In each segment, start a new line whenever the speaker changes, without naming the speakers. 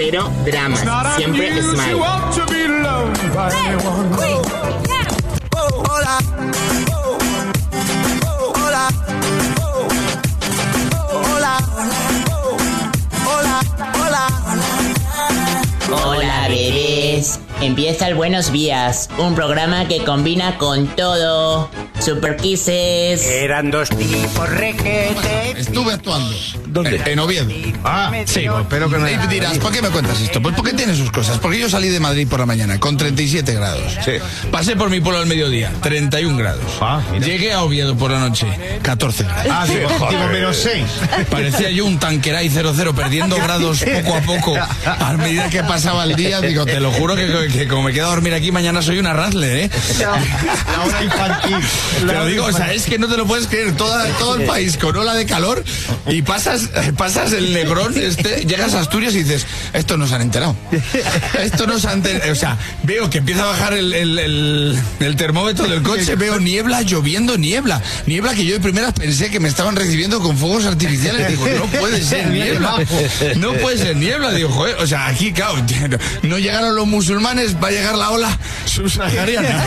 Cero dramas, siempre smile.
Hola. Hola. Hola. Hola. Hola.
Hola, bebés. Empieza el Buenos Días, un programa que combina con todo. Super Kisses.
Eran dos tipos requete.
Estuve actuando.
¿Dónde?
En, en Oviedo.
Ah, sí, espero que no.
Y dirás, ¿por qué me cuentas esto? Pues porque tiene sus cosas. Porque yo salí de Madrid por la mañana con 37 grados.
Sí.
Pasé por mi pueblo al mediodía, 31 grados.
Ah.
Llegué a Oviedo por la noche, 14 grados.
Ah, sí, digo, menos seis.
Parecía yo un tanqueray 00 perdiendo grados poco a poco. A medida que pasaba el día, digo, te lo juro que, que como me quedo a dormir aquí, mañana soy una Razzler, ¿eh?
La hora infantil.
Te lo digo, o sea, es que no te lo puedes creer. Toda, todo el país con ola de calor y pasas, pasas el Negrón, este, llegas a Asturias y dices, esto no se han enterado. Esto no se han enterado. O sea, veo que empieza a bajar el, el- el- el termómetro del coche, veo niebla, lloviendo niebla. Niebla que yo de primeras pensé que me estaban recibiendo con fuegos artificiales. Digo, no puede ser niebla. No puede ser niebla. Digo, joder, o sea, aquí, claro, no llegaron los musulmanes, va a llegar la ola subsahariana.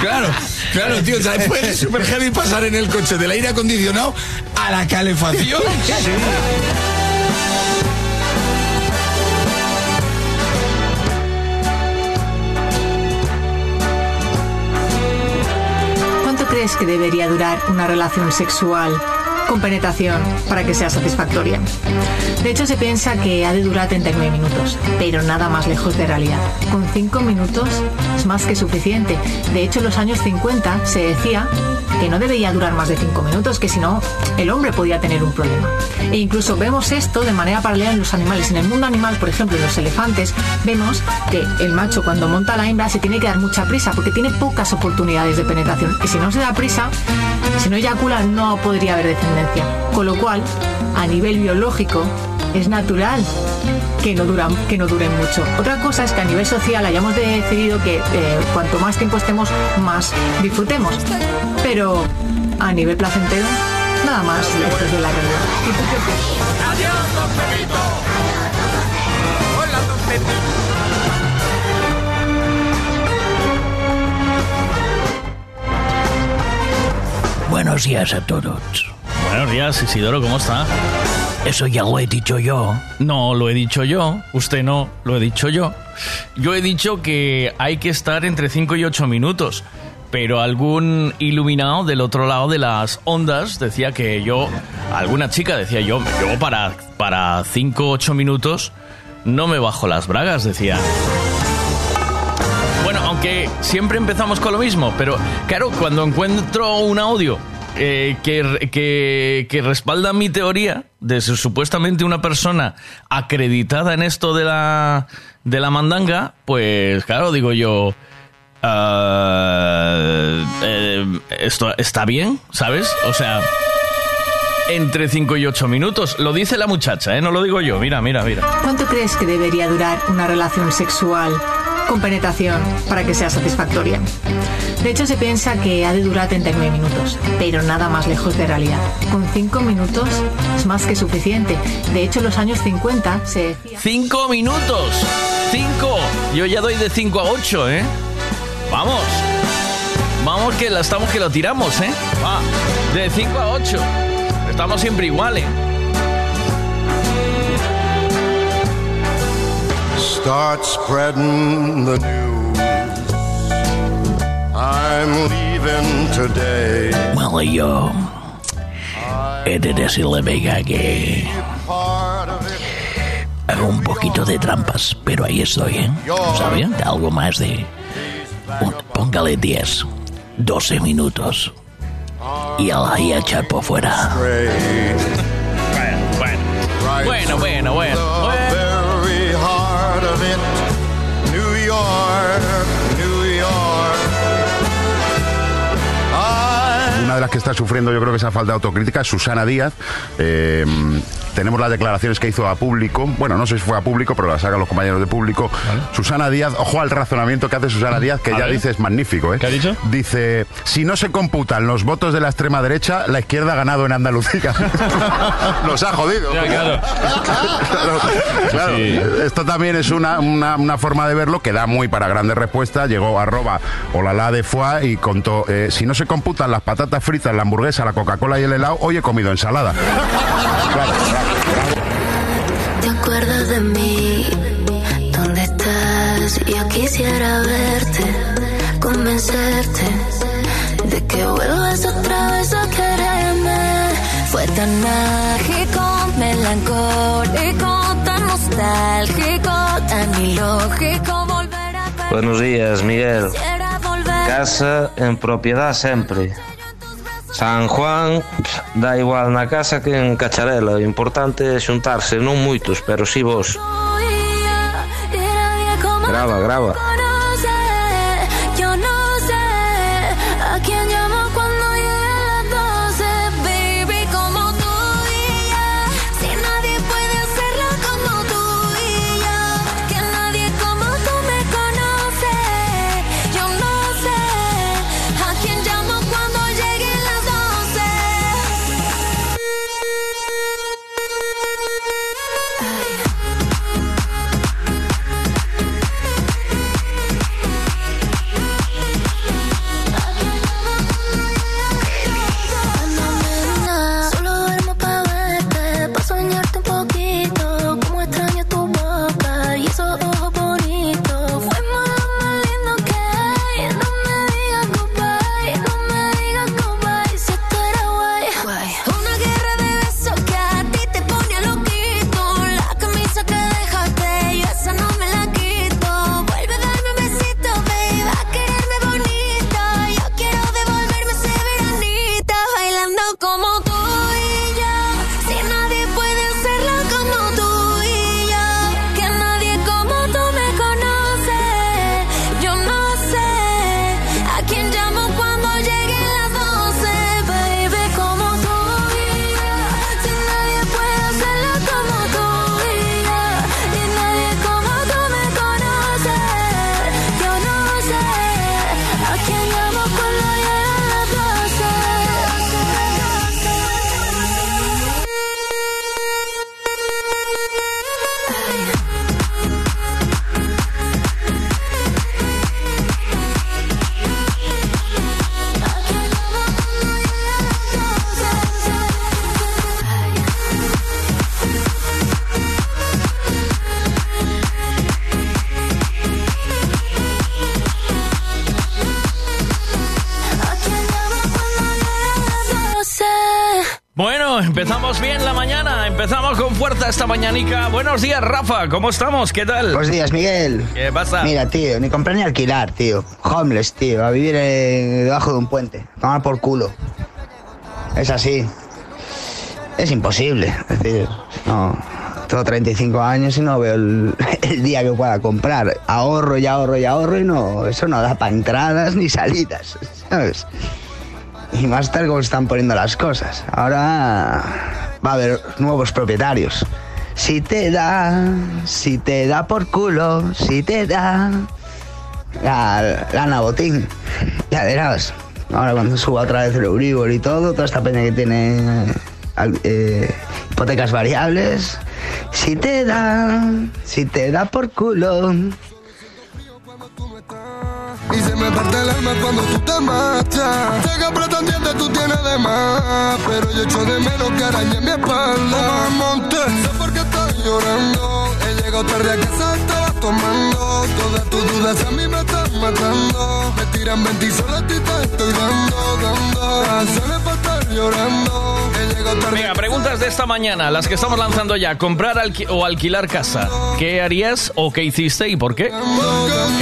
Claro, claro, tío, o sea, puede super heavy pasar en el coche del aire acondicionado a la calefacción.
¿Cuánto crees que debería durar una relación sexual con penetración para que sea satisfactoria? De hecho, se piensa que ha de durar 39 minutos, pero nada más lejos de realidad. Con 5 minutos es más que suficiente. De hecho, en los años 50 se decía que no debería durar más de 5 minutos, que si no, el hombre podía tener un problema. E incluso vemos esto de manera paralela en los animales. En el mundo animal, por ejemplo, en los elefantes, vemos que el macho cuando monta la hembra se tiene que dar mucha prisa porque tiene pocas oportunidades de penetración. Y si no se da prisa, si no eyacula, no podría haber descendencia. Con lo cual, a nivel biológico, es natural que no, duran, que no duren mucho. Otra cosa es que a nivel social hayamos decidido que eh, cuanto más tiempo estemos, más disfrutemos. Pero a nivel placentero, nada más lejos de la realidad. ¿Y tú qué opinas?
Adiós, don Pepito. Hola, don Pepito.
Buenos días a todos.
Buenos días, Isidoro, ¿cómo está?
Eso ya lo he dicho yo.
No, lo he dicho yo. Usted no, lo he dicho yo. Yo he dicho que hay que estar entre 5 y 8 minutos. Pero algún iluminado del otro lado de las ondas decía que yo, alguna chica decía yo, yo para, para 5 o 8 minutos no me bajo las bragas, decía. Bueno, aunque siempre empezamos con lo mismo, pero claro, cuando encuentro un audio eh, que, que, respalda mi teoría de ser supuestamente una persona acreditada en esto de la, de la mandanga, pues claro, digo yo, ah, eh, esto está bien, ¿sabes? O sea, entre 5 y 8 minutos, lo dice la muchacha, ¿eh? No lo digo yo, mira, mira, mira.
¿Cuánto crees que debería durar una relación sexual con penetración para que sea satisfactoria? De hecho, se piensa que ha de durar 39 minutos, pero nada más lejos de realidad. Con 5 minutos es más que suficiente. De hecho, en los años 50 se decía...
¡Cinco minutos! ¡Cinco! Yo ya doy de 5 a 8, ¿eh? Vamos. Vamos que la estamos que lo tiramos, ¿eh? Va. De 5 a 8. Estamos siempre iguales.
Start spreading the news. I'm leaving today.
Bueno, yo he de decirle, Vega, que hago un poquito de trampas, pero ahí estoy, ¿eh? ¿Sabía? Algo más de... un- póngale 10, 12 minutos y a la y a echar por fuera.
Bueno, bueno, bueno.
The
Una de las que está sufriendo, yo creo que esa falta de autocrítica Susana Díaz. Eh, tenemos las declaraciones que hizo a público. Bueno, no sé si fue a público, pero las hagan los compañeros de público. Susana Díaz, ojo al razonamiento que hace Susana Díaz, que
A
ya
ver.
dice es magnífico. ¿eh?
¿Qué ha dicho?
Dice: si no se computan los votos de la extrema derecha, la izquierda ha ganado en Andalucía. Nos ha jodido.
Ya, claro.
Claro, claro. Esto también es una, una- una forma de verlo que da muy para grandes respuestas. Llegó arroba olala de foie y contó, eh, si no se computan las patatas fritas, la hamburguesa, la Coca-Cola y el helado, hoy he comido ensalada. Claro,
¿Te acuerdas de mí? ¿Dónde estás? Yo quisiera verte, convencerte de que vuelvas otra vez a quererme. Fue tan mágico, melancólico, tan nostálgico, tan ilógico volver a
Buenos días, Miguel. Casa en propiedad sempre. San Juan, da igual na casa que en Cacharela. O importante é xuntarse, non moitos, pero si vos. Grava, grava.
Esta mañanica. Buenos días, Rafa, ¿cómo estamos? ¿Qué tal?
Buenos días, Miguel.
¿Qué pasa?
Mira, tío, ni comprar ni alquilar, tío. Homeless, tío, a vivir debajo de un puente. Tomar por culo. Es así. Es imposible. Es decir, no. Tengo 35 años y no veo el, el día que pueda comprar. Ahorro y ahorro y ahorro y no. Eso no da para entradas ni salidas, ¿sabes? Y más tal como están poniendo las cosas. Ahora va a haber nuevos propietarios. Si te da, si te da por culo, si te da. La, la Ana Botín. Ya verás. Ahora cuando suba otra vez el Euribor y todo, toda esta peña que tiene eh, hipotecas variables. Si te da, si te da por culo.
Y se me parte el alma cuando tú te marchas. Que pretendiente tú tienes de más. Pero yo echo de menos que arañe en mi espalda. No me montes, sé por qué estoy llorando. He llegado tarde a casa, estaba tomando. Todas tus dudas a mí me están matando. Me tiran 20 y solo a ti te estoy dando, dando. Razones llorando.
Venga, preguntas de esta mañana, las que estamos lanzando ya. ¿Comprar o alquilar casa? ¿Qué harías o qué hiciste y por qué?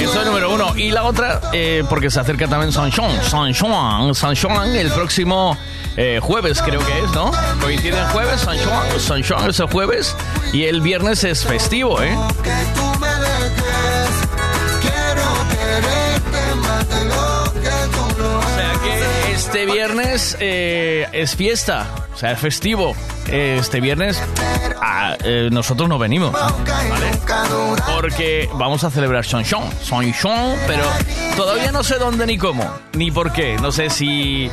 Eso es número uno. Y la otra, eh, porque se acerca también San Juan. San Juan, San Juan el próximo eh, jueves creo que es, ¿no? Coincide el jueves, San Juan, San Juan es el jueves y el viernes es festivo, ¿eh? Este viernes eh, es fiesta, o sea, es festivo. Eh, Este viernes ah, eh, nosotros no venimos, ¿vale? Porque vamos a celebrar Sanchon, Sanchon, pero todavía no sé dónde ni cómo, ni por qué. No sé si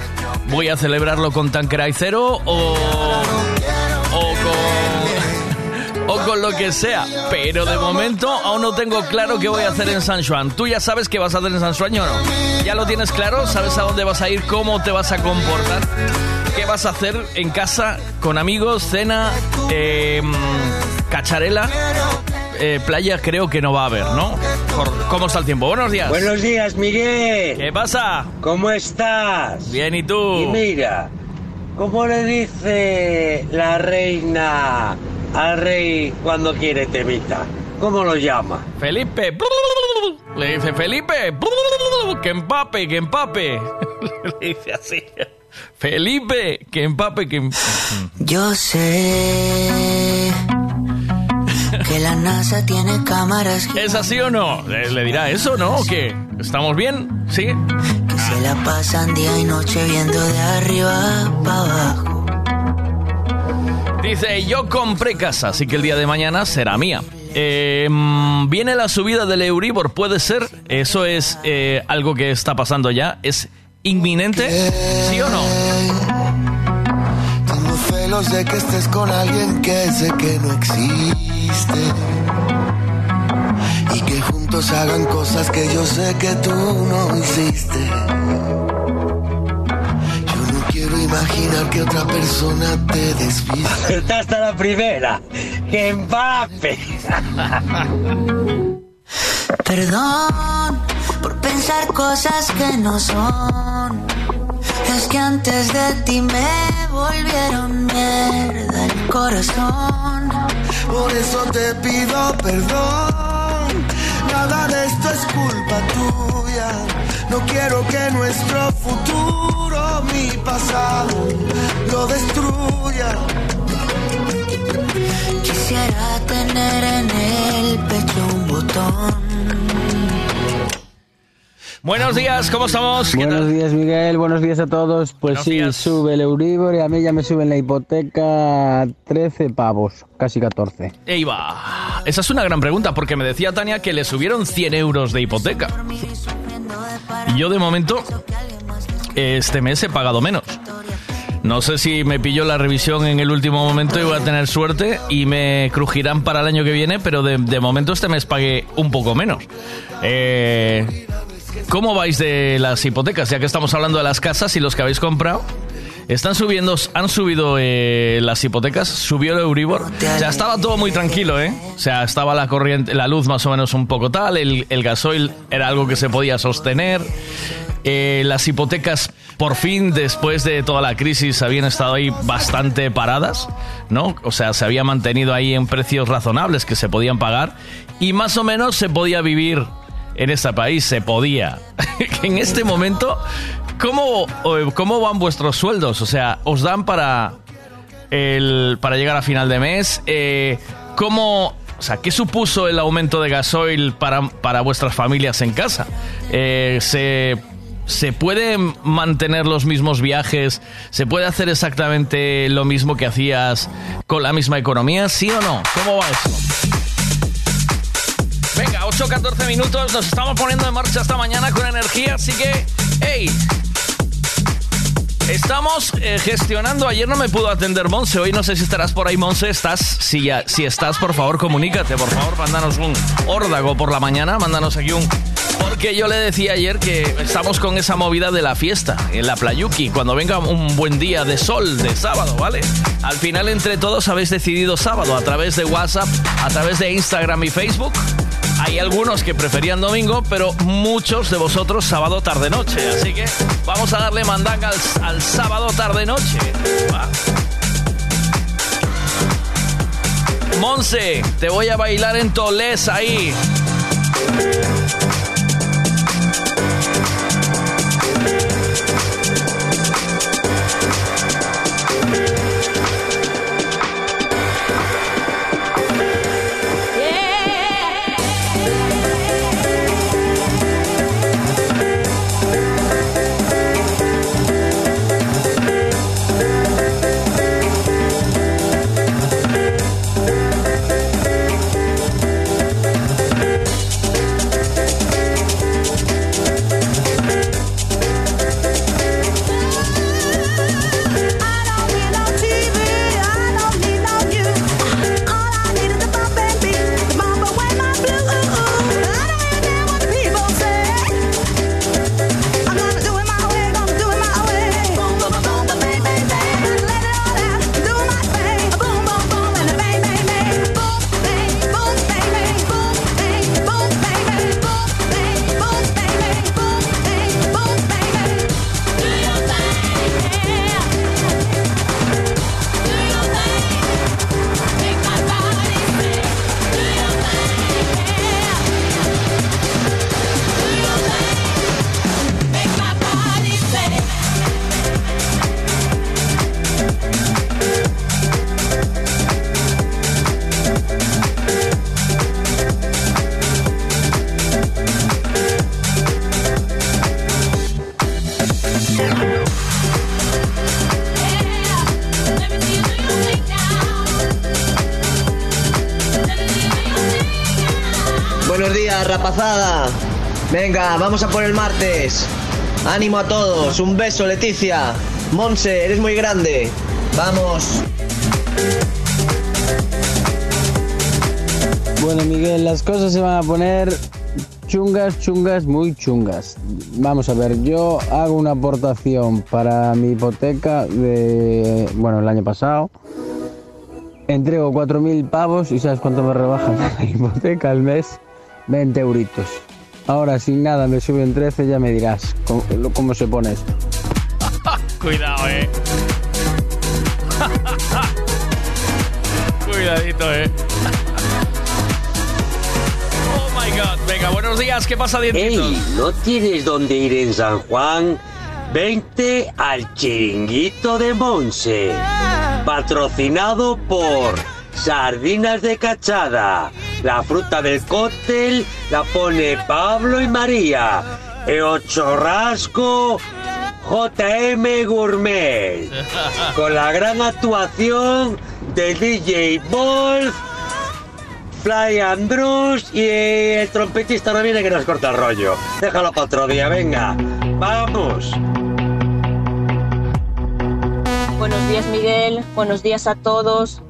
voy a celebrarlo con Tanqueray Cero o con lo que sea. Pero de momento aún no tengo claro qué voy a hacer en San Juan. ¿Tú ya sabes qué vas a hacer en San Juan o no? ¿Ya lo tienes claro? ¿Sabes a dónde vas a ir? ¿Cómo te vas a comportar? ¿Qué vas a hacer en casa con amigos? ¿Cena? eh, ¿Cacharela? Eh, playa creo que no va a haber, ¿no? ¿Cómo está el tiempo? Buenos días.
Buenos días, Miguel.
¿Qué pasa?
¿Cómo estás?
Bien, ¿y tú?
Y mira, ¿cómo le dice la reina al rey cuando quiere temita? ¿Cómo lo llama?
Felipe. Le dice Felipe. Que empape, que empape. Le dice así. Felipe, que empape, que... em-
Yo sé que la NASA tiene cámaras
¿Es así o no? ¿Le, le dirá eso, no? ¿O qué? ¿Estamos bien? ¿Sí?
que se la pasan día y noche viendo de arriba para abajo.
Dice, yo compré casa, así que el día de mañana será mía. Eh, mm, viene la subida del Euribor, puede ser. Eso es eh, algo que está pasando ya. ¿Es inminente? ¿Sí o no?
Tengo celos de que estés con alguien que sé que no existe. Y que juntos hagan cosas que yo sé que tú no hiciste. Imaginar que otra persona te desviste.
Está hasta la primera. ¡Que empape!
Perdón por pensar cosas que no son. Es que antes de ti me volvieron mierda el corazón.
Por eso te pido perdón. Nada de esto es culpa tuya. No quiero que nuestro futuro, mi pasado, lo destruya.
Quisiera tener en el pecho un botón.
Buenos días, ¿cómo estamos? ¿Qué
Buenos
tal?
días, Miguel. Buenos días a todos. Pues
Buenos
sí,
días.
sube el Euribor y a mí ya me suben la hipoteca 13 pavos, casi 14.
Ahí va. Esa es una gran pregunta porque me decía Tania que le subieron 100 euros de hipoteca. Yo de momento este mes he pagado menos. No sé si me pilló la revisión en el último momento y voy a tener suerte y me crujirán para el año que viene, pero de, de momento este mes pagué un poco menos. Eh, ¿Cómo vais de las hipotecas? Ya que estamos hablando de las casas y los que habéis comprado. Están subiendo, han subido eh, las hipotecas, subió el Euribor. O sea, estaba todo muy tranquilo, ¿eh? O sea, estaba la corriente, la luz más o menos un poco tal, el, gasoil era algo que se podía sostener. Eh, las hipotecas, por fin, después de toda la crisis, habían estado ahí bastante paradas, ¿no? O sea, se había mantenido ahí en precios razonables que se podían pagar y más o menos se podía vivir en este país, se podía. en este momento, ¿cómo, eh, ¿cómo van vuestros sueldos? O sea, ¿os dan para, el, para llegar a final de mes? Eh, ¿Cómo... O sea, ¿qué supuso el aumento de gasoil para, para vuestras familias en casa? Eh, ¿se, ¿Se pueden mantener los mismos viajes? ¿Se puede hacer exactamente lo mismo que hacías con la misma economía? ¿Sí o no? ¿Cómo va eso? Venga, 8-14 minutos, nos estamos poniendo en marcha esta mañana con energía, así que, hey, estamos eh, gestionando, ayer no me pudo atender Monse, hoy no sé si estarás por ahí, Monse, estás, si, ya- si estás, por favor, comunícate, por favor, mándanos un órdago por la mañana, mándanos aquí un... Porque yo le decía ayer que estamos con esa movida de la fiesta en la Playuki, cuando venga un buen día de sol, de sábado, ¿vale? Al final entre todos habéis decidido sábado a través de WhatsApp, a través de Instagram y Facebook. Hay algunos que preferían domingo, pero muchos de vosotros sábado tarde-noche. Así que vamos a darle mandanga al, al sábado tarde-noche. Monse, te voy a bailar en Tolés ahí.
Venga, vamos a por el martes. Ánimo a todos. Un beso, Leticia. Monse, eres muy grande. Vamos.
Bueno, Miguel, las cosas se van a poner chungas, chungas, muy chungas. Vamos a ver, yo hago una aportación para mi hipoteca de, bueno, el año pasado. Entrego 4.000 pavos y ¿sabes cuánto me rebajan la hipoteca al mes? 20 euritos. Ahora, sin nada, me suben 13, ya me dirás cómo, cómo se pone esto.
Cuidado, eh. Cuidadito, eh. Oh my god. Venga, buenos días. ¿Qué pasa, dientitos?
Ey, ¿no tienes dónde ir en San Juan? Vente al chiringuito de Monse. Patrocinado por Sardinas de Cachada. La fruta del cóctel la pone Pablo y María. El chorrasco JM Gourmet. Con la gran actuación de DJ Wolf, Fly Andrews y el trompetista no viene que nos corta el rollo. Déjalo para otro día, venga. Vamos.
Buenos días, Miguel. Buenos días a todos.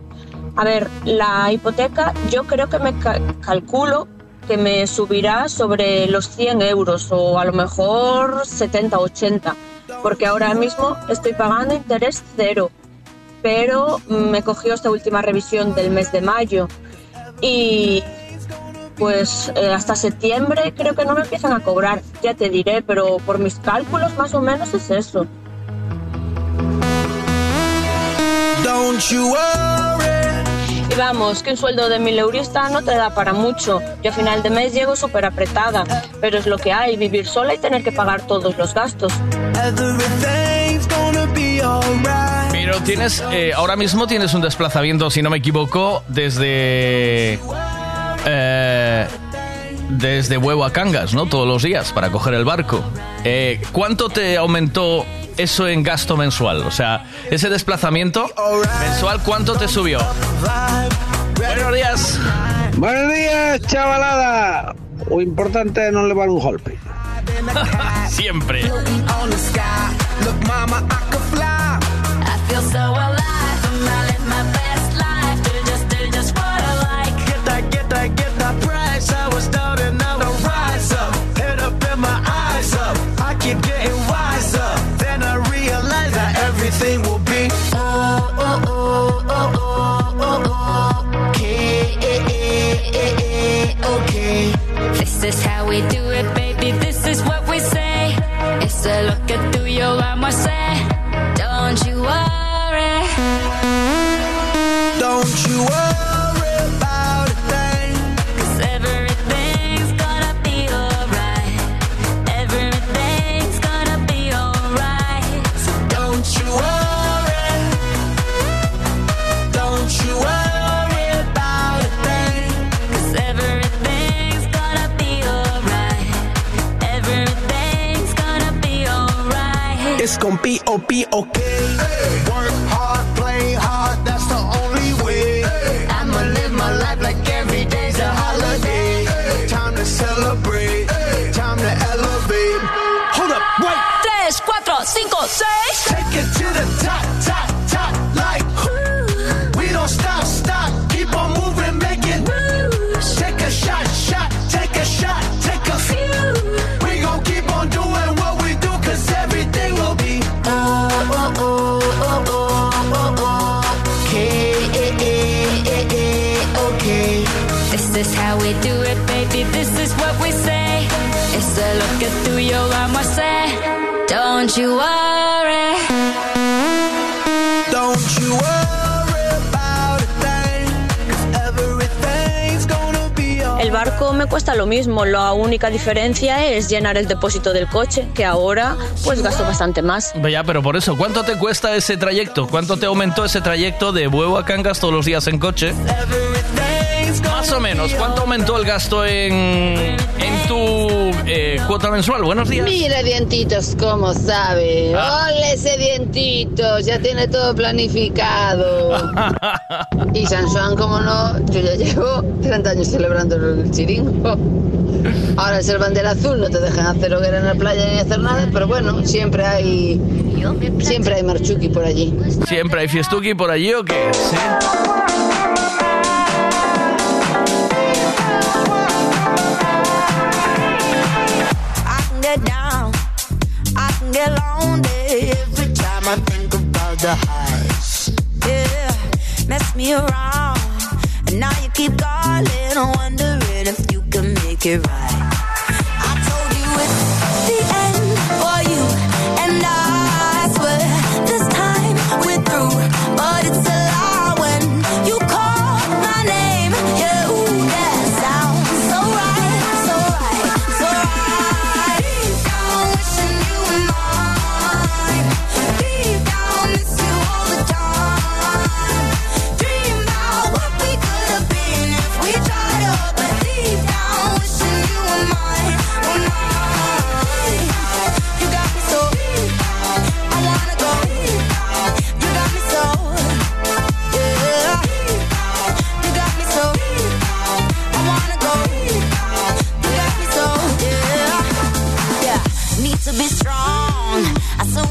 A ver, la hipoteca yo creo que me ca- calculo que me subirá sobre los 100 euros o a lo mejor 70, 80, porque ahora mismo estoy pagando interés cero, pero me cogió esta última revisión del mes de mayo y pues eh, hasta septiembre creo que no me empiezan a cobrar, ya te diré, pero por mis cálculos más o menos es eso. Y vamos, que un sueldo de mil eurista no te da para mucho. Yo a final de mes llego súper apretada, pero es lo que hay, vivir sola y tener que pagar todos los gastos.
Everything's gonna be alright.
Pero tienes, eh, ahora mismo tienes un desplazamiento, si no me equivoco, desde. eh, desde Huevo a Cangas, ¿no? Todos los días para coger el barco. Eh, ¿Cuánto te aumentó eso en gasto mensual? O sea, ese desplazamiento mensual, ¿cuánto te subió? Buenos días.
Buenos días, chavalada. Lo importante es no llevar un golpe.
Siempre.
this how we do it, baby. This is what we say.
It's a look at through your arm, I
say. Alright.
It's gonna be O-B-O-K. Work hard, play hard, that's the only way. I'ma live my life like every day's a holiday. Time to celebrate, time to elevate. Hold up, wait.
3, 4, 5, 6. This is how we do it, baby. This is what we say. It's a look at through your armor say. Don't you worry.
Don't you worry about a thing, 'cause everything's gonna be
El barco me cuesta lo mismo, la única diferencia es llenar el depósito del coche, que ahora pues gasto bastante más.
Ya, pero por eso, ¿cuánto te cuesta ese trayecto? ¿Cuánto te aumentó ese trayecto de Bueu a Cangas todos los días en coche? Más o menos, ¿cuánto aumentó el gasto en, en tu eh, cuota mensual? Buenos días.
Mira, dientitos, cómo sabe.
Ah.
Ole ese dientitos, ya tiene todo planificado. y San Juan, como no, yo ya llevo 30 años celebrando el chiringo. Ahora es el bandera azul, no te dejan hacer hoguera en la playa ni hacer nada, pero bueno, siempre hay siempre hay marchuki por allí.
¿Siempre hay fiestuki por allí o qué? ¿Sí?
Get lonely every time I think about the highs. Yeah, mess me around, and now you keep calling, wondering if you can make it right.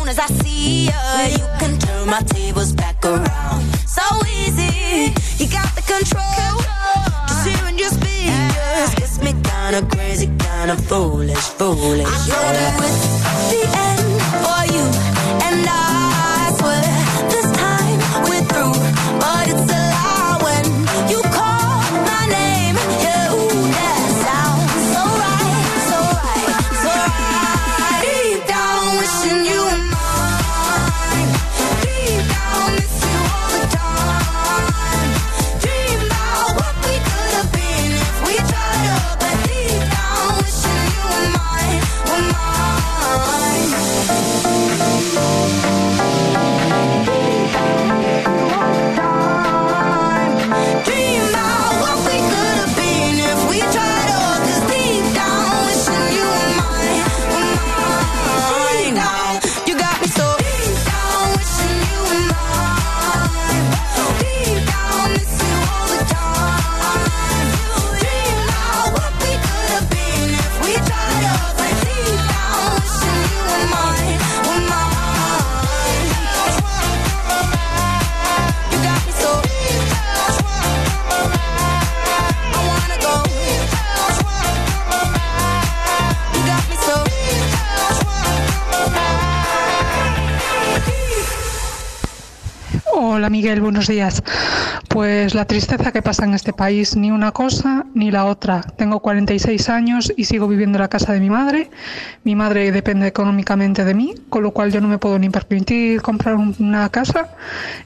Soon as I see you, you can turn my tables back around. So easy. You got the control. Just hearing your speech just gets me kinda crazy, kinda foolish, foolish. I told you it's the
Hola Miguel, buenos días. Pues la tristeza que pasa en este país, ni una cosa ni la otra. Tengo 46 años y sigo viviendo en la casa de mi madre. Mi madre depende económicamente de mí, con lo cual yo no me puedo ni permitir comprar un- una casa,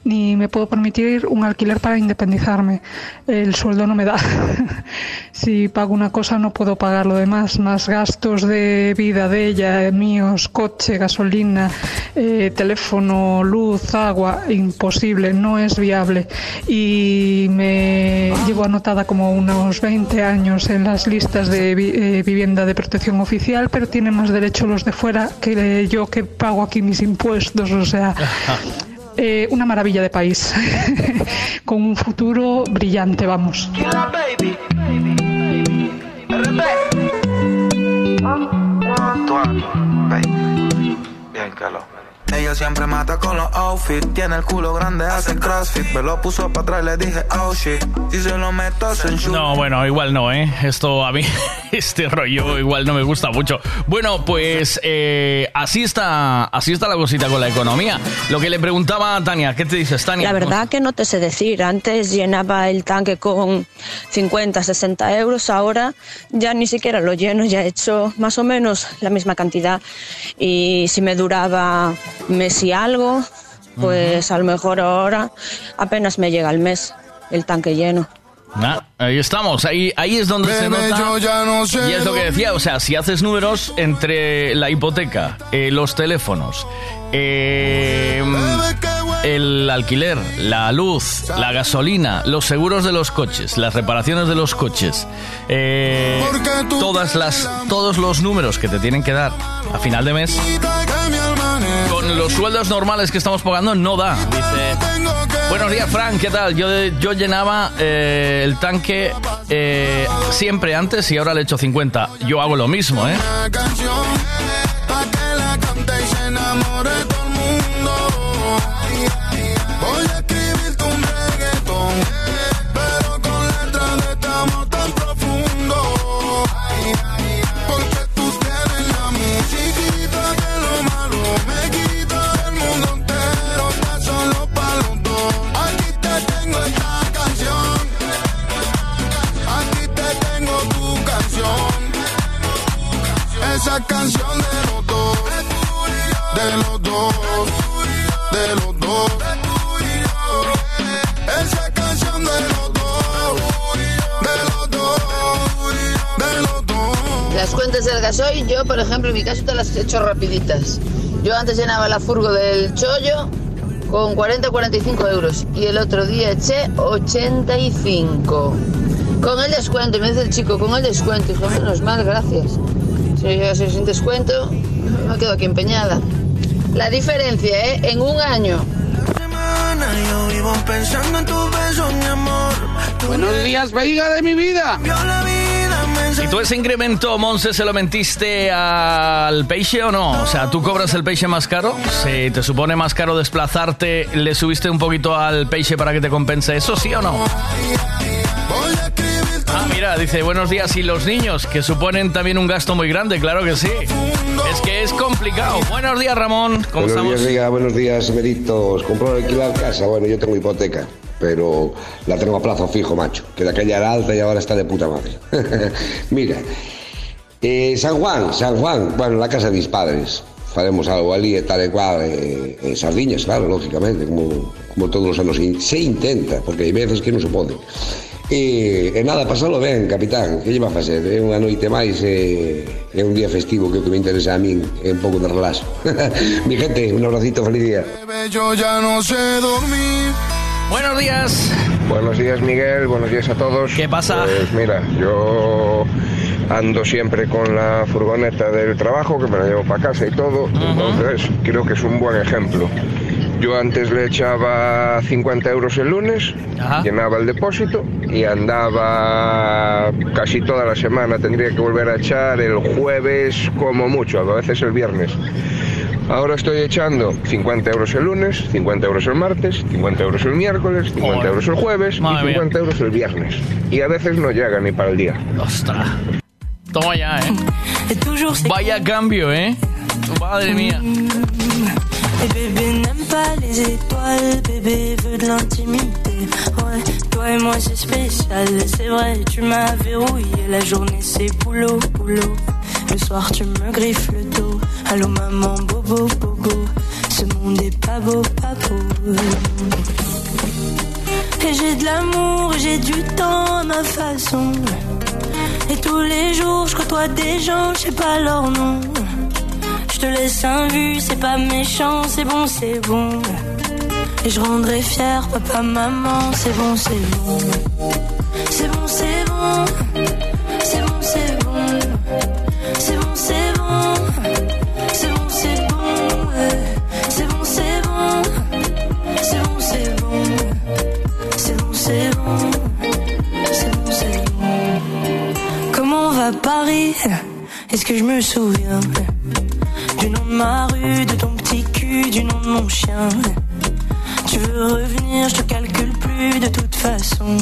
ni me puedo permitir un alquiler para independizarme. El sueldo no me da. si pago una cosa no puedo pagar lo demás, más gastos de vida de ella, míos, coche, gasolina, eh, teléfono, luz, agua, imposible, no es viable. Y me llevo anotada como unos 20 años en las listas de vi- eh, vivienda de protección oficial, pero tienen más derecho los de fuera que yo que pago aquí mis impuestos, o sea... eh, una maravilla de país, con un futuro brillante, vamos.
Bien. Ella siempre mata con los outfits. Tiene el culo grande, hace crossfit. Me lo puso para atrás, le dije, oh shit. Si se lo meto, se.
No, bueno, igual no, ¿eh? Esto a mí, este rollo igual no me gusta mucho. Bueno, pues eh, así está así está la cosita con la economía. Lo que le preguntaba a Tania, ¿qué te dices, Tania?
La verdad que no te sé decir. Antes llenaba el tanque con 50, 60 euros. Ahora ya ni siquiera lo lleno. Ya he hecho más o menos la misma cantidad. Y si me duraba mes y algo, pues a lo mejor ahora apenas me llega el mes el tanque lleno.
Ah, ahí estamos, ahí, ahí es donde se nota.
yo ya no sé
y es lo que decía, o sea, si haces números entre la hipoteca, eh, los teléfonos, eh, el alquiler, la luz, la gasolina, los seguros de los coches, las reparaciones de los coches, eh, todas las, todos los números que te tienen que dar a final de mes, los sueldos normales que estamos pagando no da. Dice, buenos días Frank, ¿qué tal? Yo, yo llenaba eh, el tanque eh, siempre antes y ahora le echo 50. Yo hago lo mismo, ¿eh?
Esa canción de los dos, de los dos, de los dos. Esa canción de los dos, de los dos, de los dos.
Las cuentas del gasoil, yo, por ejemplo, en mi caso te las he hecho rapiditas. Yo antes llenaba la furgo del chollo con 40 o 45 euros y el otro día eché 85. Con el descuento, me dice el chico, con el descuento, hijo, menos mal, gracias. Si yo soy sin descuento, me quedo aquí empeñada. La diferencia, ¿eh? En un año.
Buenos días, veiga de mi vida.
¿Y tú ese incremento, Monse, se lo mentiste al peixe o no? O sea, ¿tú cobras el peixe más caro? Si te supone más caro desplazarte, ¿le subiste un poquito al peixe para que te compense eso, sí o no? Ah, mira, dice, buenos días. ¿Y los niños? Que suponen también un gasto muy grande, claro que sí. Es que es complicado. Buenos días, Ramón. ¿Cómo
buenos
estamos?
días, Riga. Buenos días, Meritos. Compró alquilar casa. Bueno, yo tengo hipoteca, pero la tengo a plazo fijo, macho. Que de aquella era alta y ahora está de puta madre. Mira, eh, San Juan, San Juan, bueno, la casa de mis padres. Faremos algo ali e tal e cual, eh, eh, sardiñas, claro, lógicamente, como, como todos os anos. In- Se intenta, porque hai veces que non se pode. E, e nada, pasalo ben, capitán, que lle va a facer? É unha noite máis e é un día festivo que o que me interesa a min é un pouco de relaxo. Mi gente, un abracito, feliz día.
Bebé, yo ya no sé dormir.
Buenos días.
Buenos días, Miguel. Buenos días a todos.
¿Qué pasa?
Pues mira, yo ando siempre con la furgoneta del trabajo, que me la llevo para casa y todo. Entonces, creo que es un buen ejemplo. Yo antes le echaba 50 euros el lunes, llenaba el depósito y andaba casi toda la semana. Tendría que volver a echar el jueves como mucho, a veces el viernes. Ahora estoy echando 50 euros el lunes, 50 euros el martes, 50 euros el miércoles, 50 euros el jueves
Madre
y
mía.
50 euros el viernes. Y a veces no llega ni para el día.
Ostras. Toma ya, ¿eh? Vaya cambio, ¿eh? Madre mía.
N'aime pas les étoiles, bébé veut de l'intimité. Ouais, Toi et moi c'est spécial, c'est vrai, tu m'as verrouillé. La journée c'est boulot, boulot. Le soir tu me griffes le dos. Allô maman, bobo, bobo. Ce monde est pas beau, pas beau. Et j'ai de l'amour, j'ai du temps à ma façon. Et tous les jours je côtoie des gens, je sais pas leur nom. Je te laisse un vu, c'est pas méchant, c'est bon, c'est bon. Et je rendrai fier papa, maman, c'est bon, c'est bon. C'est bon, c'est bon. C'est bon, c'est bon. C'est bon, c'est bon. C'est bon, c'est bon. C'est bon, c'est bon. C'est bon, c'est bon. C'est bon, c'est bon. C'est bon, c'est bon. Comment va Paris Est-ce que je me souviens du nom de ma rue, de ton petit cul, du nom de mon chien Tu veux revenir, je te calcule plus de toute façon.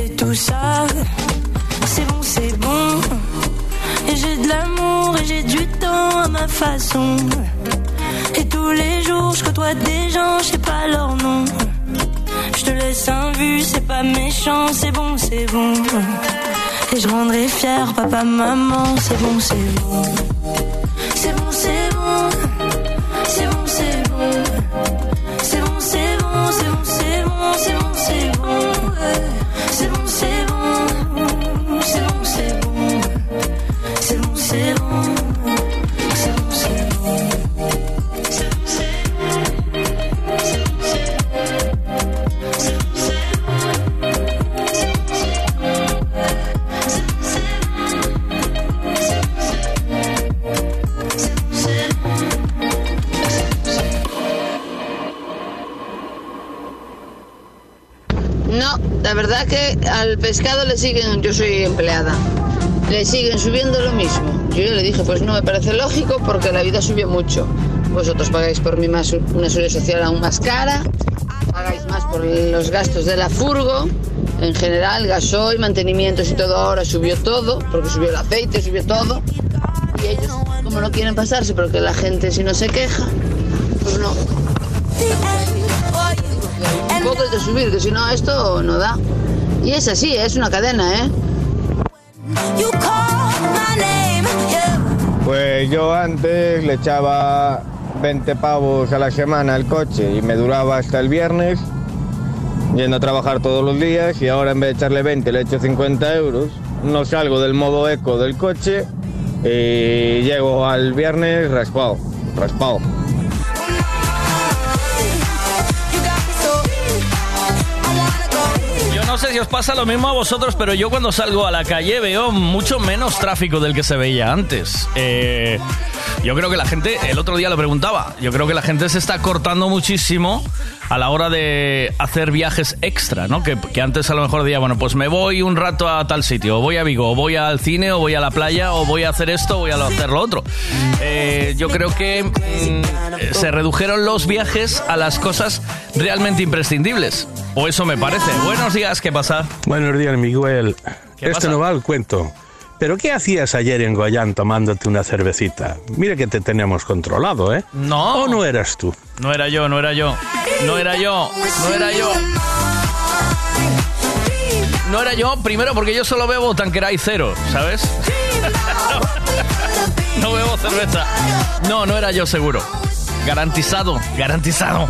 Et tout ça, c'est bon, c'est bon. Et j'ai de l'amour et j'ai du temps à ma façon. Et tous les jours, je côtoie des gens, je sais pas leur nom. Je te laisse un vu, c'est pas méchant, c'est bon, c'est bon. Et je rendrai fier papa, maman, c'est bon, c'est bon.
Pescado le siguen, yo soy empleada, le siguen subiendo lo mismo. Yo ya le dije, pues no me parece lógico porque la vida subió mucho. Vosotros pagáis por mí más una seguridad social aún más cara, pagáis más por los gastos de la furgo, en general, gasoil, mantenimientos y todo ahora subió todo, porque subió el aceite, subió todo. Y ellos, como no quieren pasarse, porque la gente si no se queja, pues no. Un poco de subir, que si no esto no da. Y es así, es una cadena, ¿eh?
Pues yo antes le echaba 20 pavos a la semana al coche y me duraba hasta el viernes, yendo a trabajar todos los días y ahora en vez de echarle 20 le echo 50 euros. No salgo del modo eco del coche y llego al viernes raspado, raspado.
No sé si os pasa lo mismo a vosotros, pero yo cuando salgo a la calle veo mucho menos tráfico del que se veía antes. Eh, yo creo que la gente, el otro día lo preguntaba, yo creo que la gente se está cortando muchísimo a la hora de hacer viajes extra, ¿no? Que, antes a lo mejor decía, bueno, pues me voy un rato a tal sitio, o voy a Vigo, o voy al cine, o voy a la playa, o voy a hacer esto, o voy a hacer lo otro. Eh, yo creo que mm, se redujeron los viajes a las cosas realmente imprescindibles. O eso me parece. Buenos días, ¿qué pasa?
Buenos días, Miguel.
¿Qué
Esto
pasa?
no va al cuento. ¿Pero qué hacías ayer en Goyán tomándote una cervecita? Mira que te tenemos controlado, ¿eh?
No.
¿O no eras tú?
No era yo, no era yo. No era yo, no era yo. No era yo, primero porque yo solo bebo Tanqueray cero, ¿sabes? No bebo cerveza. No, no era yo seguro. Garantizado, garantizado.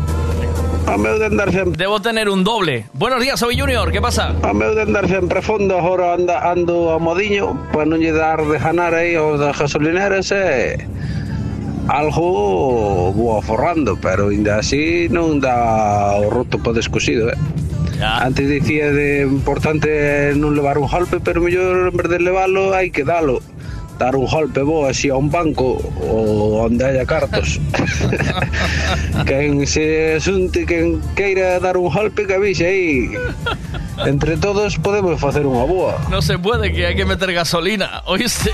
Debo tener un doble. Buenos días, soy Junior, ¿qué pasa?
Meu de andar sempre fondo, agora anda, ando a modiño para non lle dar de janar aí aos das gasolineras e algo vou aforrando, pero ainda así non dá o roto para descosido, eh? Antes dicía de importante non levar un golpe, pero mellor en vez de levalo hai que dalo. Dar un golpe bo así a un banco ou onde haya cartos. quen se asunte, quen queira dar un golpe que avise aí. Entre todos podemos facer unha boa.
No se puede, que hay que meter gasolina, ¿oíste?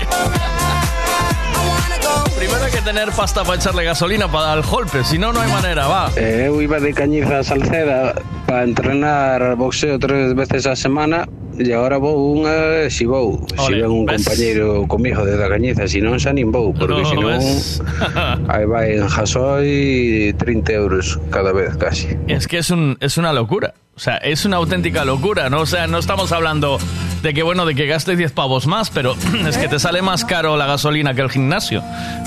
Primero hay que tener pasta para echarle gasolina para dar el golpe, si no, no hay manera, va.
Eh, Eu iba de Cañiza a Salceda para entrenar boxeo tres veces a semana e agora vou unha si vou. Si
Ole,
ven un
ves?
compañeiro comigo de da Cañiza, si non xa nin vou, porque
No,
si non
ves?
aí vai en Jasoi 30 euros cada vez casi.
Es que es, un, es una locura. O sea, es una auténtica locura, ¿no? O sea, no estamos hablando de que, bueno, de que gastes 10 pavos más, pero es que te sale más caro la gasolina que el gimnasio.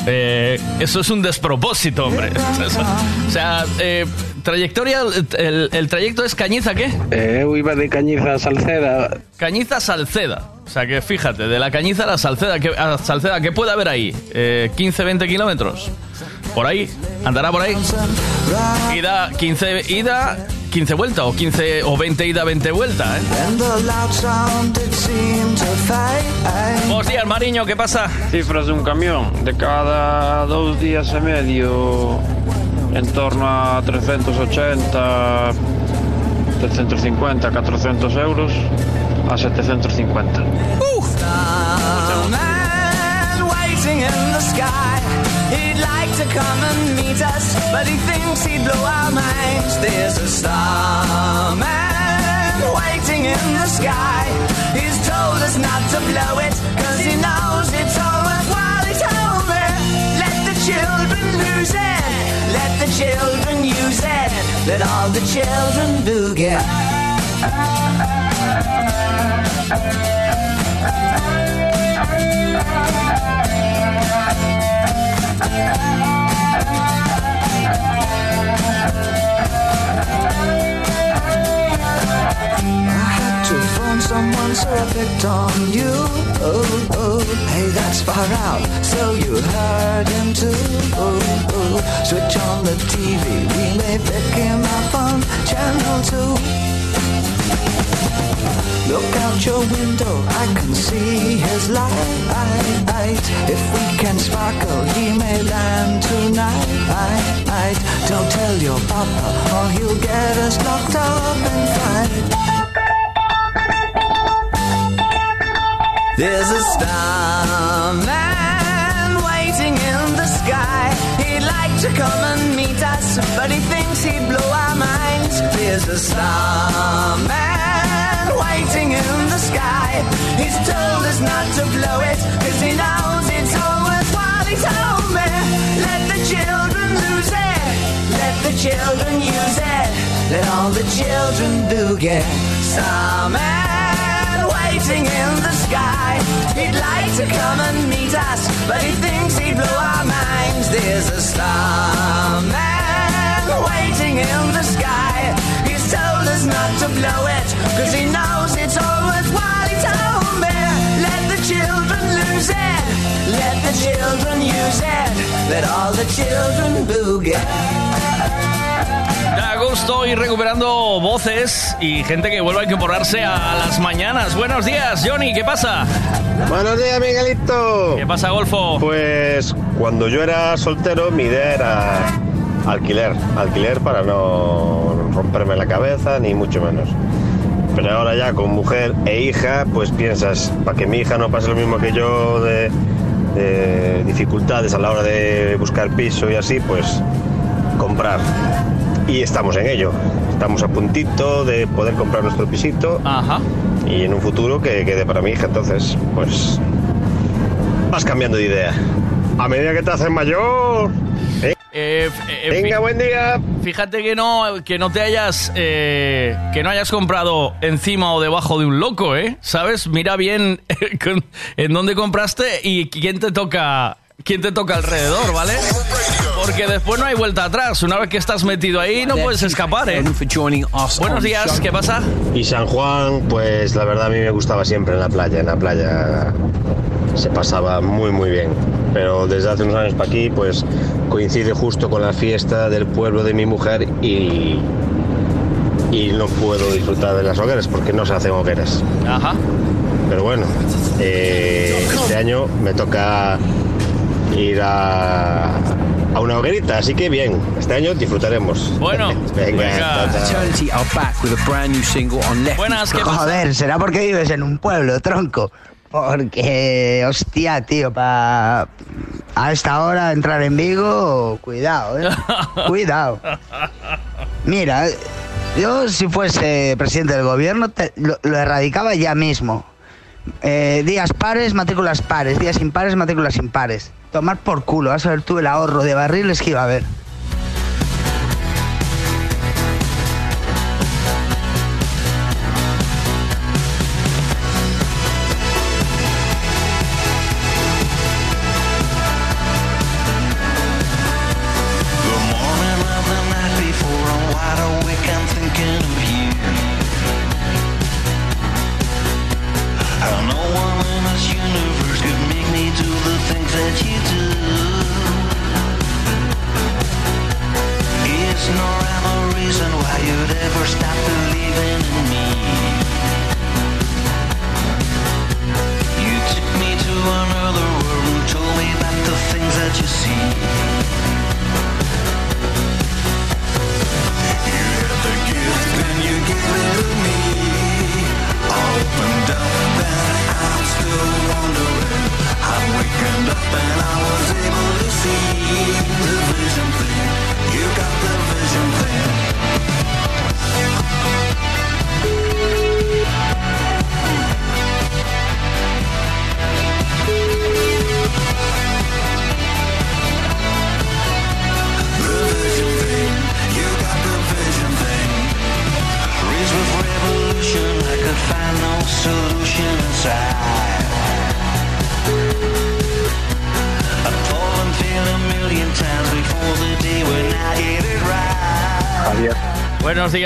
Eh, eso es un despropósito, hombre. O sea, eh, trayectoria, el, el trayecto es Cañiza, ¿qué?
Eh, iba de Cañiza a Salceda.
Cañiza Salceda. O sea que fíjate, de la Cañiza a la Salceda, ¿qué, a Salceda, ¿qué puede haber ahí? Eh, 15, 20 kilómetros. Por ahí, andará por ahí. Ida, 15 ida, 15 vuelta, o 15 o 20 ida, 20 vuelta, ¿eh? Buenos días, Mariño, ¿qué pasa?
Cifras de un camión. De cada dos días y medio, en torno a 380, 350, 400 euros a 750.
man waiting in the sky. He's told us not to blow it, cause he knows it's all worthwhile. He told me, let the children lose it, let the children use it, let all the children boogie.
I to phone someone, so picked on you. Oh, oh, hey, that's far out. So you heard him too. Oh, oh, switch on the TV. We may pick him up on channel two. Look out your window, I can see his light. If we can sparkle, he may land tonight. Don't tell your papa, or he'll get us locked up and fight.
There's a starman waiting in the sky. He'd like to come and meet us, but he thinks he'd blow our minds. There's a starman waiting in the sky. He's told us not to blow it, cause he knows it's all worthwhile. He told me, let the children lose it, let the children use it, let all the children boogie. Starman waiting in the sky. He'd like to come and meet us, but he thinks he'd blow our minds. There's a starman waiting in the sky. He's told us not to blow it, cause he knows it's all worthwhile. He told me, let the children lose it, let the children use it, let all the children boogie.
Da gusto ir recuperando voces y gente que vuelva a incorporarse a las mañanas. Buenos días, Johnny, ¿qué pasa?
Buenos días, Miguelito.
¿Qué pasa, Golfo?
Pues cuando yo era soltero, mi idea era alquiler. Alquiler para no romperme la cabeza, ni mucho menos. Pero ahora ya con mujer e hija, pues piensas, para que mi hija no pase lo mismo que yo de, de dificultades a la hora de buscar piso y así, pues comprar. Y estamos en ello. Estamos a puntito de poder comprar nuestro pisito.
Ajá.
Y en un futuro que quede para mi hija. Entonces, pues vas cambiando de idea. A medida que te haces mayor. ¿eh?
Eh, eh,
Venga, buen día.
Fíjate que no, que no te hayas, eh, que no hayas comprado encima o debajo de un loco, ¿eh? ¿Sabes? Mira bien en dónde compraste y quién te toca, quién te toca alrededor, ¿vale? Porque después no hay vuelta atrás. Una vez que estás metido ahí, no puedes escapar, ¿eh? Buenos días, ¿qué pasa?
Y San Juan, pues la verdad a mí me gustaba siempre en la playa. En la playa se pasaba muy, muy bien. Pero desde hace unos años para aquí, pues coincide justo con la fiesta del pueblo de mi mujer y, y no puedo disfrutar de las hogueras porque no se hacen hogueras.
Ajá.
Pero bueno, eh, este año me toca ir a, a una hoguerita, así que bien, este año disfrutaremos.
Bueno,
venga, chao, chao.
Eternity are back with a brand new single on Left.
Buenas, ¿qué pasa?
Joder, será porque vives en un pueblo, tronco. Porque, hostia, tío, para a esta hora entrar en Vigo, cuidado, eh. Cuidado. Mira, yo si fuese presidente del gobierno te- lo, lo erradicaba ya mismo. Eh, días pares, matrículas pares, días impares, matrículas impares. Tomar por culo, vas a ver tú el ahorro de barriles que iba a haber.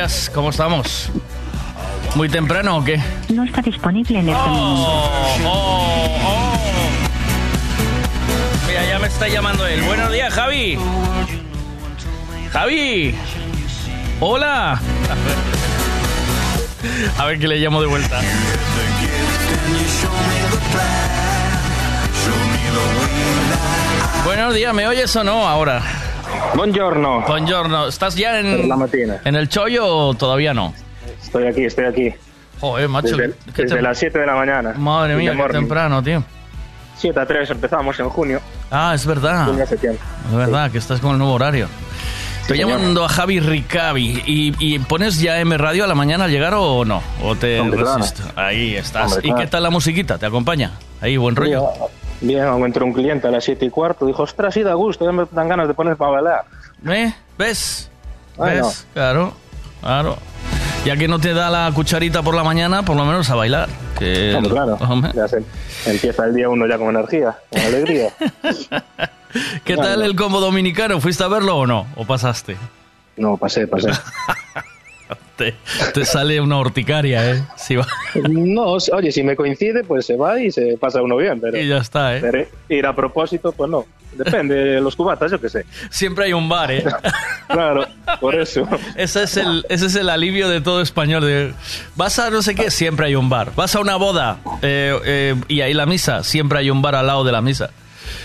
Días, ¿cómo estamos? ¿Muy temprano o qué?
No está disponible en este momento.
Mira, ya me está llamando él. Buenos días, Javi. Javi. Hola. A ver que le llamo de vuelta. Buenos días, ¿me oyes o no ahora?
Buongiorno.
Buongiorno. ¿Estás ya en,
La
en el chollo o todavía no?
Estoy aquí, estoy aquí.
Joder, macho.
Desde,
qué
desde
tem-
las 7 de la mañana.
Madre mía, qué temprano, tío.
7 a 3 empezamos en junio.
Ah, es verdad.
Junio a septiembre.
Es verdad que estás con el nuevo horario. Estoy
señor.
llamando a Javi Ricavi. ¿Y, y pones ya M Radio a la mañana al llegar o no? ¿O te
Hombre, claro.
resistes? Ahí estás.
Hombre,
¿Y
claro.
qué tal la musiquita? ¿Te acompaña? Ahí, buen rollo.
Bien, encontré un cliente a las 7 y cuarto. Dijo, ostras, sí da gusto, ya me dan ganas de poner para bailar.
¿Eh? ¿Ves? ¿Ves? Claro, claro. Ya que no te da la cucharita por la mañana, por lo menos a bailar. Que
Hombre, claro.
Hombre.
Ya se empieza el día uno ya con energía, con alegría.
¿Qué tal el combo dominicano? ¿Fuiste a verlo o no? ¿O pasaste?
No, pasé, pasé.
Te, te sale una horticaria, ¿eh? Si va-
No, oye, si me coincide, pues se va y se pasa uno bien, pero,
Y ya está, ¿eh?
pero ir a propósito, pues no. Depende de los cubatas, yo qué sé.
Siempre hay un bar, ¿eh?
Claro, por eso.
Ese es el, ese es el alivio de todo español. De, vas a no sé qué, siempre hay un bar. Vas a una boda eh, eh, y ahí la misa, siempre hay un bar al lado de la misa.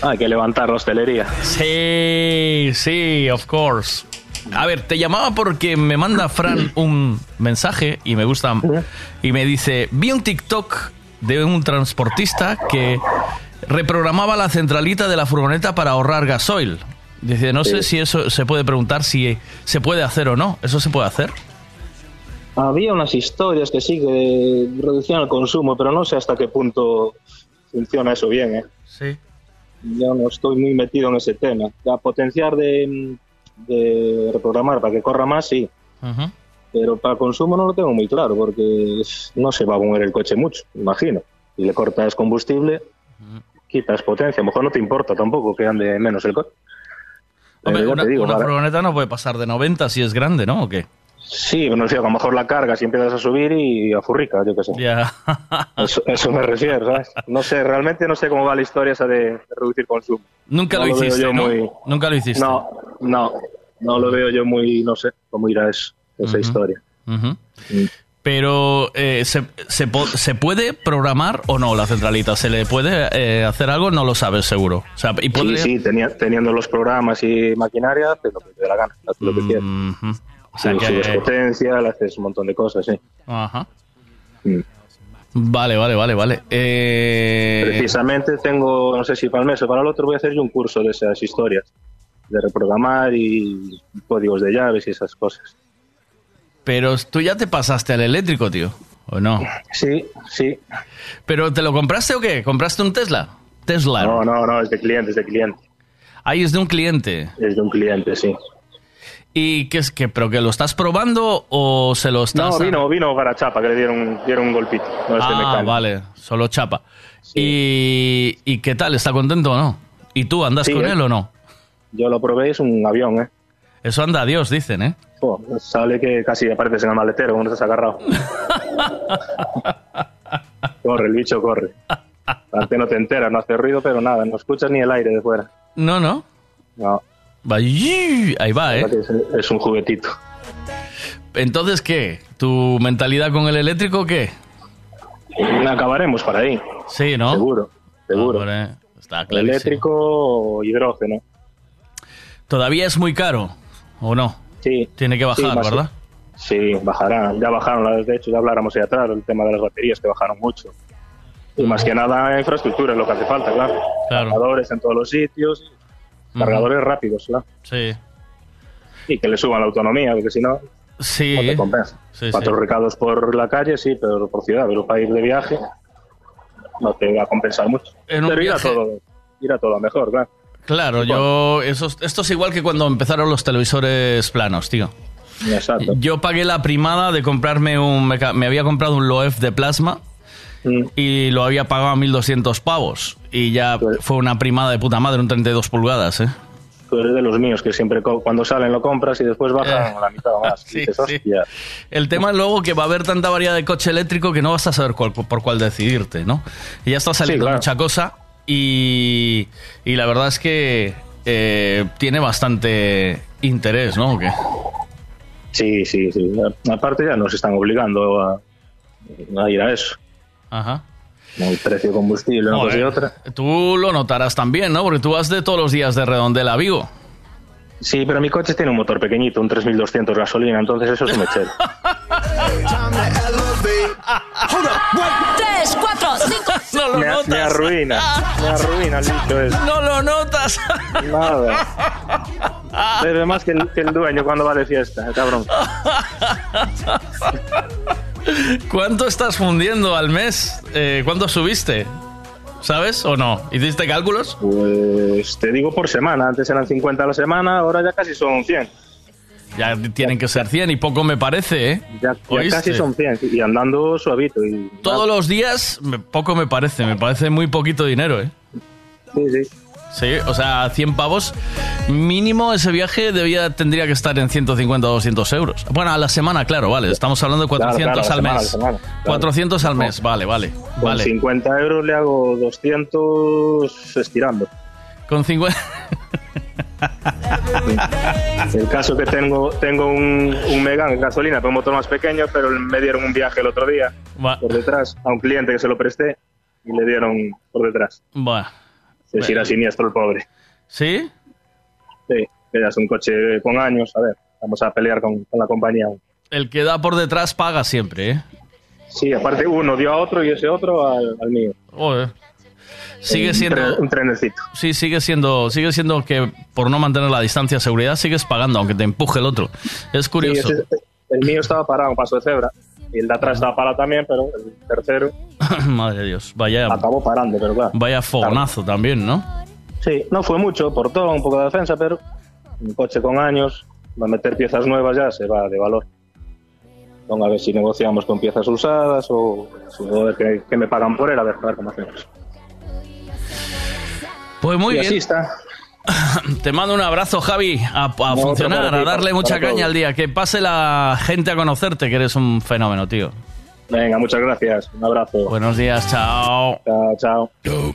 Hay que levantar la hostelería.
Sí, sí, of course. A ver, te llamaba porque me manda Fran un mensaje y me gusta. Y me dice: Vi un TikTok de un transportista que reprogramaba la centralita de la furgoneta para ahorrar gasoil. Dice: No sé si eso se puede preguntar si se puede hacer o no. ¿Eso se puede hacer?
Había unas historias que sí que reducían el consumo, pero no sé hasta qué punto funciona eso bien, ¿eh?
Sí.
Yo no estoy muy metido en ese tema. Potenciar de, de reprogramar para que corra más, sí. Pero para consumo no lo tengo muy claro, porque no se va a mover el coche mucho, imagino. Si le cortas combustible, quitas potencia. A lo mejor no te importa tampoco que ande menos el coche.
Hombre, una,
digo,
una furgoneta no puede pasar de 90 si es grande, ¿no? ¿O qué?
Sí, no sé, a lo mejor la cargas y empiezas a subir y a furrica, yo qué sé. Eso, eso me refiero, ¿sabes? No sé, realmente no sé cómo va la historia esa de, de reducir consumo.
Nunca
No
lo
veo
hiciste,
yo
¿no?
muy-
Nunca lo hiciste.
No, no, no lo veo yo muy, no sé cómo irá eso, esa historia.
Ujú. Pero, eh, ¿se, se, se puede programar o no la centralita? ¿Se le puede eh, hacer algo? No lo sabes seguro. O sea, y
Sí,
podría-
sí, tenía- teniendo los programas y maquinaria, pues lo que te dé la gana, haz lo que quieras.
O sea que-
subes potencia, le haces un montón de cosas, sí.
Ajá.
Mm.
Vale, vale, vale, vale. Eh,
Precisamente tengo, no sé si para el mes o para el otro, voy a hacer yo un curso de esas historias, de reprogramar y códigos de llaves y esas cosas.
Pero tú ya te pasaste al eléctrico, tío. ¿O no?
Sí, sí.
¿Pero te lo compraste o qué? ¿Compraste un Tesla? Tesla.
No, no, no, es de cliente, es de cliente.
Ahí es de un cliente.
Es de un cliente, sí.
¿Y qué es que? ¿Pero que lo estás probando o se lo estás...
No, vino, vino para chapa, que le dieron, dieron un golpito. No
ah, vale, solo chapa. ¿Y, ¿Y qué tal? ¿Está contento o no? ¿Y tú andas
Sí,
con
eh.
él o no?
Yo lo probé, es un avión, ¿eh?
Eso anda a Dios, dicen, ¿eh?
Jo, sale que casi apareces en el maletero cuando estás agarrado. corre, el bicho corre. Antes no te enteras, no hace ruido, pero nada, no escuchas ni el aire de fuera.
No, no.
No.
Ahí va, ¿eh?
Es, un juguetito.
Entonces, ¿qué? ¿Tu mentalidad con el eléctrico qué?
Acabaremos para ahí.
Sí, ¿no?
Seguro, seguro.
Hombre, está clarísimo.
Eléctrico o hidrógeno.
¿Todavía es muy caro o no?
Sí.
Tiene que bajar,
Sí,
¿verdad?
Sí, bajarán. Ya bajaron, las- de hecho, ya habláramos ahí atrás, el tema de las baterías, que bajaron mucho. Y más que nada, infraestructura es lo que hace falta, claro.
Claro.
Cargadores en todos los sitios, cargadores rápidos, claro.
Sí.
Y que le suban la autonomía, porque si no,
Sí.
no te compensa.
Sí,
Cuatro
sí.
recados por la calle, sí, pero por ciudad, pero para ir de viaje, no te va a compensar mucho.
En
pero irá
viaje-
todo, irá todo a mejor, claro.
Claro, yo... Eso, esto es igual que cuando empezaron los televisores planos, tío.
Exacto.
Yo pagué la primada de comprarme un... Me había comprado un Loef de plasma y lo había pagado a 1.200 pavos. Y ya fue una primada de puta madre, un 32 pulgadas, ¿eh?
Tú eres de los míos, que siempre cuando salen lo compras y después bajan
Eh.
a la mitad o más.
Sí,
Dices,
sí.
"Hostia".
El tema es luego que va a haber tanta variedad de coche eléctrico que no vas a saber cuál- por cuál decidirte, ¿no? Y ya está saliendo
claro.
mucha cosa y, y la verdad es que eh, tiene bastante interés, ¿no? ¿O qué?
Sí, sí, sí. Aparte ya nos están obligando a, a ir a eso.
Ajá.
Como El precio de combustible, una cosa y otra.
Tú lo notarás también, ¿no? Porque tú vas de todos los días de Redondela a Vigo.
Sí, pero mi coche tiene un motor pequeñito, un 3200 gasolina, entonces eso es un mechero.
Tres, cuatro, cinco.
No lo
me,
notas.
me arruina, me arruina el bicho ese.
No lo notas.
Nada. Bebe más que el, que el dueño cuando va de fiesta, cabrón.
¿Cuánto estás fundiendo al mes? Eh, ¿Cuánto subiste? ¿Sabes o no? ¿Hiciste cálculos?
Pues te digo por semana, antes eran 50 a la semana, ahora ya casi son 100.
Ya tienen que ser 100 y poco me parece, ¿eh?
Ya, casi son 100 y andando suavito. Y,
Todos los días, poco me parece, me parece muy poquito dinero, ¿eh?
Sí, sí.
Sí, o sea, 100 pavos. Mínimo ese viaje debía, tendría que estar en 150 o 200 euros. Bueno, a la semana, claro, vale. Estamos hablando de
Claro,
400
claro, a la
al
semana,
mes.
semana, claro.
400 al mes, vale, vale.
Con
vale.
50 euros le hago 200 estirando.
Con 50...
El caso que tengo tengo un, un Megane en gasolina, pero un motor más pequeño, pero me dieron un viaje el otro día
Va.
por detrás a un cliente que se lo presté y le dieron por detrás. Se tira siniestro el pobre.
¿Sí?
Sí, es un coche con años. A ver, vamos a pelear con, con la compañía.
El que da por detrás paga siempre, ¿eh?
Sí, aparte uno dio a otro y ese otro al, al mío.
Joder. Sigue siendo...
un trenecito.
Sí, sigue siendo, sigue siendo que por no mantener la distancia de seguridad sigues pagando, aunque te empuje el otro. Es curioso.
Sí, ese- el mío estaba parado paso de cebra y el de atrás estaba parado también, pero el tercero
Madre de Dios, vaya,
acabó parando, pero claro.
vaya fogonazo también, ¿no?
Sí, no fue mucho, por todo, un poco de defensa, pero un coche con años, va a meter piezas nuevas ya, se va de valor. Vamos a ver si negociamos con piezas usadas o, o a ver que, que me pagan por él, a ver, a ver cómo hacemos.
Pues muy
Y
bien.
así está.
Te mando un abrazo, Javi, a, funcionar,
para
a darle mucha
para
caña al día. Que pase la gente a conocerte, que eres un fenómeno, tío.
Venga, muchas gracias. Un abrazo.
Buenos días, chao.
Chao, chao.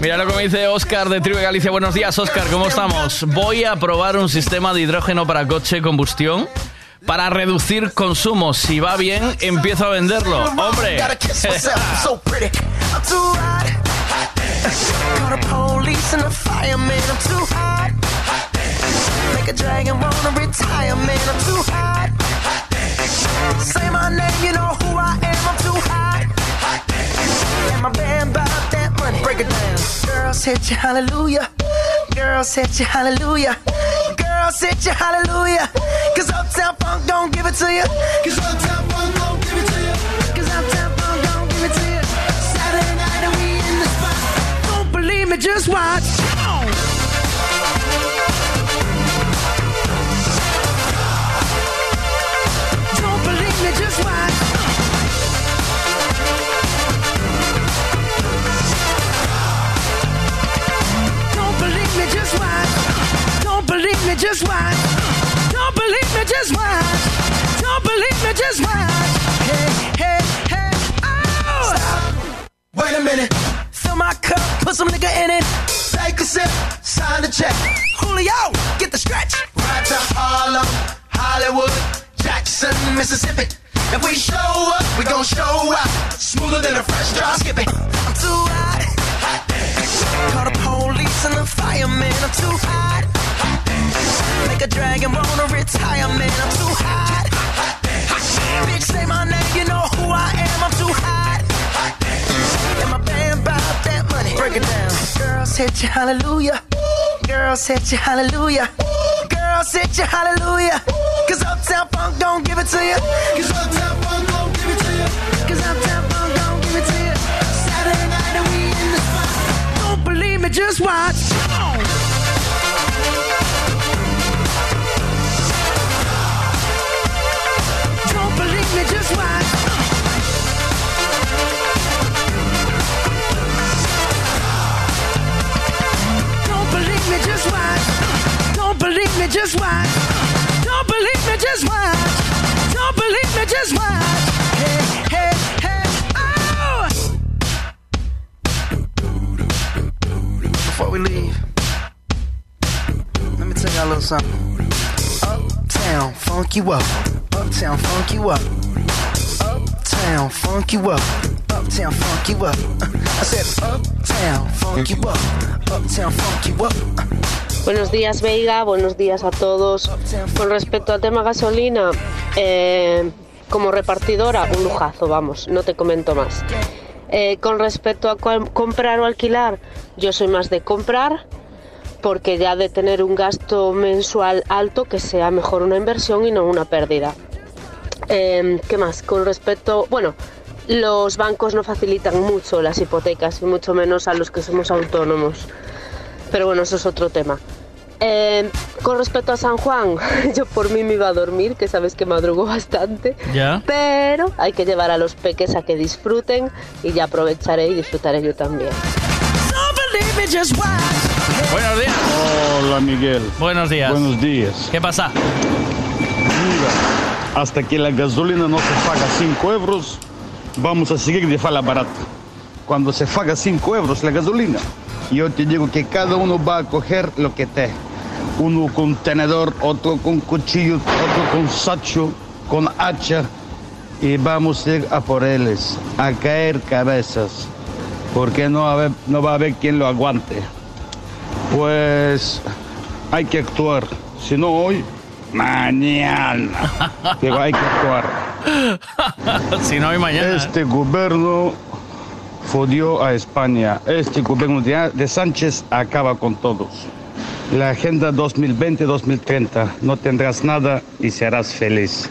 Mira lo que me dice Oscar de Tribe Galicia. Buenos días, Oscar, ¿cómo estamos? Voy a probar un sistema de hidrógeno para coche combustión para reducir consumo. Si va bien, empiezo a venderlo. ¡Hombre!
And my band bought that money. Break it down. Girls hit you, hallelujah. Girls hit you, hallelujah. Girls hit you, hallelujah. Cause Uptown Funk don't give it to you. Cause Uptown Funk don't give it to you. Cause Uptown Funk don't give it to you. Saturday night and we in the spot. Don't believe me, just watch. You, hallelujah.
Buenos días, Veiga. Buenos días a todos. Con respecto al tema gasolina, eh, como repartidora, un lujazo, vamos, no te comento más. Eh, con respecto a comprar o alquilar, yo soy más de comprar, porque ya de tener un gasto mensual alto, que sea mejor una inversión y no una pérdida. Eh, ¿Qué más? Con respecto, bueno, los bancos no facilitan mucho las hipotecas y mucho menos a los que somos autónomos. Pero bueno, eso es otro tema. Eh, con respecto a San Juan, yo por mí me iba a dormir, que sabes que madrugo bastante.
Ya.
Pero hay que llevar a los peques a que disfruten y ya aprovecharé y disfrutaré yo también.
Buenos días.
Hola Miguel.
Buenos días.
Buenos días.
¿Qué pasa?
Mira, hasta que la gasolina no se paga 5 euros, vamos a seguir de fala barata. Cuando se paga 5 euros la gasolina, yo te digo que cada uno va a coger lo que te. Uno con tenedor, otro con cuchillo, otro con sacho, con hacha. Y vamos a ir a por ellos, a caer cabezas. Porque no, va a haber- no va a haber quien lo aguante. Pues hay que actuar. Si no hoy, mañana. Pero hay que actuar.
si no hay mañana.
Este gobierno fodió a España. Este gobierno de, de Sánchez acaba con todos. La Agenda 2020-2030. No tendrás nada y serás feliz.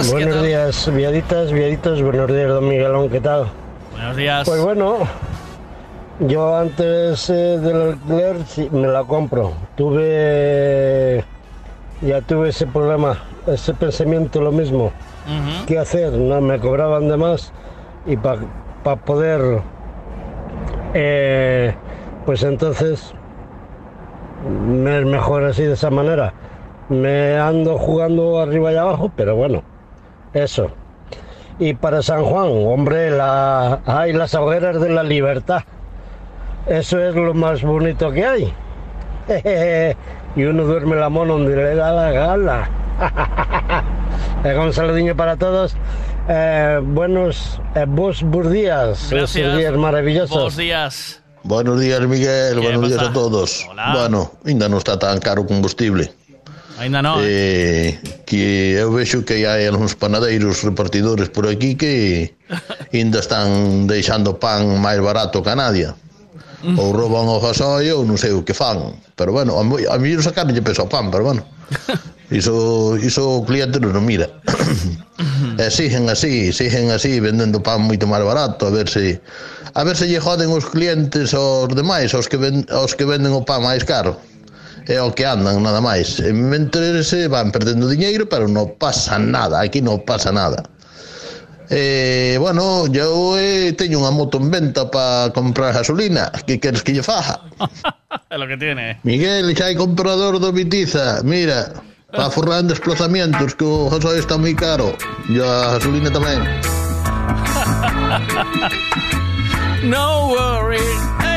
Días. ¿Qué
Buenos
tal?
días, viaditas, viaditos. Buenos días, don Miguelón, ¿qué tal?
Buenos días.
Pues bueno, yo antes eh, del alquiler sí, me la compro. Tuve. Ya tuve ese problema, ese pensamiento, lo mismo. ¿Qué hacer? No me cobraban de más y para poder. eh, pues entonces. Me es mejor así de esa manera. Me ando jugando arriba y abajo, pero bueno, eso. Y para San Juan, hombre, la, hay las hogueras de la libertad. Eso es lo más bonito que hay. y uno duerme la mano donde le da la gala. Eh, Un saludiño para todos. Eh, buenos, eh, vos bus días.
Gracias.
Estos días maravillosos.
Buenos días.
Buenos días, Miguel.
¿Qué
Buenos días a todos.
Hola.
Bueno, ainda non está tan caro combustible.
Ainda non.
Eh, que eu vexo que hai algúns panadeiros repartidores por aquí que ainda están deixando pan máis barato que a nadia. Mm. Ou rouban o gasoio ou non sei o que fan. Pero bueno, a, a mí non sacaronlle peso ao pan, pero bueno. Iso, iso o cliente non mira. e siguen así, siguen así vendendo pan moito máis barato, a ver se a ver se lle joden os clientes aos demais, aos que ven, aos que venden o pan máis caro. É o que andan, nada máis. E mentre se van perdendo diñeiro, pero non pasa nada, aquí non pasa nada. Eh, bueno, eu eh, teño unha moto en venta para comprar gasolina. Que queres que lle faja?
Es lo que tiene.
Miguel, xa hai comprador do Vitiza. Mira, para forrar en desplazamientos, que o gasoil está moi caro. E a gasolina tamén.
No worry.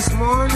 This morning,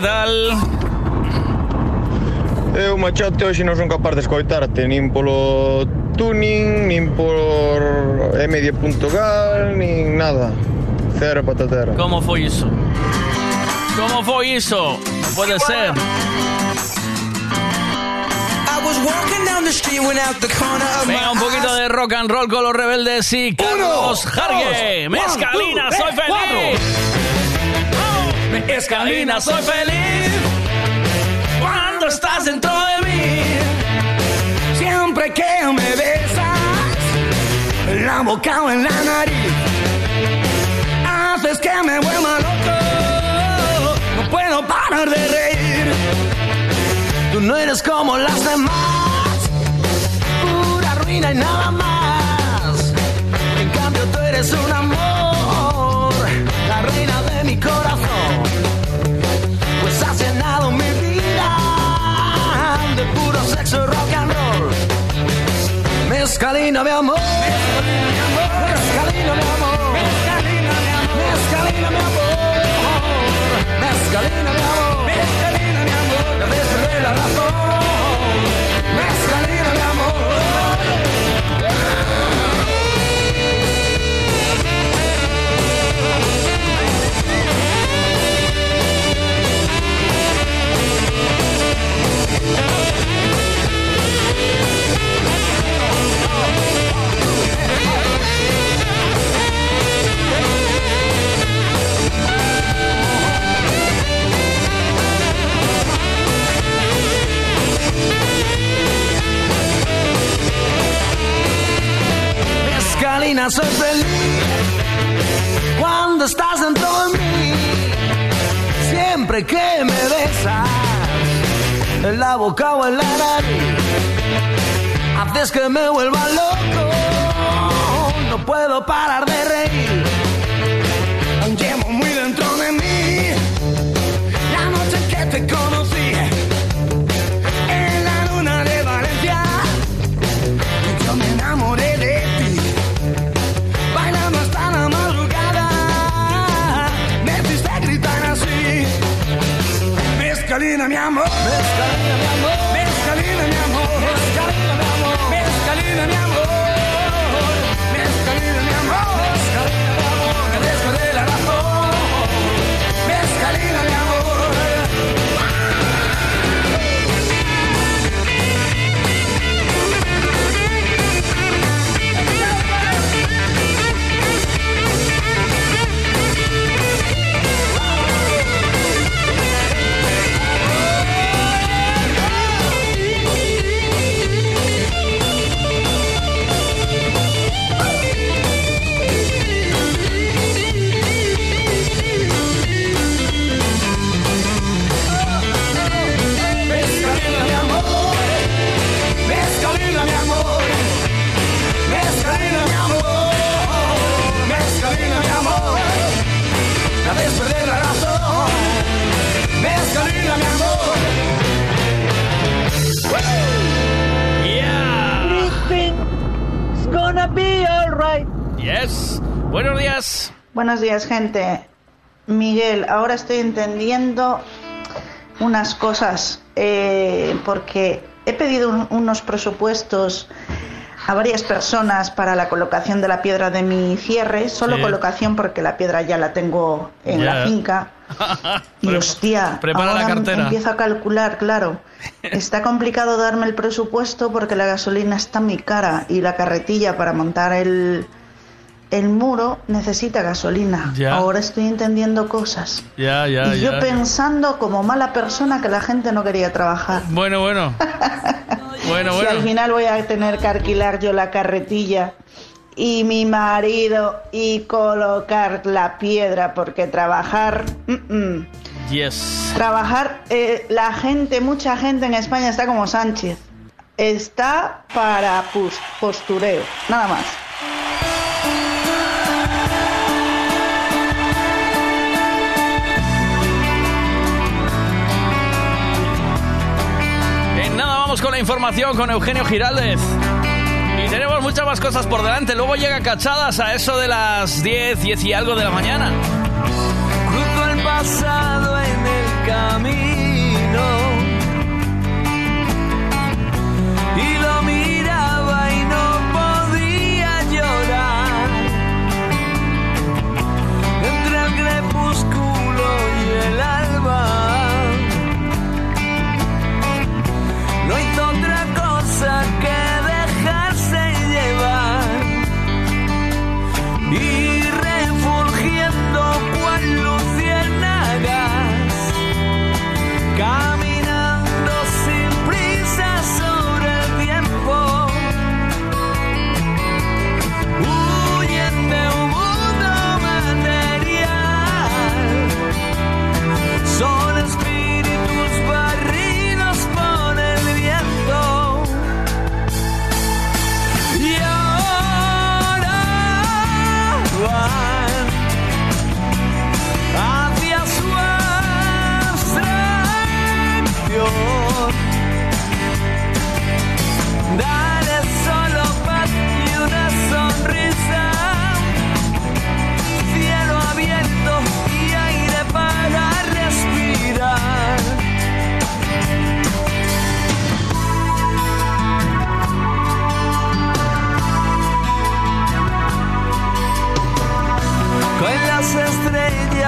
¿qué tal?
Eu, machote, hoxe non son capaz de escoitarte nin polo tuning, nin por m10.gal, nin nada. Cero patatero.
¿Cómo fue eso? ¿Cómo fue eso? No puede ser.
I
I was walking down the street when out the corner of my
Venga, un poquito de rock and roll con los rebeldes y Carlos Jargue.
dos,
Mezcalina,
one, two,
soy feliz. Mezcalina, soy feliz. Cuando estás dentro de mí.
Siempre que me besas, la boca o en la nariz, haces que me vuelva loco. No puedo parar de reír. Tú no eres como las demás, pura ruina y nada más. En cambio tú eres un Mezcalina, mi amor. Mezcalina, mi amor. Mezcalina, mi amor. Mezcalina, mi amor. Mezcalina, Mezcalina, soy feliz cuando estás dentro de mí. Siempre que me besas en la boca o en la nariz, haces que me vuelva loco. No puedo parar de reír.
Yes. Buenos días.
Buenos días, gente. Miguel, ahora estoy entendiendo unas cosas eh, porque he pedido un- unos presupuestos a varias personas para la colocación de la piedra de mi cierre, solo
Sí.
colocación porque la piedra ya la tengo en la finca. Y hostia,
prepara la
ahora
cartera.
empiezo a calcular, claro. Está complicado darme el presupuesto porque la gasolina está muy cara y la carretilla para montar el, el muro necesita gasolina.
Ya.
Ahora estoy entendiendo cosas.
Ya, ya,
y yo pensando como mala persona que la gente no quería trabajar.
Bueno, bueno. Bueno,
Si al
bueno.
final voy a tener que alquilar yo la carretilla y mi marido y colocar la piedra porque trabajar... mm, mm.
Yes.
Trabajar, eh, la gente, mucha gente en España está como Sánchez. Está para postureo, nada más.
Vamos con la información con Eugenio Giraldez. Y tenemos muchas más cosas por delante. Luego llega cachadas a eso de las 10, 10 y algo de la mañana.
Cruzo el pasado en el camino
Yeah.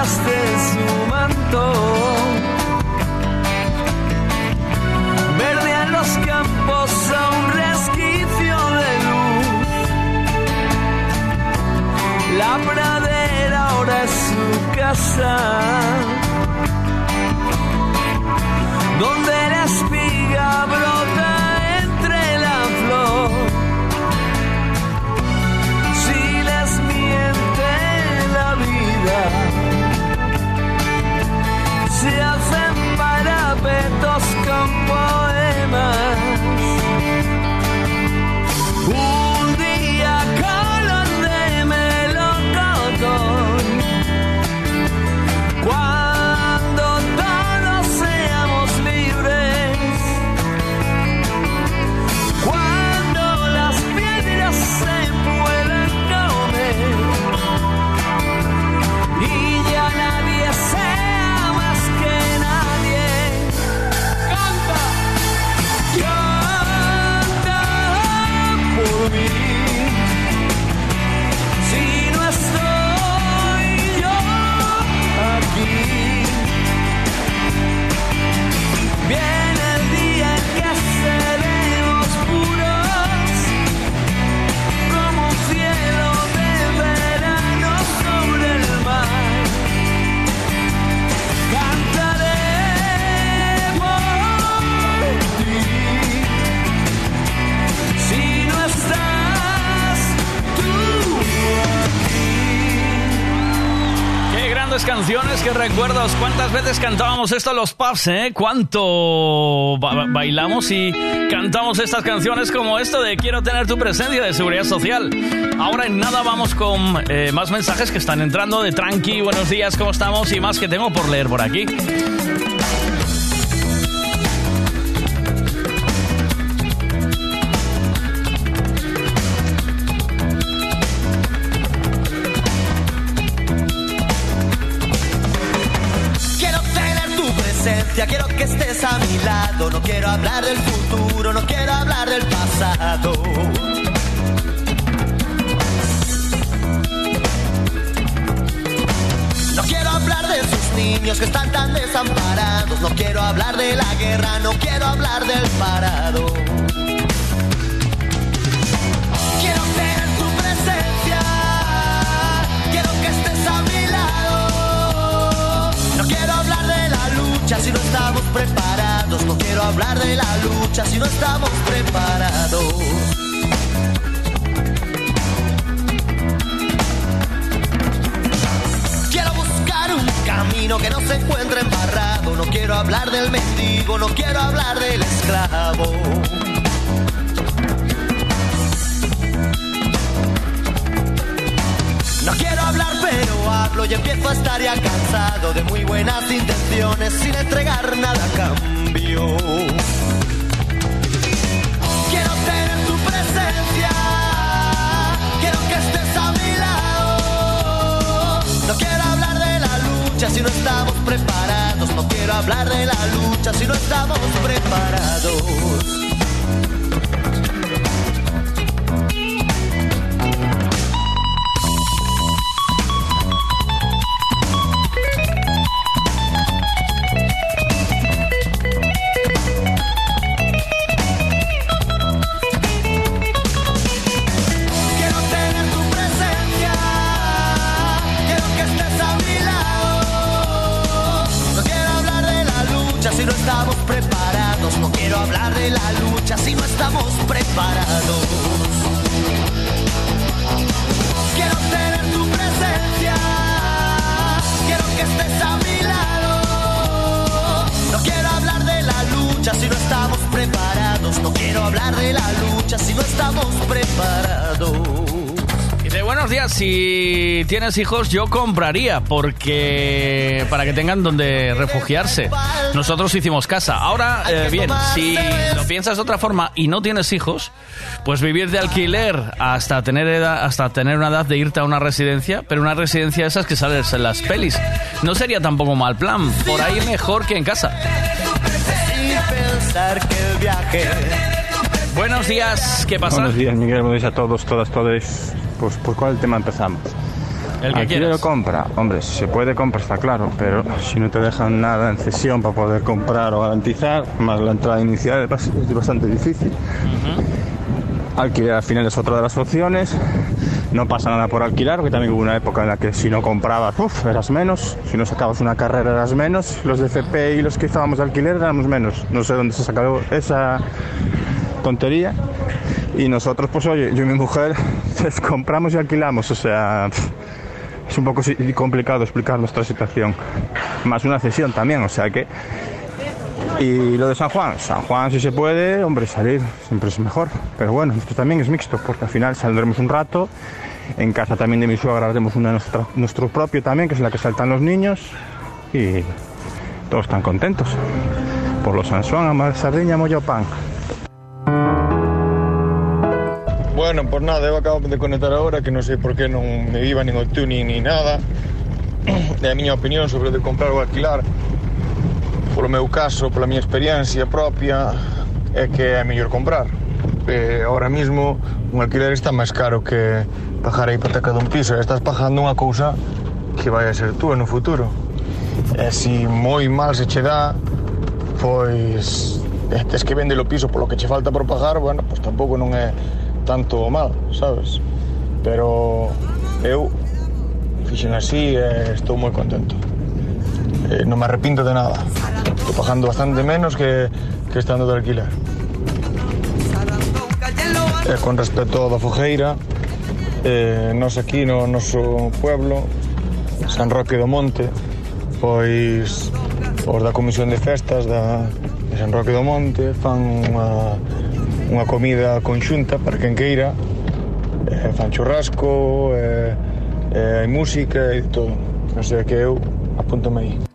De su manto. Verdean los campos a un resquicio de luz. La pradera ahora es su casa. Donde
Canciones, qué recuerdos. ¿Cuántas veces cantábamos esto en los pubs, eh? ¿Cuánto ba- bailamos y cantamos estas canciones como esto de Quiero tener tu presencia de Seguridad Social? Ahora en nada vamos con eh, más mensajes que están entrando de Tranqui, buenos días, ¿cómo estamos? Y más que tengo por leer por aquí.
No quiero hablar del futuro, no quiero hablar del pasado. No quiero hablar de sus niños que están tan desamparados. No quiero hablar de la guerra, no quiero hablar del parado. Quiero tener tu presencia, quiero que estés a mi lado. No quiero hablar de la lucha si no estamos preparados. No quiero hablar de la lucha si no estamos preparados. Quiero buscar un camino que no se encuentre embarrado. No quiero hablar del mendigo, no quiero hablar del esclavo. Y empiezo a estar ya cansado de muy buenas intenciones sin entregar nada a cambio. Quiero tener tu presencia, quiero que estés a mi lado. No quiero hablar de la lucha si no estamos preparados. No quiero hablar de la lucha si no estamos preparados. Si
tienes hijos yo compraría porque para que tengan donde refugiarse. Nosotros hicimos casa. Ahora, eh, bien, si lo piensas de otra forma y no tienes hijos, pues vivir de alquiler hasta tener edad, hasta tener una edad de irte a una residencia, pero una residencia de esas que sales en las pelis. No sería tampoco mal plan. Por ahí mejor que en casa. Buenos días, ¿qué pasa?
Buenos días, Miguel. Buenos días a todos, todas, todos. Pues, ¿por cuál tema empezamos?
El que
Alquiler
quieras.
o compra, hombre, se puede compra está claro, pero si no te dejan nada en cesión para poder comprar o garantizar, más la entrada inicial es bas- es bastante difícil. Alquiler al final es otra de las opciones. No pasa nada por alquilar, porque también hubo una época en la que si no comprabas, uf, eras menos. Si no sacabas una carrera, eras menos. Los de FP y los que estábamos de alquiler éramos menos. No sé dónde se sacó esa tontería. Y nosotros, pues oye, yo y mi mujer compramos y alquilamos. O sea, es un poco complicado explicar nuestra situación. Más una cesión también, o sea que... Y lo de San Juan, San Juan si se puede, hombre, salir siempre es mejor. Pero bueno, esto también es mixto, porque al final saldremos un rato. En casa también de mi suegra haremos una nuestra, nuestro propio también, que es la que saltan los niños. Y todos están contentos. Por los San Juan, Amar Sardiña, Mollo
Bueno, pues nada, eu acabo de conectar agora que non sei por que non me iba nin o tuning ni nada. É a miña opinión sobre de comprar ou alquilar. Por o meu caso, pola miña experiencia propia, é que é mellor comprar. Eh, ahora mismo un alquiler está máis caro que pagar a hipoteca dun piso. Estás pagando unha cousa que vai a ser tú no futuro. E si moi mal se che dá, pois tes que vende o piso polo que che falta por pagar, bueno, pois tampouco non é tanto o mal, sabes? Pero eu fixen así e estou moi contento. E non me arrepinto de nada. Estou pagando bastante menos que, que estando de alquiler. E con respecto da Fogueira, eh, nos aquí no noso pueblo, San Roque do Monte, pois os da Comisión de Festas da, de San Roque do Monte fan unha unha comida conxunta para quen queira, eh, fan churrasco, eh, eh, hai música e todo. Non sei que eu apúntome aí.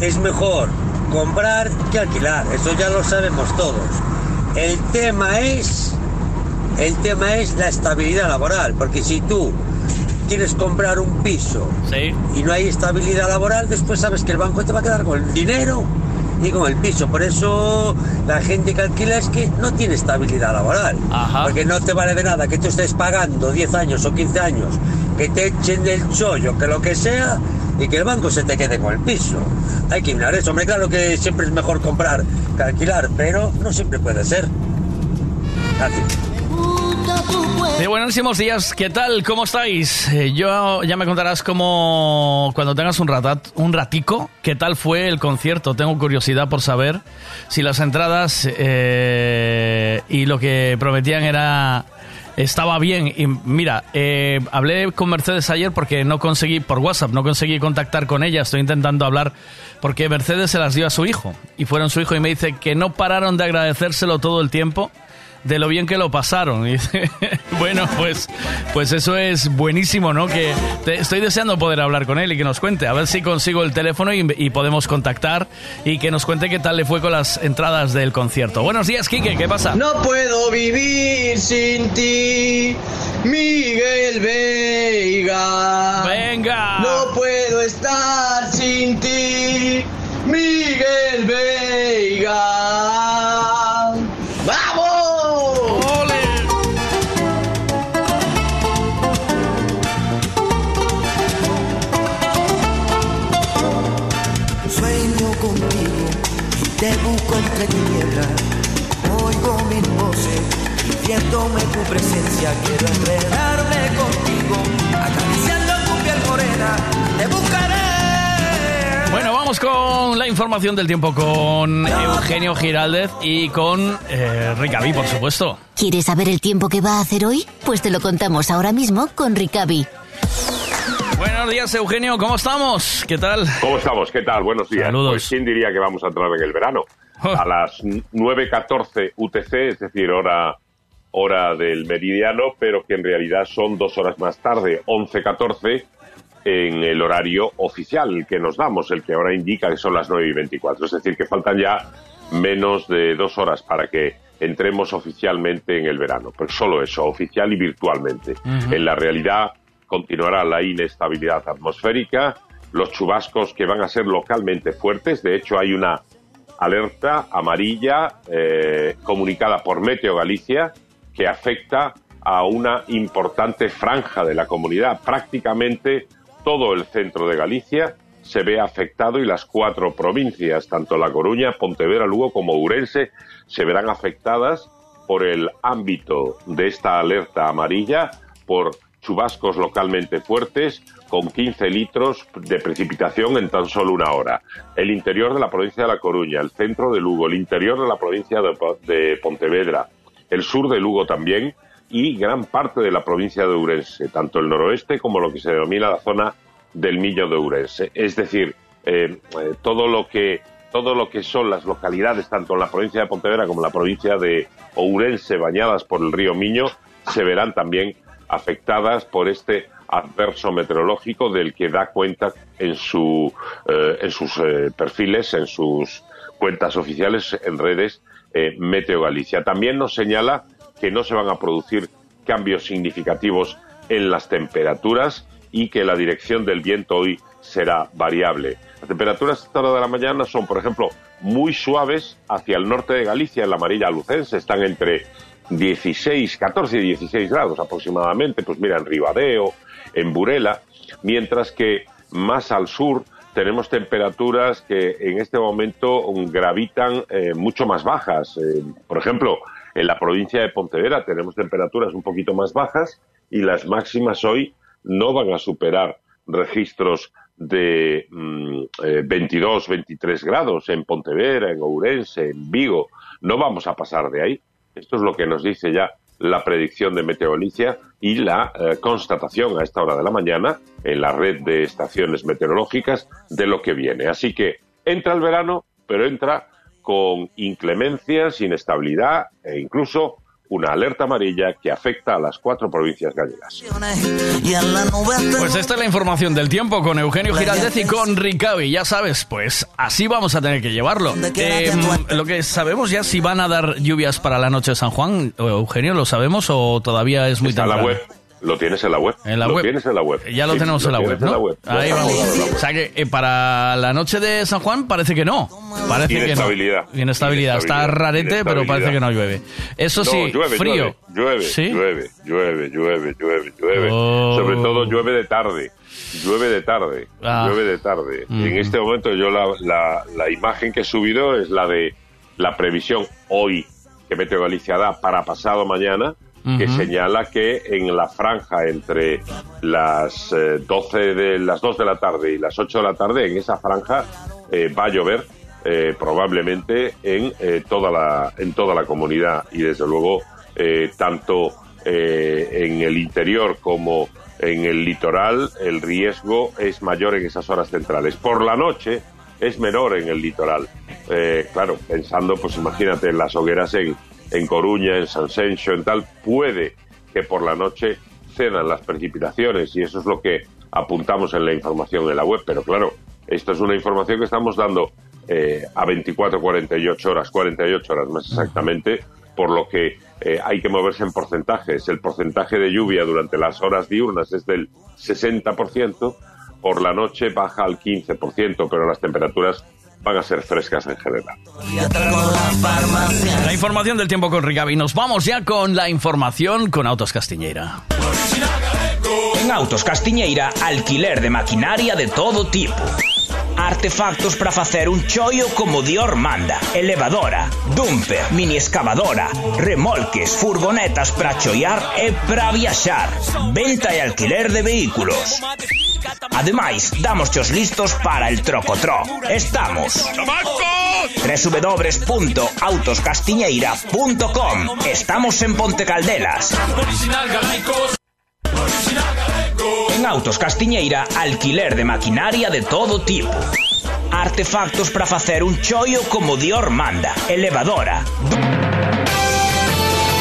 Es mejor comprar que alquilar. Eso ya lo sabemos todos. El tema es, el tema es la estabilidad laboral, porque si tú quieres comprar un piso y no hay estabilidad laboral, después sabes que el banco te va a quedar con el dinero y con el piso. Por eso la gente que alquila es que no tiene estabilidad laboral. Porque no te vale de nada que tú estés pagando 10 años o 15 años, que te echen del chollo, que lo que sea, y que el banco se te quede con el piso. Hay que mirar eso. Hombre, claro que siempre es mejor comprar que alquilar, pero no siempre puede ser. Gracias.
De buenísimos días, ¿qué tal? ¿Cómo estáis? Eh, yo ya me contarás cómo, cuando tengas un, ratat, un ratico, qué tal fue el concierto. Tengo curiosidad por saber si las entradas eh, y lo que prometían era estaba bien. Y mira, eh, hablé con Mercedes ayer porque no conseguí, por WhatsApp, no conseguí contactar con ella. Estoy intentando hablar porque Mercedes se las dio a su hijo. Y fueron su hijo y me dice que no pararon de agradecérselo todo el tiempo de lo bien que lo pasaron. bueno, pues, pues eso es buenísimo, ¿no? Que te- estoy deseando poder hablar con él y que nos cuente. A ver si consigo el teléfono y, y podemos contactar y que nos cuente qué tal le fue con las entradas del concierto. Buenos días, Quique, ¿qué pasa?
No puedo vivir sin ti, Miguel Veiga.
Venga.
No puedo estar sin ti, Miguel Veiga.
Entre tinieblas, oigo mis voces, sintiéndome tu presencia, quiero enredarme contigo, acariciando tu piel morena, te buscaré.
Bueno, vamos con la información del tiempo con Eugenio Giraldez y con eh, Ricavi, por supuesto.
¿Quieres saber el tiempo que va a hacer hoy? Pues te lo contamos ahora mismo con Ricavi.
Buenos días, Eugenio, ¿cómo estamos? ¿Qué tal?
¿Cómo estamos? ¿Qué tal? Buenos días.
Saludos.
Pues quién diría que vamos a entrar en el verano. A las 9.14 UTC, es decir, hora, hora del meridiano, pero que en realidad son dos horas más tarde, 11.14 en el horario oficial el que nos damos, el que ahora indica que son las 9 y 24. Es decir, que faltan ya menos de dos horas para que entremos oficialmente en el verano. Pues solo eso, oficial y virtualmente. En la realidad continuará la inestabilidad atmosférica, los chubascos que van a ser localmente fuertes. De hecho, hay una alerta amarilla eh, comunicada por Meteo Galicia que afecta a una importante franja de la comunidad. Prácticamente todo el centro de Galicia se ve afectado y las cuatro provincias, tanto La Coruña, Pontevedra, Lugo como Urense, se verán afectadas por el ámbito de esta alerta amarilla por chubascos localmente fuertes con 15 litros de precipitación en tan solo una hora. El interior de la provincia de La Coruña, el centro de Lugo, el interior de la provincia de, Po- de Pontevedra, el sur de Lugo también y gran parte de la provincia de Urense, tanto el noroeste como lo que se denomina la zona del Millo de Urense. Es decir, eh, eh, todo lo que todo lo que son las localidades, tanto en la provincia de Pontevedra como en la provincia de Ourense, bañadas por el río Miño, se verán también afectadas por este adverso meteorológico del que da cuenta en, su, eh, en sus eh, perfiles, en sus cuentas oficiales en redes eh, Meteo Galicia. También nos señala que no se van a producir cambios significativos en las temperaturas y que la dirección del viento hoy será variable. Las temperaturas esta hora de la mañana son, por ejemplo, muy suaves hacia el norte de Galicia, en la amarilla lucense, están entre 16, 14 y 16 grados aproximadamente, pues mira, en Ribadeo, en Burela, mientras que más al sur tenemos temperaturas que en este momento gravitan eh, mucho más bajas. Eh, por ejemplo, en la provincia de Pontevedra tenemos temperaturas un poquito más bajas y las máximas hoy no van a superar registros de mm, eh, 22, 23 grados en Pontevedra, en Ourense, en Vigo. No vamos a pasar de ahí. Esto es lo que nos dice ya la predicción de Meteorolicia y la eh, constatación a esta hora de la mañana en la red de estaciones meteorológicas de lo que viene. Así que entra el verano, pero entra con inclemencias, inestabilidad e incluso una alerta amarilla que afecta a las cuatro provincias gallegas.
Pues esta es la información del tiempo con Eugenio Giraldez y con Ricavi. Ya sabes, pues así vamos a tener que llevarlo. Eh, lo que sabemos ya si van a dar lluvias para la noche de San Juan, Eugenio, ¿lo sabemos o todavía es muy
Está en la web. Lo tienes en la web.
En la
lo
web.
tienes en la web.
Ya lo
Sí,
tenemos en la web, Ahí vamos.
en la web.
O sea que eh, para la noche de San Juan parece que no. Parece que no.
Inestabilidad.
Inestabilidad. Está rarete, pero parece que no llueve. Eso
No,
sí,
llueve,
frío.
Llueve,
¿Sí?
llueve, llueve, llueve, llueve, llueve.
Oh.
Sobre todo llueve de tarde. Llueve de tarde.
Ah.
Llueve de tarde.
Mm.
En este momento yo la, la, la imagen que he subido es la de la previsión hoy que Meteo Galicia da para pasado mañana, que señala que en la franja entre las eh, 12 de las 2 de la tarde y las 8 de la tarde, en esa franja eh, va a llover eh, probablemente en eh, toda la en toda la comunidad y desde luego eh, tanto eh, en el interior como en el litoral el riesgo es mayor en esas horas centrales. Por la noche es menor en el litoral. Eh, claro, pensando, pues imagínate, en las hogueras en, en Coruña, en San Sencho, en tal, puede que por la noche cedan las precipitaciones y eso es lo que apuntamos en la información de la web. Pero claro, esto es una información que estamos dando eh, a 24, 48 horas, 48 horas más exactamente, por lo que eh, hay que moverse en porcentajes. El porcentaje de lluvia durante las horas diurnas es del 60%, por la noche baja al 15%, pero las temperaturas van a ser frescas en general.
La información del tiempo con Ricavi. Nos vamos ya con la información con Autos Castiñeira.
En Autos Castiñeira, alquiler de maquinaria de todo tipo. Artefactos para facer un chollo como Dior manda. Elevadora, dumper, mini excavadora, remolques, furgonetas para chollar e para viaxar. Venta e alquiler de vehículos. Ademais, damos os listos para el trocotró. Estamos www.autoscastiñeira.com Estamos en Ponte Caldelas. En Autos Castiñeira, alquiler de maquinaria de todo tipo. Artefactos para facer un chollo como Dior manda. Elevadora,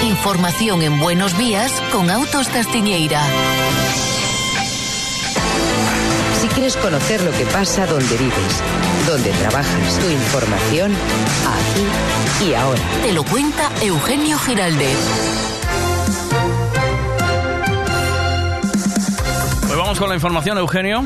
Información en Buenos Días con Autos Castiñeira.
Si quieres conocer lo que pasa donde vives, donde trabajas, tu información aquí y ahora.
Te lo cuenta Eugenio Giraldez.
Pues vamos con la información, Eugenio.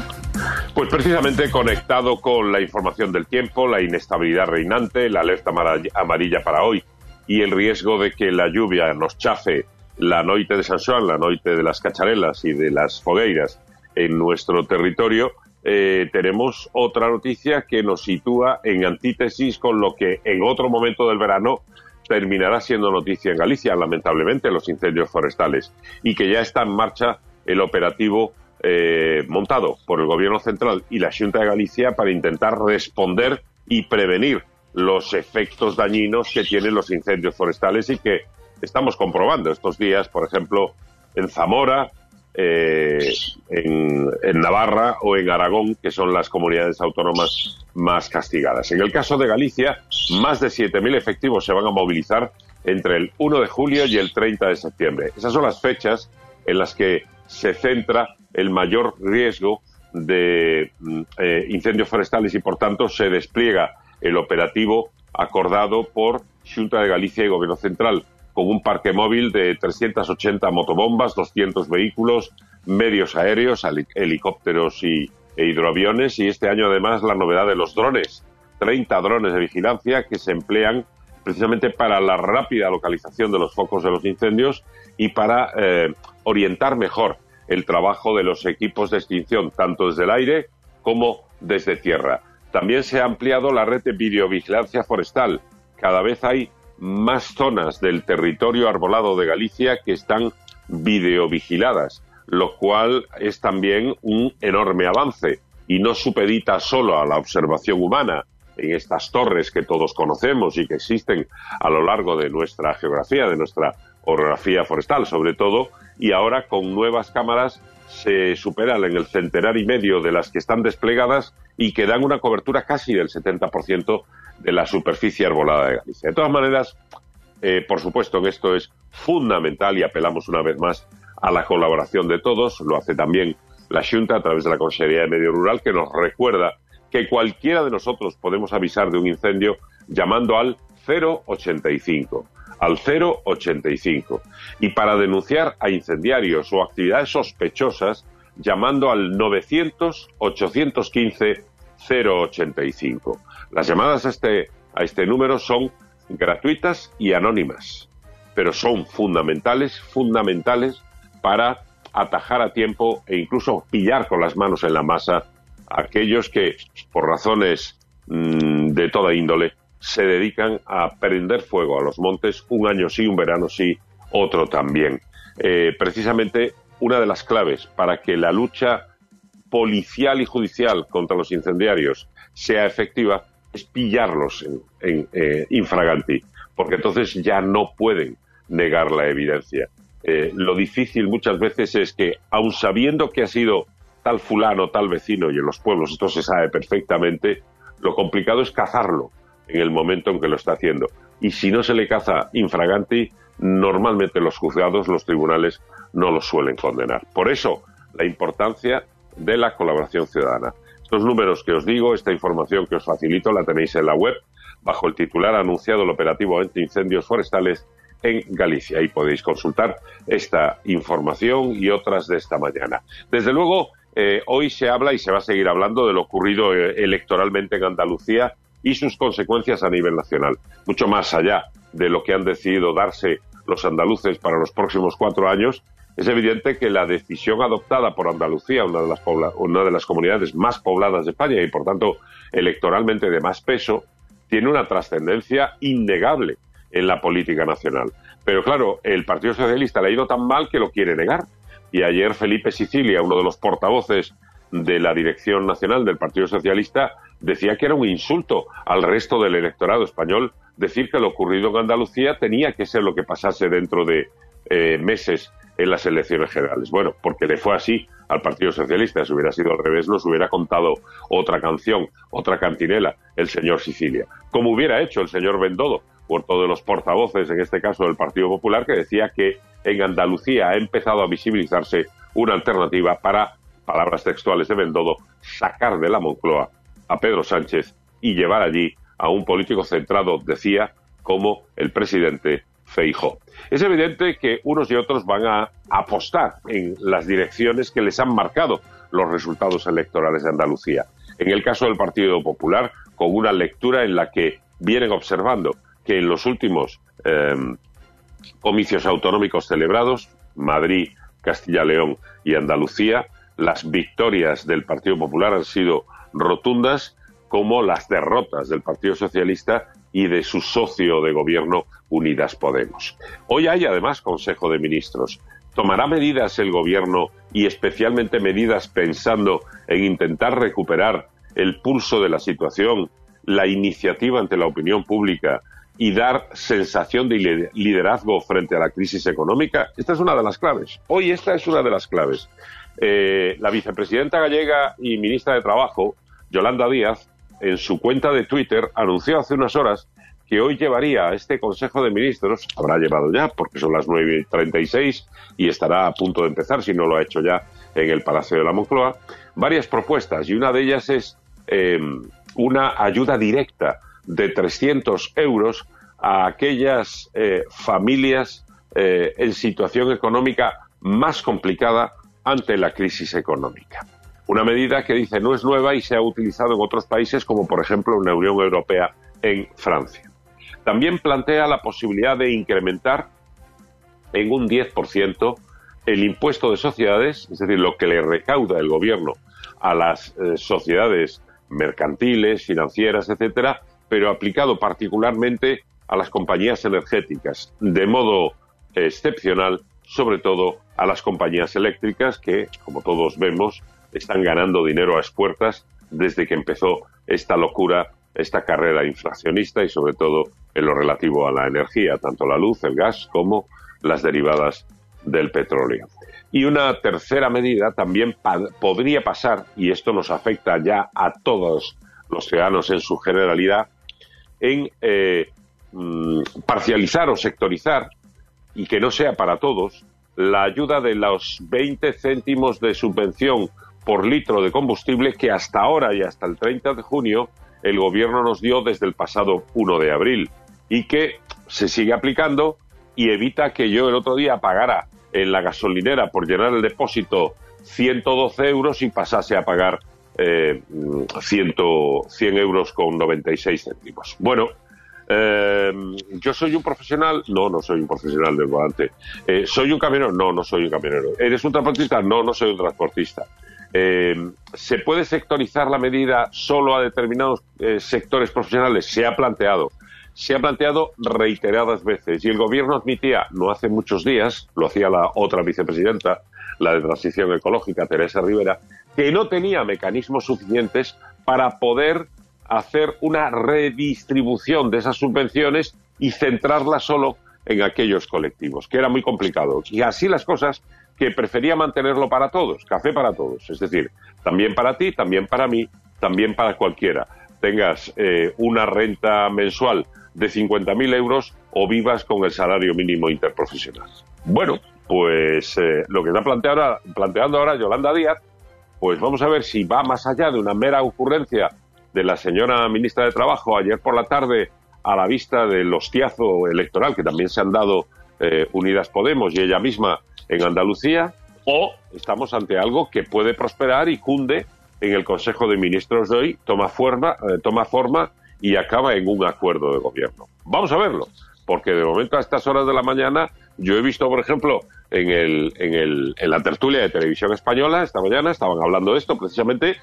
Pues precisamente conectado con la información del tiempo, la inestabilidad reinante, la alerta amarilla para hoy y el riesgo de que la lluvia nos chafe la noite de San Xoán, la noite de las cacharelas y de las fogueiras en nuestro territorio, eh, tenemos otra noticia que nos sitúa en antítesis con lo que en otro momento del verano terminará siendo noticia en Galicia, lamentablemente, los incendios forestales, y que ya está en marcha el operativo eh, montado por el Gobierno Central y la Junta de Galicia para intentar responder y prevenir los efectos dañinos que tienen los incendios forestales y que estamos comprobando estos días, por ejemplo, en Zamora, eh, en, en Navarra o en Aragón, que son las comunidades autónomas más castigadas. En el caso de Galicia, más de 7.000 efectivos se van a movilizar entre el 1 de julio y el 30 de septiembre. Esas son las fechas en las que se centra el mayor riesgo de mm, eh, incendios forestales y, por tanto, se despliega el operativo acordado por Junta de Galicia y Gobierno Central, con un parque móvil de 380 motobombas, 200 vehículos, medios aéreos, heli- helicópteros y, e hidroaviones, y este año además la novedad de los drones, 30 drones de vigilancia que se emplean precisamente para la rápida localización de los focos de los incendios y para eh, orientar mejor el trabajo de los equipos de extinción, tanto desde el aire como desde tierra. También se ha ampliado la red de videovigilancia forestal. Cada vez hay más zonas del territorio arbolado de Galicia que están videovigiladas, lo cual es también un enorme avance y no supedita solo a la observación humana en estas torres que todos conocemos y que existen a lo largo de nuestra geografía, de nuestra orografía forestal, sobre todo, y ahora con nuevas cámaras se superan en el centenar y medio de las que están desplegadas y que dan una cobertura casi del 70% de la superficie arbolada de Galicia. De todas maneras, eh, por supuesto que esto es fundamental y apelamos una vez más a la colaboración de todos. Lo hace también la Junta a través de la Consejería de Medio Rural, que nos recuerda que cualquiera de nosotros podemos avisar de un incendio llamando al 085 al 085 y para denunciar a incendiarios o actividades sospechosas llamando al 900 815 085. Las llamadas a este, a este número son gratuitas y anónimas, pero son fundamentales, fundamentales para atajar a tiempo e incluso pillar con las manos en la masa a aquellos que, por razones mm, de toda índole, se dedican a prender fuego a los montes un año sí, un verano sí, otro también. Eh, precisamente una de las claves para que la lucha policial y judicial contra los incendiarios sea efectiva es pillarlos en, eh, infraganti, porque entonces ya no pueden negar la evidencia. Eh, lo difícil muchas veces es que, aun sabiendo que ha sido tal fulano, tal vecino, y en los pueblos esto se sabe perfectamente, lo complicado es cazarlo en el momento en que lo está haciendo. Y si no se le caza infraganti, normalmente los juzgados, los tribunales, no lo suelen condenar. Por eso, la importancia de la colaboración ciudadana. Estos números que os digo, esta información que os facilito, la tenéis en la web, bajo el titular anunciado el operativo anti-incendios forestales en Galicia. Ahí podéis consultar esta información y otras de esta mañana. Desde luego, eh, hoy se habla y se va a seguir hablando de lo ocurrido eh, electoralmente en Andalucía y sus consecuencias a nivel nacional. Mucho más allá de lo que han decidido darse los andaluces para los próximos cuatro años, es evidente que la decisión adoptada por Andalucía, una de las, una de las comunidades más pobladas de España y por tanto electoralmente de más peso, tiene una trascendencia innegable en la política nacional. Pero claro, el Partido Socialista le ha ido tan mal que lo quiere negar. Y ayer Felipe Sicilia, uno de los portavoces de la dirección nacional del Partido Socialista, decía que era un insulto al resto del electorado español decir que lo ocurrido en Andalucía tenía que ser lo que pasase dentro de eh, meses en las elecciones generales. Bueno, porque le fue así al Partido Socialista. Si hubiera sido al revés, nos hubiera contado otra canción, otra cantinela, el señor Sicilia. Como hubiera hecho el señor Bendodo, por todos los portavoces, en este caso del Partido Popular, que decía que en Andalucía ha empezado a visibilizarse una alternativa para, palabras textuales de Bendodo, sacar de la Moncloa a Pedro Sánchez y llevar allí a un político centrado, decía, como el presidente Feijó. Es evidente que unos y otros van a apostar en las direcciones que les han marcado los resultados electorales de Andalucía. En el caso del Partido Popular, con una lectura en la que vienen observando que en los últimos eh, comicios autonómicos celebrados, Madrid, Castilla-León y Andalucía, las victorias del Partido Popular han sido rotundas como las derrotas del Partido Socialista y de su socio de gobierno Unidas Podemos. Hoy hay además Consejo de Ministros. ¿Tomará medidas el gobierno y especialmente medidas pensando en intentar recuperar el pulso de la situación, la iniciativa ante la opinión pública y dar sensación de li- liderazgo frente a la crisis económica? Esta es una de las claves. Hoy esta es una de las claves. Eh, la vicepresidenta gallega y ministra de Trabajo, Yolanda Díaz, en su cuenta de Twitter anunció hace unas horas que hoy llevaría a este Consejo de Ministros, habrá llevado ya, porque son las 9.36 y estará a punto de empezar, si no lo ha hecho ya, en el Palacio de la Moncloa, varias propuestas y una de ellas es eh, una ayuda directa de 300 euros a aquellas eh, familias eh, en situación económica más complicada ante la crisis económica. Una medida que dice no es nueva y se ha utilizado en otros países como por ejemplo en la Unión Europea en Francia. También plantea la posibilidad de incrementar en un 10% el impuesto de sociedades, es decir, lo que le recauda el gobierno a las eh, sociedades mercantiles, financieras, etcétera, pero aplicado particularmente a las compañías energéticas, de modo excepcional, sobre todo a las compañías eléctricas que, como todos vemos, están ganando dinero a expuertas desde que empezó esta locura, esta carrera inflacionista y sobre todo en lo relativo a la energía, tanto la luz, el gas como las derivadas del petróleo. Y una tercera medida también podría pasar, y esto nos afecta ya a todos los ciudadanos en su generalidad, en eh, mm, parcializar o sectorizar, y que no sea para todos, la ayuda de los 20 céntimos de subvención por litro de combustible que hasta ahora y hasta el 30 de junio el gobierno nos dio desde el pasado 1 de abril y que se sigue aplicando y evita que yo el otro día pagara en la gasolinera por llenar el depósito 112 euros y pasase a pagar eh, mm, 100, 100 euros con 96 céntimos. Bueno, eh, yo soy un profesional, no, no soy un profesional del volante. Eh, ¿Soy un camionero? No, no soy un camionero. ¿Eres un transportista? No, no soy un transportista. Eh, ¿Se puede sectorizar la medida solo a determinados sectores profesionales? Se ha planteado. Se ha planteado reiteradas veces y el gobierno admitía, no hace muchos días, lo hacía la otra vicepresidenta, la de Transición Ecológica, Teresa Rivera, que no tenía mecanismos suficientes para poder hacer una redistribución de esas subvenciones y centrarlas solo en aquellos colectivos, que era muy complicado. Y así las cosas, que prefería mantenerlo para todos, café para todos. Es decir, también para ti, también para mí, también para cualquiera. Tengas eh, una renta mensual de 50.000 euros o vivas con el salario mínimo interprofesional. Bueno, pues eh, lo que está planteando ahora, planteando ahora Yolanda Díaz, pues vamos a ver si va más allá de una mera ocurrencia de la señora ministra de Trabajo ayer por la tarde a la vista del hostiazo electoral que también se han dado eh, Unidas Podemos y ella misma en Andalucía, o estamos ante algo que puede prosperar y cunde en el Consejo de Ministros de hoy, toma forma, eh, toma forma y acaba en un acuerdo de gobierno. Vamos a verlo, porque de momento a estas horas de la mañana yo he visto, por ejemplo, en, el, en, el, en la tertulia de televisión española, esta mañana estaban hablando de esto precisamente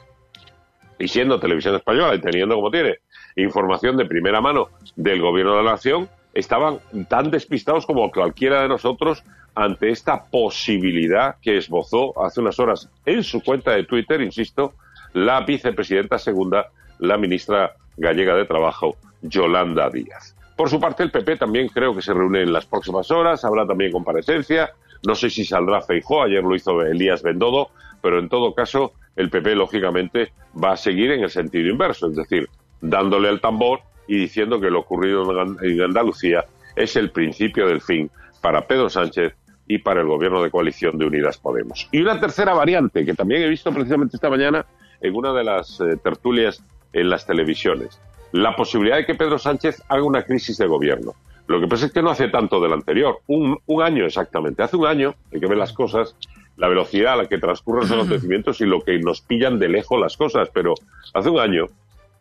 y siendo televisión española y teniendo como tiene información de primera mano del gobierno de la nación, estaban tan despistados como cualquiera de nosotros ante esta posibilidad que esbozó hace unas horas en su cuenta de Twitter, insisto, la vicepresidenta segunda, la ministra gallega de Trabajo, Yolanda Díaz. Por su parte, el PP también creo que se reúne en las próximas horas, habrá también comparecencia, no sé si saldrá Feijó, ayer lo hizo Elías Bendodo, pero en todo caso, el PP, lógicamente, va a seguir en el sentido inverso, es decir, dándole al tambor y diciendo que lo ocurrido en Andalucía es el principio del fin para Pedro Sánchez y para el gobierno de coalición de Unidas Podemos. Y una tercera variante que también he visto precisamente esta mañana en una de las eh, tertulias en las televisiones. La posibilidad de que Pedro Sánchez haga una crisis de gobierno. Lo que pasa es que no hace tanto del anterior, un, un año exactamente. Hace un año, hay que ver las cosas, la velocidad a la que transcurren los acontecimientos y lo que nos pillan de lejos las cosas, pero hace un año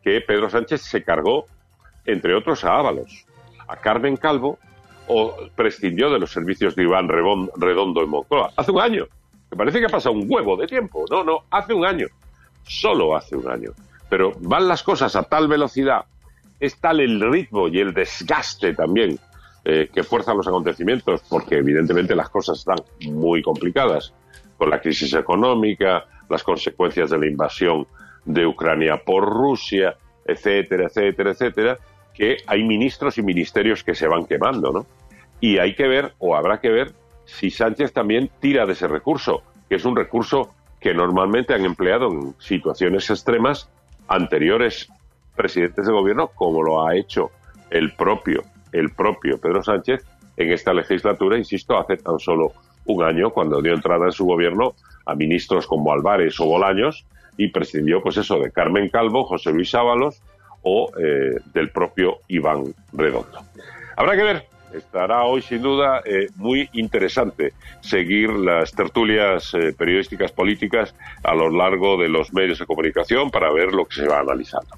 que Pedro Sánchez se cargó, entre otros, a Ábalos, a Carmen Calvo o prescindió de los servicios de Iván Redondo en Moncloa. Hace un año. Me parece que ha pasado un huevo de tiempo. No, no, hace un año. Solo hace un año. Pero van las cosas a tal velocidad, es tal el ritmo y el desgaste también eh, que fuerzan los acontecimientos, porque evidentemente las cosas están muy complicadas, con la crisis económica, las consecuencias de la invasión de Ucrania por Rusia, etcétera, etcétera, etcétera, que hay ministros y ministerios que se van quemando, ¿no? Y hay que ver, o habrá que ver, si Sánchez también tira de ese recurso, que es un recurso que normalmente han empleado en situaciones extremas anteriores presidentes de gobierno, como lo ha hecho el propio, el propio Pedro Sánchez en esta legislatura, insisto, hace tan solo un año, cuando dio entrada en su gobierno a ministros como Álvarez o Bolaños y prescindió, pues eso, de Carmen Calvo, José Luis Ábalos o eh, del propio Iván Redondo. Habrá que ver, estará hoy sin duda eh, muy interesante seguir las tertulias eh, periodísticas políticas a lo largo de los medios de comunicación para ver lo que se va analizando.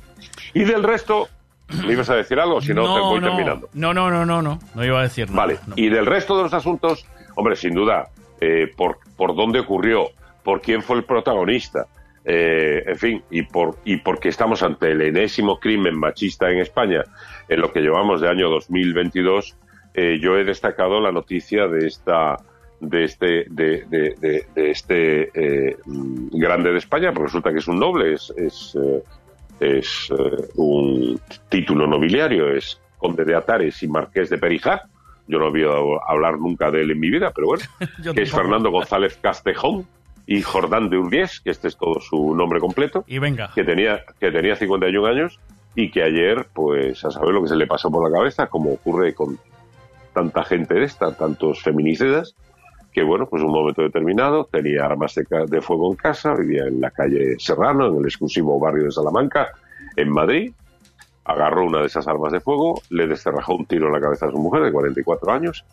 Y del resto, ¿me ibas a decir algo? Si no, te voy
no,
terminando.
no, no, no, no, no, no iba a decir nada.
Vale, y del resto de los asuntos, hombre, sin duda, eh, por, por dónde ocurrió, por quién fue el protagonista, eh, en fin, y, por, y porque estamos ante el enésimo crimen machista en España en lo que llevamos de año 2022, eh, yo he destacado la noticia de esta de este de, de- este eh, grande de España, porque resulta que es un noble, es, es, es, un título nobiliario, es conde de Atares y marqués de Perijá. Yo no había oído hablar nunca de él en mi vida, pero bueno, que es. Fernando González Castejón y Jordán de Urdiés, que este es todo su nombre completo,
Y venga.
que tenía, que tenía 51 años y que ayer, pues a saber lo que se le pasó por la cabeza, como ocurre con tanta gente de esta, tantos feminicidas, que bueno, pues en un momento determinado tenía armas de, de fuego en casa, vivía en la calle Serrano, en el exclusivo barrio de Salamanca, en Madrid, agarró una de esas armas de fuego, le descerrajó un tiro en la cabeza a su mujer de 44 años,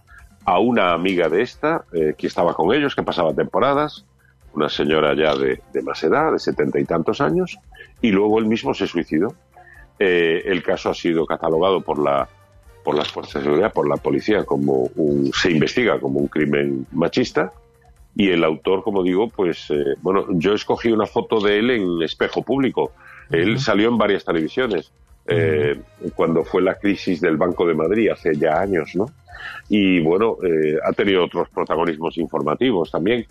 a una amiga de esta eh, que estaba con ellos, que pasaba temporadas, una señora ya de, de más edad, de setenta y tantos años, y luego él mismo se suicidó. Eh, el caso ha sido catalogado por la por las fuerzas de seguridad, por la policía, como un, se investiga como un crimen machista. Y el autor, como digo, pues, eh, bueno, yo escogí una foto de él en espejo público. Él salió en varias televisiones. Eh, cuando fue la crisis del Banco de Madrid hace ya años, ¿no? Y bueno, eh, ha tenido otros protagonismos informativos también.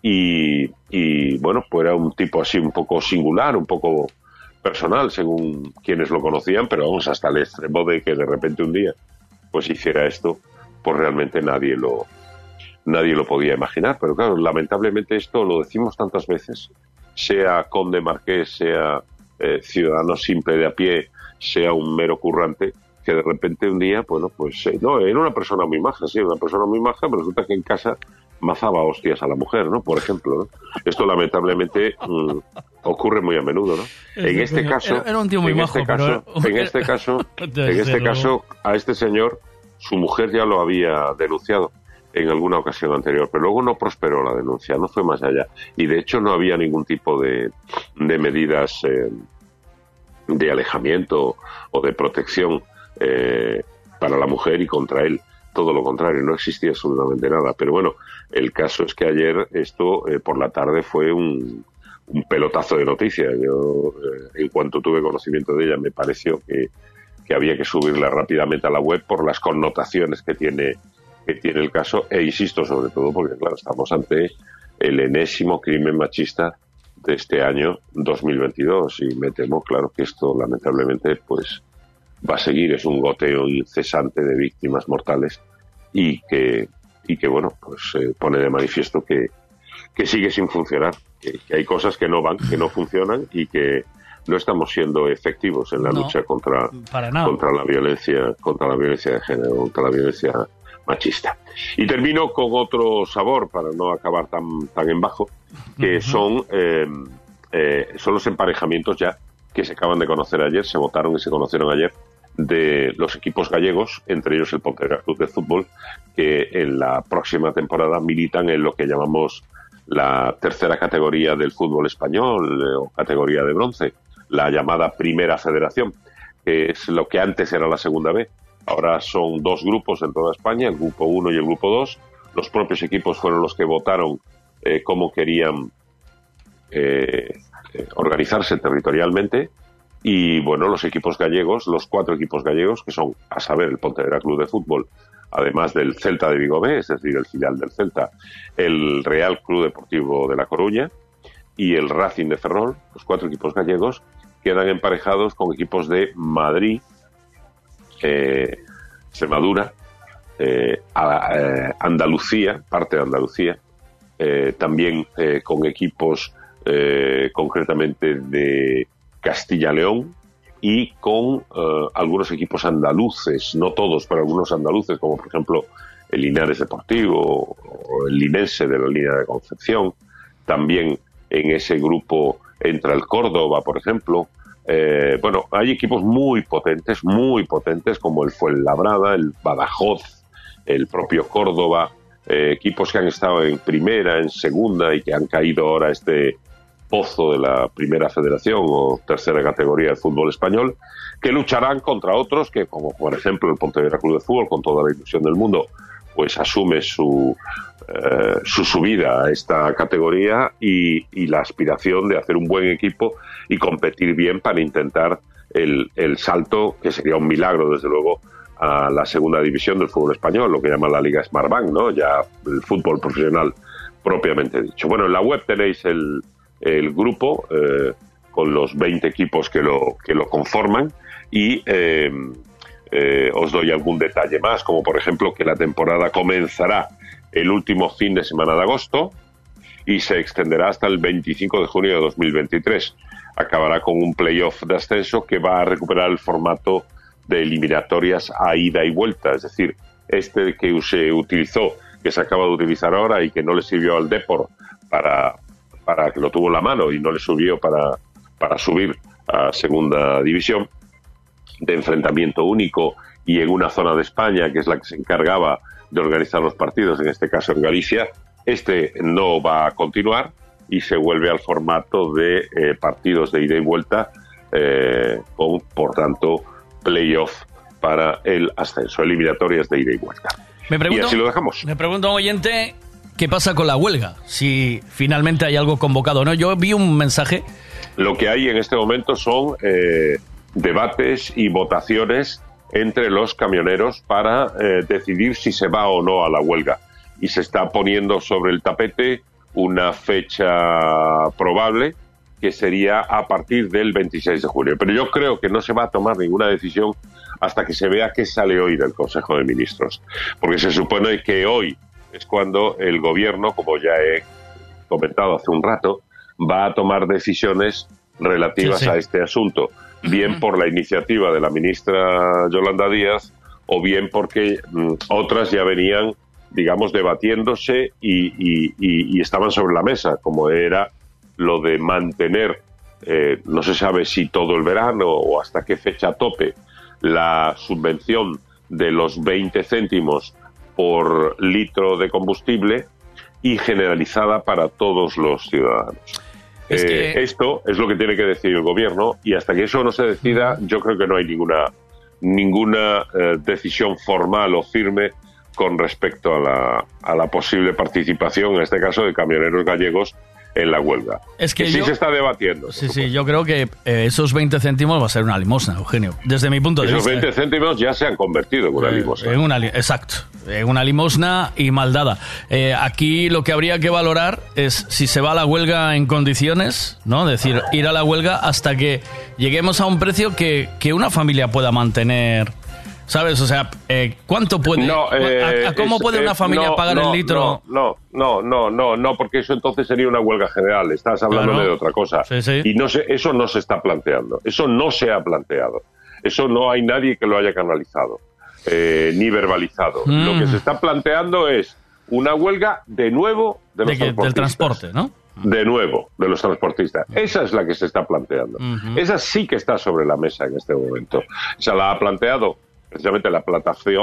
Y, bueno, pues era un tipo así un poco singular, un poco personal, según quienes lo conocían, pero vamos hasta el extremo de que de repente un día pues hiciera esto, pues realmente nadie lo nadie lo podía imaginar. Pero claro, lamentablemente esto lo decimos tantas veces, sea conde marqués, sea eh, ciudadano simple de a pie, sea un mero currante, que de repente un día, bueno, pues eh, no, era una persona muy maja, sí, una persona muy maja, pero resulta que en casa mazaba hostias a la mujer, ¿no? Por ejemplo, ¿no? Esto lamentablemente mm, ocurre muy a menudo, ¿no? En este
coño,
caso,
era- era un tío muy
en
majo,
este caso,
pero-
en este caso, en este caso, a este señor, su mujer ya lo había denunciado en alguna ocasión anterior, pero luego no prosperó la denuncia, no fue más allá. Y de hecho no había ningún tipo de, de medidas eh, de alejamiento o de protección eh, para la mujer y contra él. Todo lo contrario, no existía absolutamente nada. Pero bueno, el caso es que ayer esto eh, por la tarde fue un, pelotazo de noticias. Yo, eh, en cuanto tuve conocimiento de ella, me pareció que, que había que subirla rápidamente a la web por las connotaciones que tiene, que tiene el caso. E insisto, sobre todo, porque claro, estamos ante el enésimo crimen machista de este año 2022 y me temo, claro, que esto lamentablemente pues va a seguir, es un goteo incesante de víctimas mortales y que, y que bueno, pues eh, pone de manifiesto que, que sigue sin funcionar, que, que hay cosas que no van, que no funcionan y que no estamos siendo efectivos en la
No,
lucha contra,
para nada.
contra la violencia, contra la violencia de género, contra la violencia machista. Y termino con otro sabor para no acabar tan, tan en bajo, que son, eh, eh, son los emparejamientos ya que se acaban de conocer ayer, se votaron y se conocieron ayer de los equipos gallegos, entre ellos el Pontevedra Club de Fútbol, que en la próxima temporada militan en lo que llamamos la tercera categoría del fútbol español eh, o categoría de bronce, la llamada Primera Federación, que es lo que antes era la Segunda B. Ahora son dos grupos en toda España, el grupo 1 y el grupo 2. Los propios equipos fueron los que votaron eh, cómo querían eh, eh, organizarse territorialmente. Y bueno, los equipos gallegos, los cuatro equipos gallegos, que son, a saber, el Pontevedra Club de Fútbol, además del Celta de Vigo B, es decir, el filial del Celta, el Real Club Deportivo de La Coruña y el Racing de Ferrol, los cuatro equipos gallegos, quedan emparejados con equipos de Madrid, eh, Extremadura, eh, eh, Andalucía, parte de Andalucía, también con equipos concretamente de Castilla-León y con algunos equipos andaluces, no todos, pero algunos andaluces, como por ejemplo el Linares Deportivo o el Linense de la línea de Concepción. También en ese grupo entra el Córdoba, por ejemplo. Eh, bueno, hay equipos muy potentes, muy potentes, como el Fuenlabrada, el Badajoz, el propio Córdoba, eh, equipos que han estado en primera, en segunda y que han caído ahora a este pozo de la primera federación o tercera categoría del fútbol español, que lucharán contra otros que, como por ejemplo el Pontevedra Club de Fútbol, con toda la ilusión del mundo, pues asume su, eh, su subida a esta categoría y, la aspiración de hacer un buen equipo y competir bien para intentar el, salto, que sería un milagro, desde luego, a la segunda división del fútbol español, lo que llaman la Liga Smartbank, ¿no? Ya el fútbol profesional propiamente dicho. Bueno, en la web tenéis el, grupo eh, con los 20 equipos que lo, que lo conforman y eh, os doy algún detalle más, como por ejemplo que la temporada comenzará el último fin de semana de agosto y se extenderá hasta el 25 de junio de 2023. Acabará con un playoff de ascenso que va a recuperar el formato de eliminatorias a ida y vuelta, es decir, este que se utilizó, que se acaba de utilizar ahora y que no le sirvió al Depor para, para que lo tuvo en la mano y no le subió para, para subir a segunda división, de enfrentamiento único y en una zona de España que es la que se encargaba de organizar los partidos, en este caso en Galicia, este no va a continuar y se vuelve al formato de eh, partidos de ida y vuelta eh, con, por tanto, playoff para el ascenso, eliminatorias de ida y vuelta.
Me pregunto,
y así lo dejamos.
Me pregunta un oyente qué pasa con la huelga, si finalmente hay algo convocado o no. Yo vi un mensaje.
Lo que hay en este momento son eh, debates y votaciones entre los camioneros para eh, decidir si se va o no a la huelga. Y se está poniendo sobre el tapete una fecha probable que sería a partir del 26 de julio. Pero yo creo que no se va a tomar ninguna decisión hasta que se vea qué sale hoy del Consejo de Ministros. Porque se supone que hoy es cuando el gobierno, como ya he comentado hace un rato, va a tomar decisiones relativas
Sí, sí.
a este asunto, bien por la iniciativa de la ministra Yolanda Díaz o bien porque mm, otras ya venían, digamos, debatiéndose y, y- y- y estaban sobre la mesa, como era lo de mantener, eh, no se sabe si todo el verano o hasta qué fecha tope, la subvención de los 20 céntimos por litro de combustible y generalizada para todos los ciudadanos.
Es
Eh, Esto es lo que tiene que decir el gobierno y hasta que eso no se decida, yo creo que no hay ninguna ninguna eh, decisión formal o firme con respecto a la, a la posible participación, en este caso, de camioneros gallegos en la huelga.
Es que
sí
yo-
se está debatiendo.
Sí, sí, yo creo que eh, esos 20 céntimos va a ser una limosna, Eugenio. Desde mi punto de
Esos
vista.
20 céntimos ya se han convertido en una
Eh,
limosna.
En una, exacto, en una limosna y maldada. Eh, aquí lo que habría que valorar es si se va a la huelga en condiciones, ¿no? Es decir, ir a la huelga hasta que lleguemos a un precio que, que una familia pueda mantener. ¿Sabes? O sea, eh, ¿cuánto puede.
No, eh,
a, a cómo
es-
puede una familia
no,
pagar
no,
el litro?
No, no, no, no, no, porque eso entonces sería una huelga general. Estás hablando
Claro.
de otra cosa. Y no se, eso no se está planteando. Eso no se ha planteado. Eso no hay nadie que lo haya canalizado eh, ni verbalizado.
Mm.
Lo que se está planteando es una huelga de nuevo de los
De que- del
transportistas.
transporte, ¿no?
De nuevo, de los transportistas. Esa es la que se está planteando. Esa sí que está sobre la mesa en este momento. Se la ha planteado precisamente la,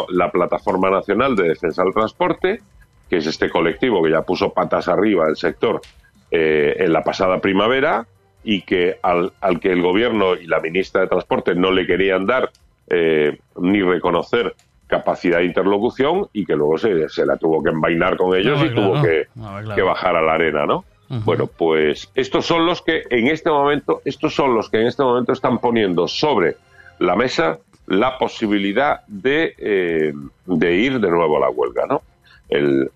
la Plataforma Nacional de Defensa del Transporte, que es este colectivo que ya puso patas arriba el sector eh, en la pasada primavera y que al, al que el gobierno y la ministra de Transporte no le querían dar eh, ni reconocer capacidad de interlocución y que luego se, se la tuvo que envainar con ellos
No,
y tuvo que,
No, claro.
que bajar a la arena, ¿no? Bueno, pues estos son los que en este momento, estos son los que en este momento están poniendo sobre la mesa la posibilidad de, eh, de ir de nuevo a la huelga, ¿no? El,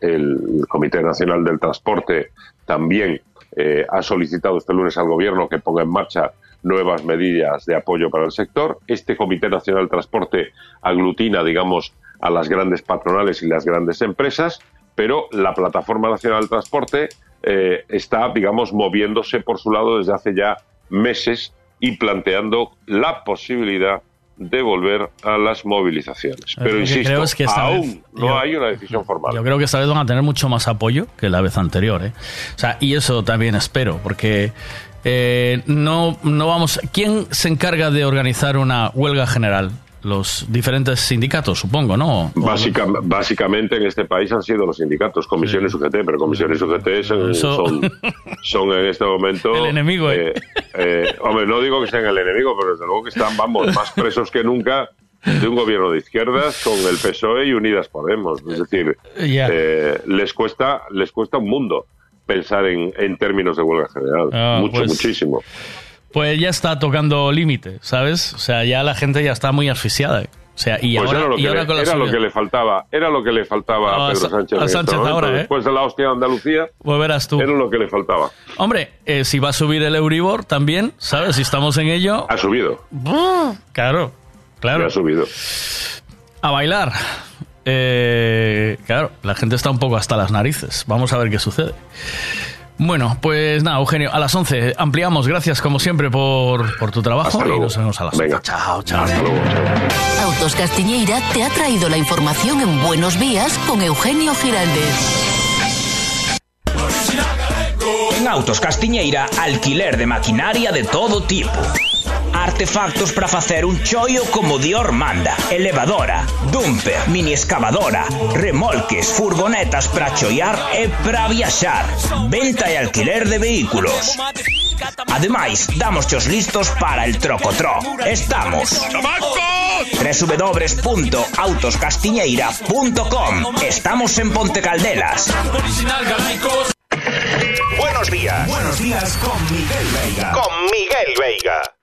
Comité Nacional del Transporte también eh, ha solicitado este lunes al Gobierno que ponga en marcha nuevas medidas de apoyo para el sector. Este Comité Nacional del Transporte aglutina, digamos, a las grandes patronales y las grandes empresas, pero la Plataforma Nacional del Transporte eh, está, digamos, moviéndose por su lado desde hace ya meses y planteando la posibilidad de volver a las movilizaciones. Pero
que
insisto,
creo es que
aún
vez-
no
yo-
hay una decisión formal.
Yo creo que esta vez van a tener mucho más apoyo que la vez anterior, ¿eh? O sea, y eso también espero, porque eh, no, no vamos. ¿Quién se encarga de organizar una huelga general? Los diferentes sindicatos, supongo, ¿no?
Básica- básicamente en este país han sido los sindicatos, comisiones UGT, pero comisiones UGT son, son, son en este momento...
El enemigo, ¿eh?
eh, eh, hombre, no digo que sean el enemigo, pero desde luego que están, vamos, más presos que nunca de un gobierno de izquierdas con el PSOE y Unidas Podemos. Es decir,
Ya.
eh, les, cuesta, les cuesta un mundo pensar en, en términos de huelga general.
Ah,
Mucho,
pues-
muchísimo.
Pues ya está tocando límite, ¿sabes? O sea, ya la gente ya está muy asfixiada. O sea, y
Pues
ahora,
era, lo
y
que,
ahora
le, era lo que le faltaba, era lo que le faltaba
A
a Pedro Sánchez.
a
este
Sánchez ahora, ¿eh?
Después de la hostia de Andalucía,
Pues verás tú.
era lo que le faltaba.
Hombre, eh, si va a subir el Euribor también, ¿sabes? Si estamos en ello.
Ha subido.
Claro, claro.
Ya ha subido.
A bailar. Eh, claro, la gente está un poco hasta las narices. Vamos a ver qué sucede. Bueno, pues nada, Eugenio, a las 11 ampliamos. Gracias como siempre por, por tu trabajo
Hasta
y
luego.
nos vemos a las 11. Chao, chao.
Autos Castiñeira te ha traído la información en Buenos Días con Eugenio Giraldez.
En Autos Castiñeira, alquiler de maquinaria de todo tipo. Artefactos para facer un choio como Dior manda. Elevadora, dumper, mini excavadora, remolques, furgonetas para choiar e para viaxar. Venta e alquiler de vehículos. Ademais, damos os listos para el trocotró. Estamos www.autoscastiñeira.com Estamos en Ponte Caldelas.
Buenos días. Buenos días con Miguel Veiga. Con Miguel Veiga.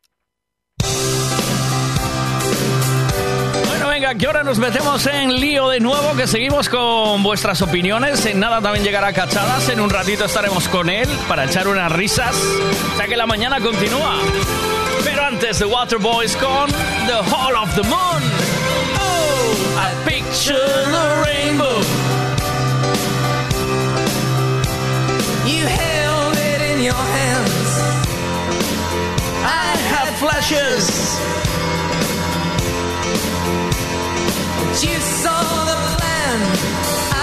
Venga, que ahora nos metemos en lío de nuevo, que seguimos con vuestras opiniones. En nada también llegará Cachadas. En un ratito estaremos con él para echar unas risas. Ya que la mañana continúa. Pero antes, The Waterboys con The Hall of the Moon. Oh, I picture the rainbow.
You held it in your hands. I had flashes. You saw the plan.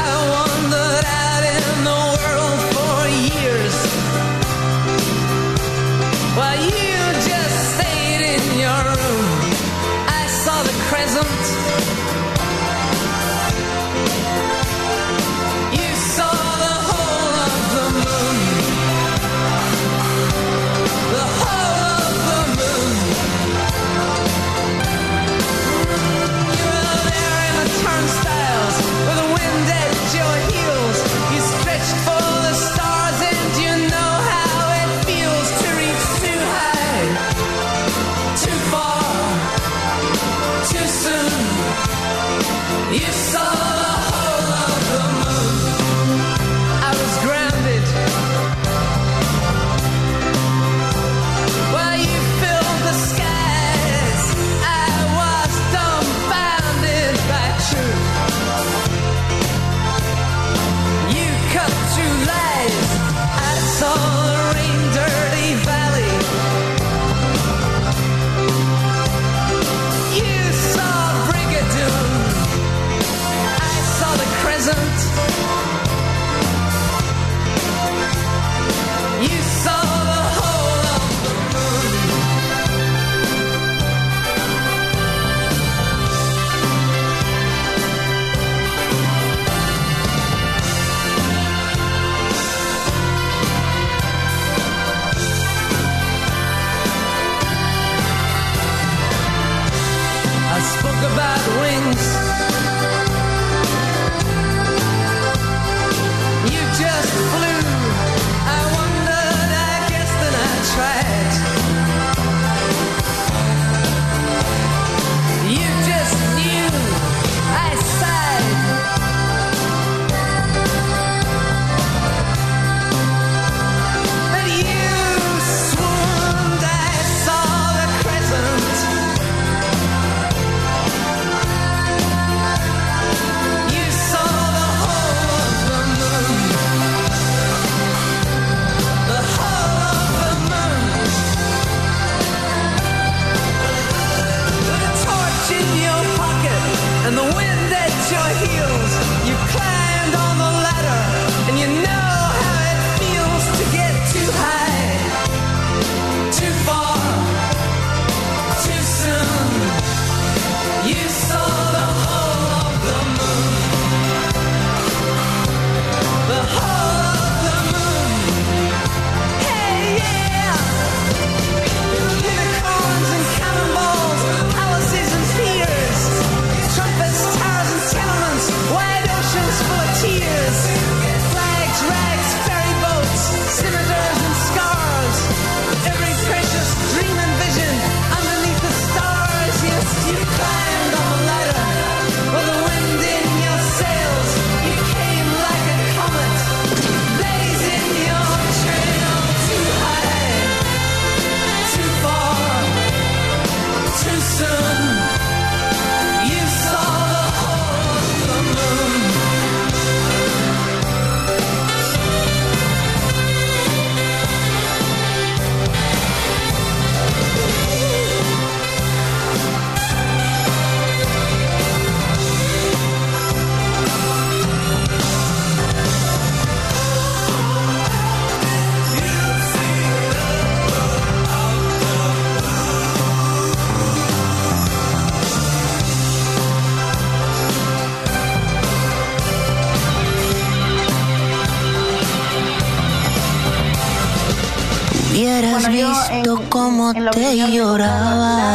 Hubieras visto cómo te lloraba.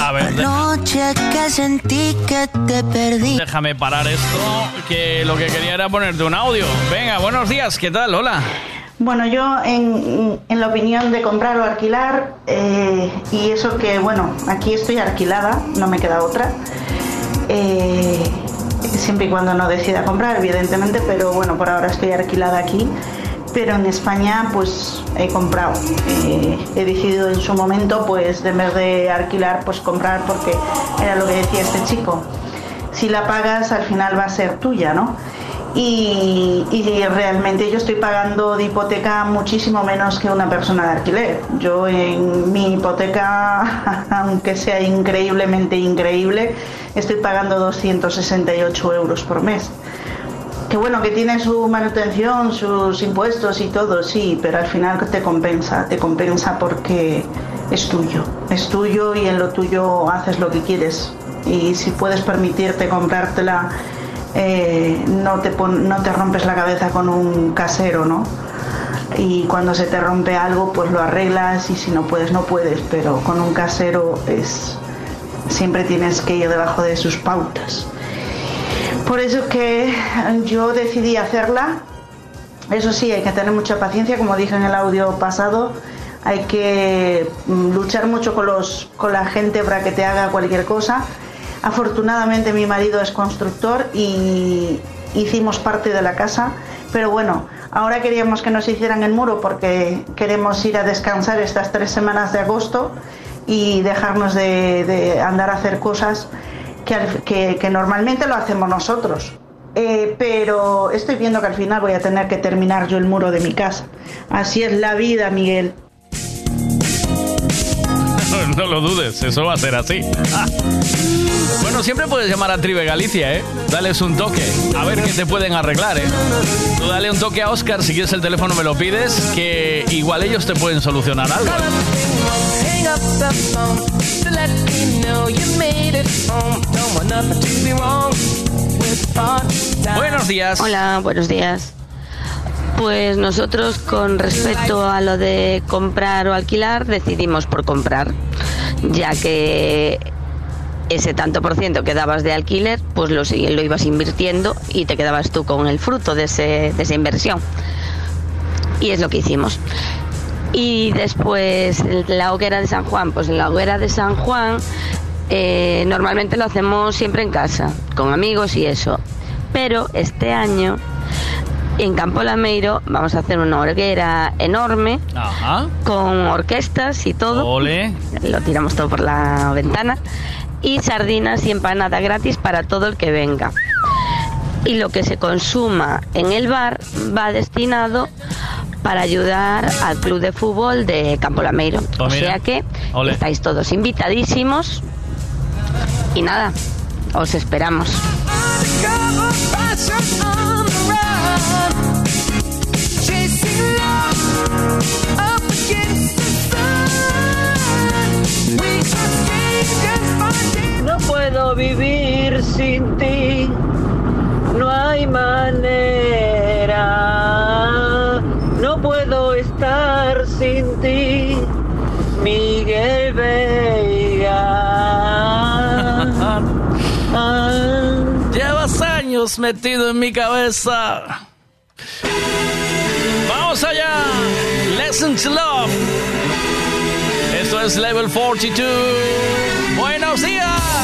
A ver,
noche que sentí que te perdí.
déjame parar esto, que lo que quería era ponerte un audio. Venga, buenos días, ¿qué tal? Hola.
Bueno, yo en, en la opinión de comprar o alquilar, eh, y eso que, bueno, aquí estoy alquilada, no me queda otra, eh, siempre y cuando no decida comprar, evidentemente, pero bueno, por ahora estoy alquilada aquí, pero en España pues he comprado, Eh, he decidido en su momento pues en vez de alquilar pues comprar porque era lo que decía este chico, si la pagas al final va a ser tuya, ¿no? y realmente yo estoy pagando de hipoteca muchísimo menos que una persona de alquiler. Yo en mi hipoteca, aunque sea increíblemente increíble, estoy pagando 268 euros por mes. Que bueno, que tiene su manutención, sus impuestos y todo, sí, pero al final te compensa, te compensa porque es tuyo, es tuyo y en lo tuyo haces lo que quieres. Y si puedes permitirte comprártela eh, no, te no te rompes la cabeza con un casero, ¿no? Y cuando se te rompe algo, pues lo arreglas y si no puedes, no puedes, pero con un casero es siempre tienes que ir debajo de sus pautas. Por eso que yo decidí hacerla. Eso sí, hay que tener mucha paciencia, como dije en el audio pasado. Hay que mm, luchar mucho con, los, con la gente para que te haga cualquier cosa. Afortunadamente mi marido es constructor y hicimos parte de la casa, pero bueno, ahora queríamos que nos hicieran el muro porque queremos ir a descansar estas tres semanas de agosto y dejarnos de, de andar a hacer cosas que, al- que- que normalmente lo hacemos nosotros. Eh, pero estoy viendo que al final voy a tener que terminar yo el muro de mi casa. Así es la vida, Miguel.
No lo dudes, eso va a ser así. Bueno, siempre puedes llamar a Tribe Galicia, ¿eh? Dales un toque, a ver qué te pueden arreglar, ¿eh? Tú dale un toque a Oscar, si quieres el teléfono me lo pides, que igual ellos te pueden solucionar algo. Buenos días.
Hola, buenos días. Pues nosotros con respecto a lo de comprar o alquilar decidimos por comprar, ya que ese tanto por ciento que dabas de alquiler, pues lo, lo ibas invirtiendo y te quedabas tú con el fruto de, ese- de esa inversión. Y es lo que hicimos. Y después la hoguera de San Juan, pues la hoguera de San Juan eh, normalmente lo hacemos siempre en casa, con amigos y eso. Pero este año en Campo Lameiro vamos a hacer una hoguera enorme
Ajá.
con orquestas y todo.
Ole.
Lo tiramos todo por la ventana. Y sardinas y empanada gratis para todo el que venga. Y lo que se consuma en el bar va destinado para ayudar al club de fútbol de Campo Lameiro.
Pues
o sea que
Ole.
estáis todos invitadísimos. Y nada, os esperamos.
Up against the sun. We
puedo vivir sin ti, no hay manera. No puedo estar sin ti, Miguel Veiga.
Llevas años metido en mi cabeza. Vamos allá. Listen to love. Esto es Level 42. Buenos días.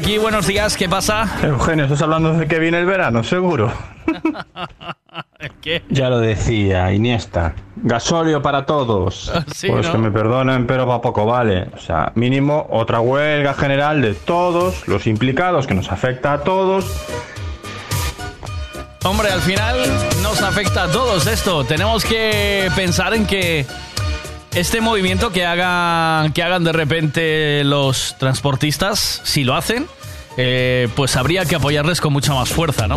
Aquí. Buenos días, ¿qué pasa?
Eugenio, estás hablando de que viene el verano, seguro.
¿Qué?
Ya lo decía Iniesta. Gasolio para todos.
Sí,
pues
¿no?
que me perdonen, pero para poco vale. O sea, mínimo otra huelga general de todos los implicados que nos afecta a todos.
Hombre, al final nos afecta a todos esto. Tenemos que pensar en que este movimiento que hagan, que hagan de repente los transportistas, si lo hacen, eh, pues habría que apoyarles con mucha más fuerza, ¿no?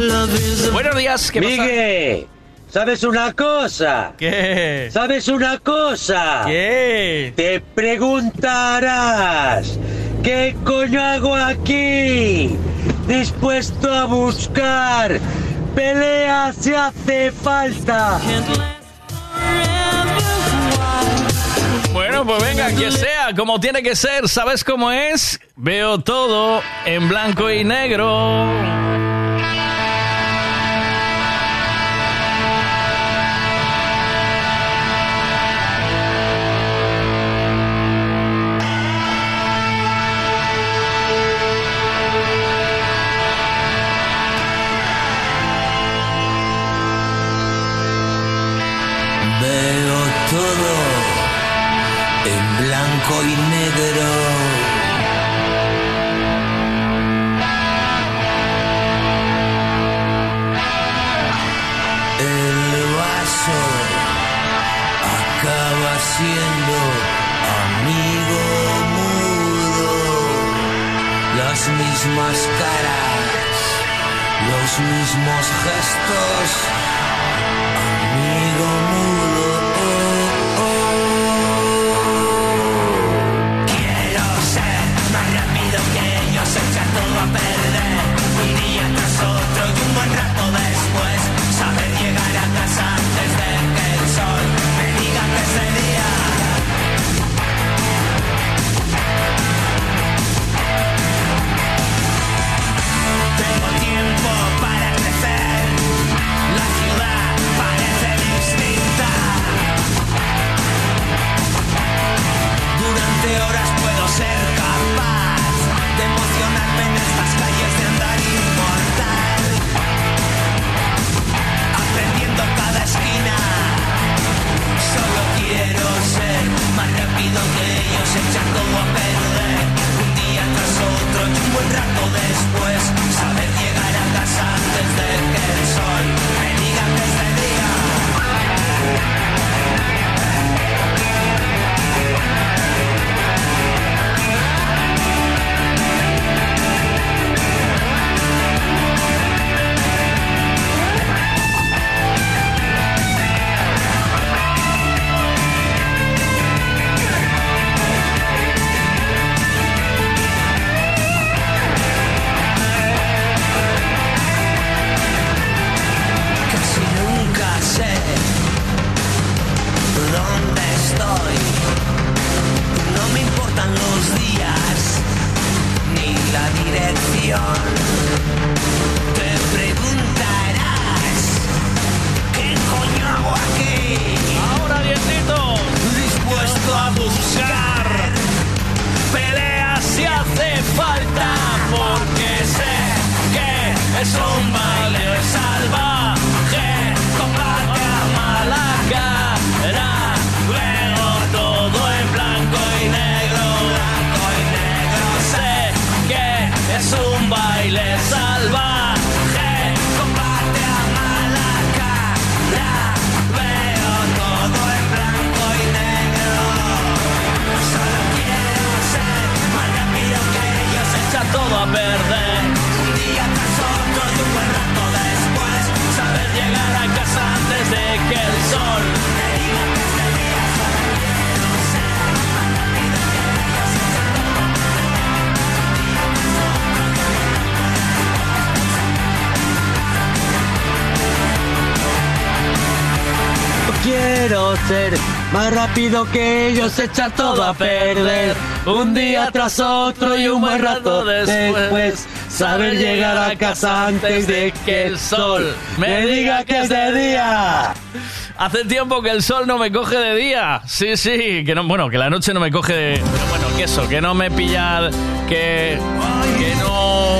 Buenos días, ¿qué pasa?
Migue, ¿sabes una cosa?
¿Qué?
¿Sabes una cosa?
¿Qué?
Te preguntarás, ¿qué coño hago aquí? Dispuesto a buscar pelea si hace falta.
Bueno, pues venga, que sea como tiene que ser. ¿Sabes cómo es? Veo todo en blanco y negro.
Veo todo blanco. El vaso acaba siendo amigo mudo. Las mismas caras, los mismos gestos. De que el sol me diga que es de día. Importan los días ni la dirección. Te preguntarás qué coño hago aquí.
Ahora, dientito.
Dispuesto a buscar
Pelea si hace falta, porque sé que es un baile salvaje. Combate a mala es un baile salvaje. Combate a Malaca, la veo todo en blanco y negro. Solo quiero ser más rápido que ellos, echa todo a perder.
Un día tras otro y un buen rato después, saber llegar a casa antes de que el sol. Quiero ser más rápido que ellos, echar todo a perder. Un día tras otro y un buen rato después. Saber llegar a casa antes de que el sol me diga que es de día.
Hace tiempo que el sol no me coge de día. Sí, sí, que no, bueno, que la noche no me coge de. Pero bueno, que eso, que no me pilla. Que. Que no.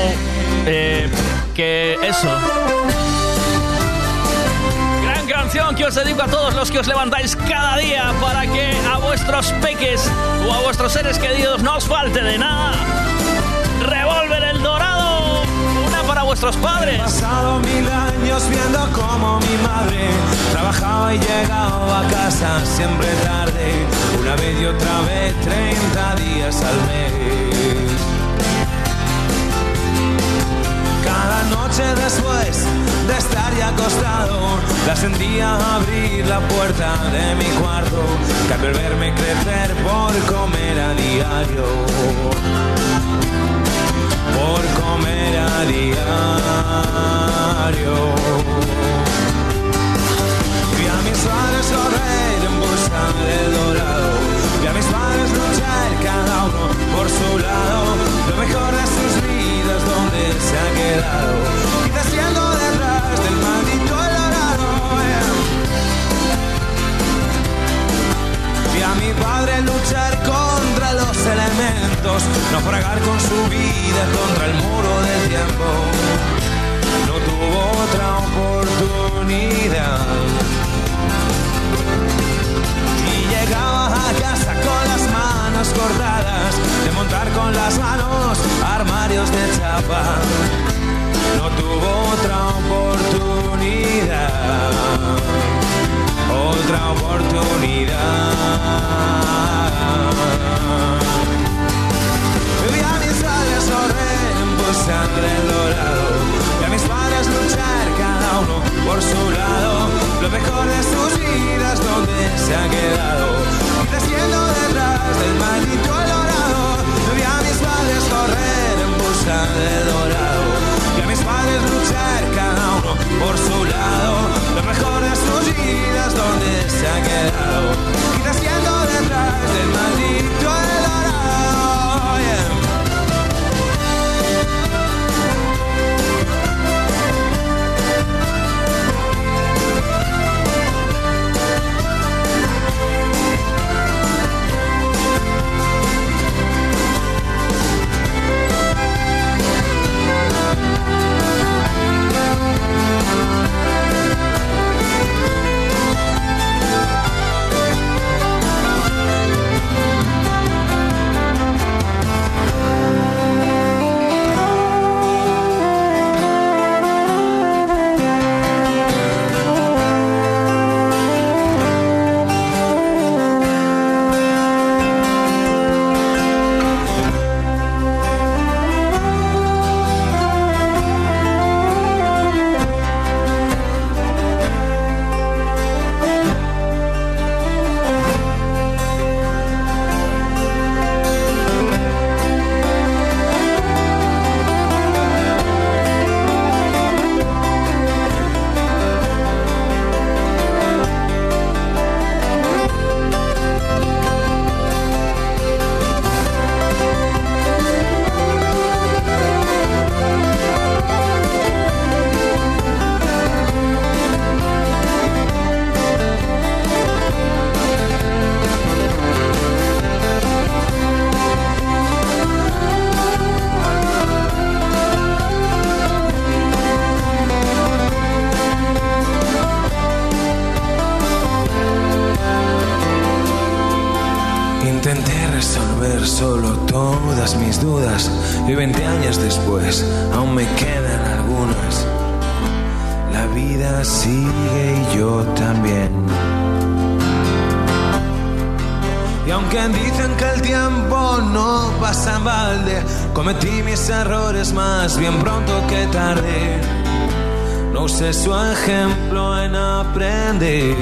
eh, que eso. Que os dedico a todos los que os levantáis cada día para que a vuestros peques o a vuestros seres queridos no os falte de nada. Revolver el dorado. Una para vuestros padres.
He pasado mil años viendo como mi madre trabajaba y llegaba a casa siempre tarde, una vez y otra vez, 30 días al mes. Noche después de estar ya acostado, la sentía abrir la puerta de mi cuarto, que al verme crecer por comer a diario por comer a diario. Vi a mis padres correr en busca del dorado, vi a mis padres luchar cada uno por su lado, lo mejor de sus vidas donde se ha quedado, y desciendo detrás del maldito dorado. Vi a mi padre luchar contra los elementos, naufragar con su vida contra el muro del tiempo. No tuvo otra oportunidad. Y llegaba a casa con las manos cortadas, de montar con las manos armarios de chapa. No tuvo otra oportunidad otra oportunidad. Vi a mis padres sangre el dorado, mis padres luchar cada uno por su lado, lo mejor de sus vidas donde se ha quedado, y desciendo detrás del maldito dorado, vi a mis padres correr en busca del dorado, vi a mis padres luchar cada uno por su lado, lo mejor de sus vidas donde se ha quedado, y desciendo detrás del maldito dorado. Y 20 años después aún me quedan algunas. La vida sigue y yo también. Y aunque dicen que el tiempo no pasa en balde, cometí mis errores más bien pronto que tarde. No usé su ejemplo en aprender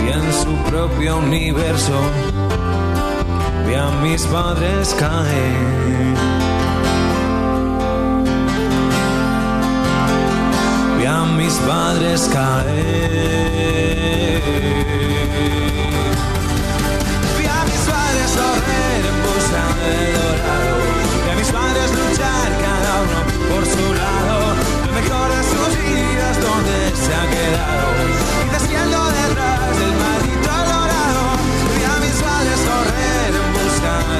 y en su propio universo vi a mis padres caer. Vi a mis padres caer. Vi a mis padres correr en busca dorado. Vi a mis padres luchar cada uno por su lado. Lo mejor de sus vidas donde se ha quedado.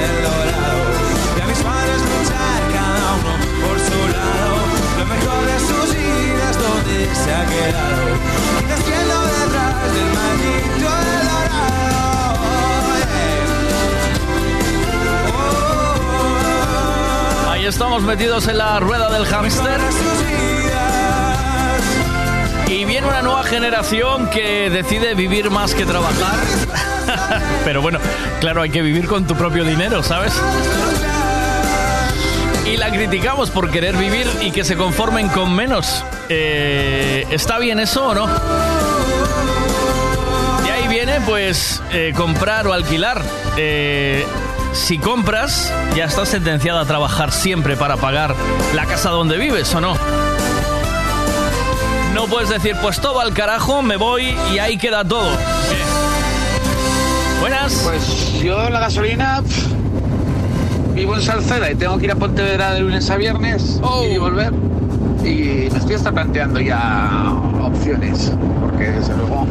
Busca del dorado. Vi a mis padres luchar cada uno por su lado. Lo mejor de sus vidas donde se ha quedado. Y desciendo detrás del maldito dorado.
Ahí estamos metidos en la rueda del hámster. Y viene una nueva generación que decide vivir más que trabajar. Pero bueno, claro, hay que vivir con tu propio dinero, ¿sabes? Y la criticamos por querer vivir y que se conformen con menos. Eh, ¿Está bien eso o no? De ahí viene, pues, eh, comprar o alquilar. Eh, si compras, ya estás sentenciada a trabajar siempre para pagar la casa donde vives, ¿o no? No puedes decir, pues todo al carajo, me voy y ahí queda todo.
Pues yo la gasolina vivo en Salceda y tengo que ir a Pontevedra de lunes a viernes y volver. Y me estoy hasta planteando ya opciones, porque desde luego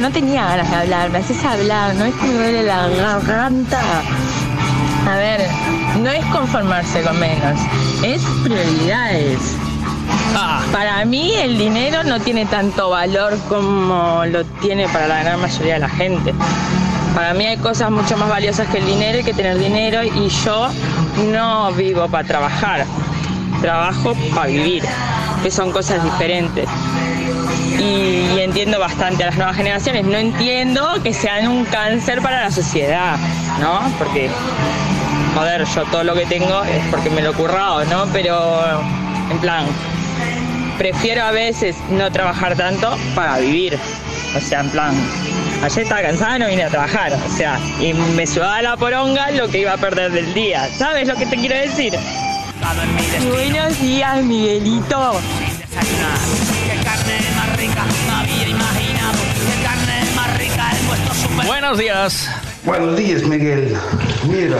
No
tenía ganas de hablar, me haces hablar, no es que me duele la garganta. A ver, no es conformarse con menos, es prioridades. Para mí el dinero no tiene tanto valor como lo tiene para la gran mayoría de la gente. Para mí hay cosas mucho más valiosas que el dinero y que tener dinero y yo no vivo para trabajar, trabajo para vivir, que son cosas diferentes. Y, y entiendo bastante a las nuevas generaciones, no entiendo que sean un cáncer para la sociedad, ¿no? Porque, joder, yo todo lo que tengo es porque me lo he currado, ¿no? Pero, en plan, prefiero a veces no trabajar tanto para vivir. O sea, en plan, ayer estaba cansada, no vine a trabajar. O sea, y me sudaba la poronga lo que iba a perder del día. ¿Sabes lo que te quiero decir? Buenos días, Miguelito.
Buenos días.
Buenos días, Miguel. Mira,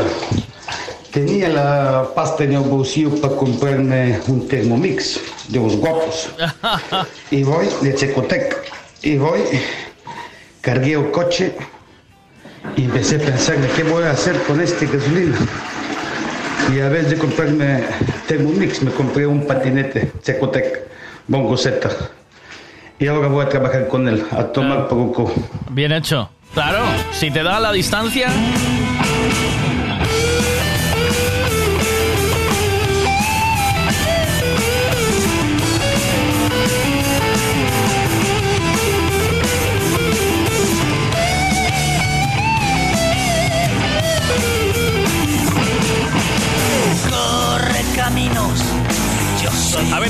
tenía la pasta en el bolsillo para comprarme un Thermomix de los guapos. Y voy de Checotec. Y voy, cargué el coche y empecé a pensar qué voy a hacer con este gasolina. Y a vez de comprarme Thermomix, me compré un patinete Checotec, Bongo Z. Y ahora voy a trabajar con él, a tomar poco.
Bien hecho. Claro, si te da la distancia.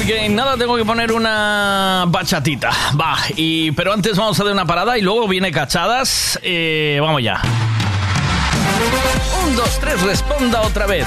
Que nada, tengo que poner una bachatita. Va, y, pero antes vamos a dar una parada y luego viene cachadas. Eh, vamos ya. Un, dos, tres, responda otra vez.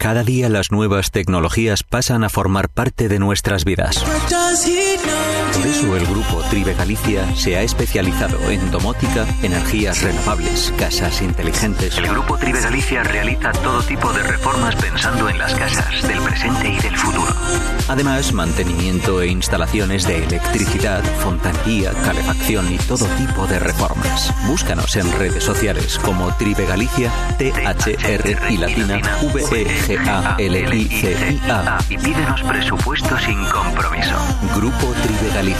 Cada día las nuevas tecnologías pasan a formar parte de nuestras vidas. Eso el grupo Tribe Galicia se ha especializado en domótica, energías renovables, casas inteligentes. El grupo Tribe Galicia realiza todo tipo de reformas pensando en las casas del presente y del futuro. Además, mantenimiento e instalaciones de electricidad, fontanería, calefacción y todo tipo de reformas. Búscanos en redes sociales como Tribe Galicia, THR y latina V E G A L I C I A y pídenos presupuesto sin compromiso. Grupo Tribe Galicia.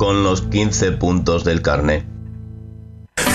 con los 15 puntos del carnet.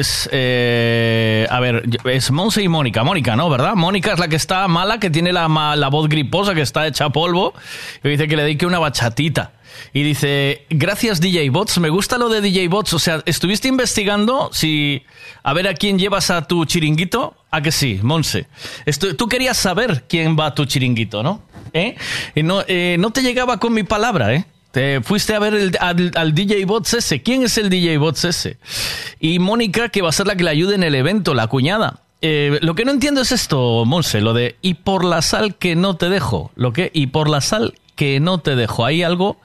es. eh, a ver, es Monse y Mónica. Mónica, ¿no? ¿Verdad? Mónica es la que está mala, que tiene la, la voz griposa, que está hecha polvo. Y dice que le dedique una bachatita. Y dice, gracias DJ Bots, me gusta lo de DJ Bots. O sea, ¿estuviste investigando si... A ver a quién llevas a tu chiringuito? ¿A que sí, Monse? Tú querías saber quién va a tu chiringuito, ¿no? ¿Eh? Y no, eh, no te llegaba con mi palabra, ¿eh? Te fuiste a ver el- al, DJ Bots ese. ¿Quién es el DJ Bots ese? Y Mónica, que va a ser la que le ayude en el evento, la cuñada. Eh, lo que no entiendo es esto, Monse, lo de y por la sal que no te dejo. Lo que y por la sal que no te dejo. Ahí algo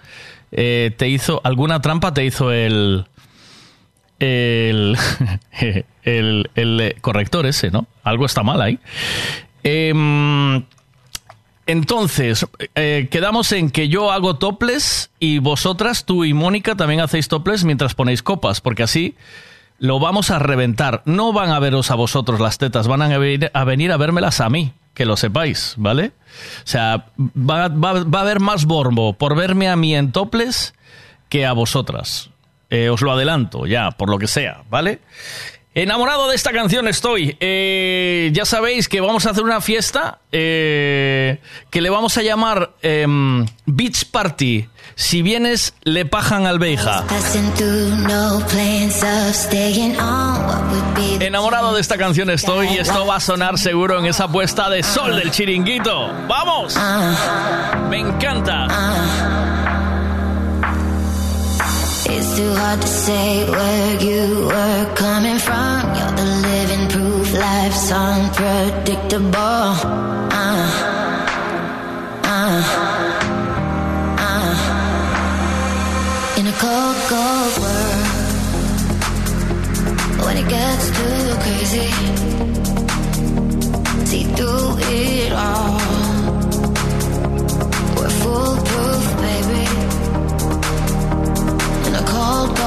eh, te hizo, alguna trampa te hizo el. El, el, el, eh, corrector ese, ¿no? Algo está mal ahí. Em, entonces, eh, quedamos en que yo hago toples y vosotras, tú y Mónica, también hacéis toples mientras ponéis copas, porque así lo vamos a reventar. No van a veros a vosotros las tetas, van a venir a, venir a vérmelas a mí, que lo sepáis, ¿vale? O sea, va, va- a haber más borbo por verme a mí en toples que a vosotras. Eh, os lo adelanto, ya, por lo que sea, ¿vale? Enamorado de esta canción estoy. Eh, ya sabéis que vamos a hacer una fiesta eh, que le vamos a llamar em, Beach Party. Si vienes, le pajan al beija. Enamorado de esta canción estoy y esto va a sonar seguro en esa puesta de sol del chiringuito. ¡Vamos! Me encanta.
It's too hard to say where you were coming from. You're the living proof life's unpredictable. Uh, uh, uh. In a cold, cold world, when it gets too crazy, see through it all.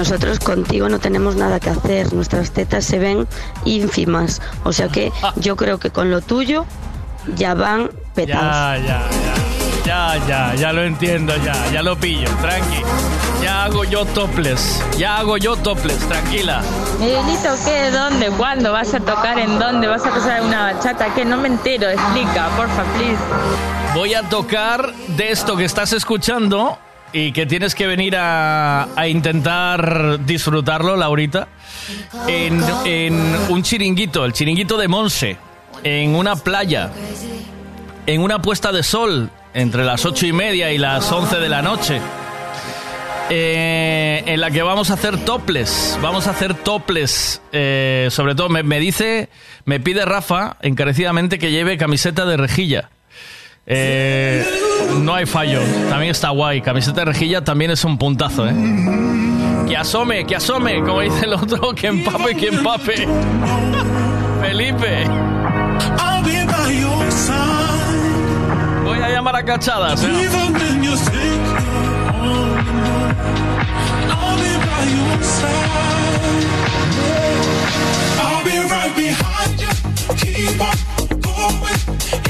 Nosotros contigo no tenemos nada que hacer, nuestras tetas se ven ínfimas, o sea que yo creo que con lo tuyo ya van petados.
Ya, ya, ya. Ya, ya, ya lo entiendo, ya, ya lo pillo, tranqui. Ya hago yo topless, ya hago yo topless, tranquila.
Miguelito, ¿qué? ¿Dónde? ¿Cuándo? ¿Vas a tocar en dónde? ¿Vas a pasar una bachata? ¿Qué? No me entero, explica, porfa, please.
Voy a tocar de esto que estás escuchando y que tienes que venir a, a intentar disfrutarlo, Laurita, en, en un chiringuito, el chiringuito de Monse, en una playa, en una puesta de sol, entre las ocho y media y las once de la noche. eh, en la que vamos a hacer toples. Vamos a hacer toples. eh, sobre todo, me, me dice, me pide Rafa encarecidamente que lleve camiseta de rejilla. Eh, no hay fallo. También está guay. Camiseta de rejilla también es un puntazo, ¿eh? Que asome, que asome, como dice el otro, que empape, que empape. Felipe. Voy a llamar a cachadas, ¿eh?
I'll.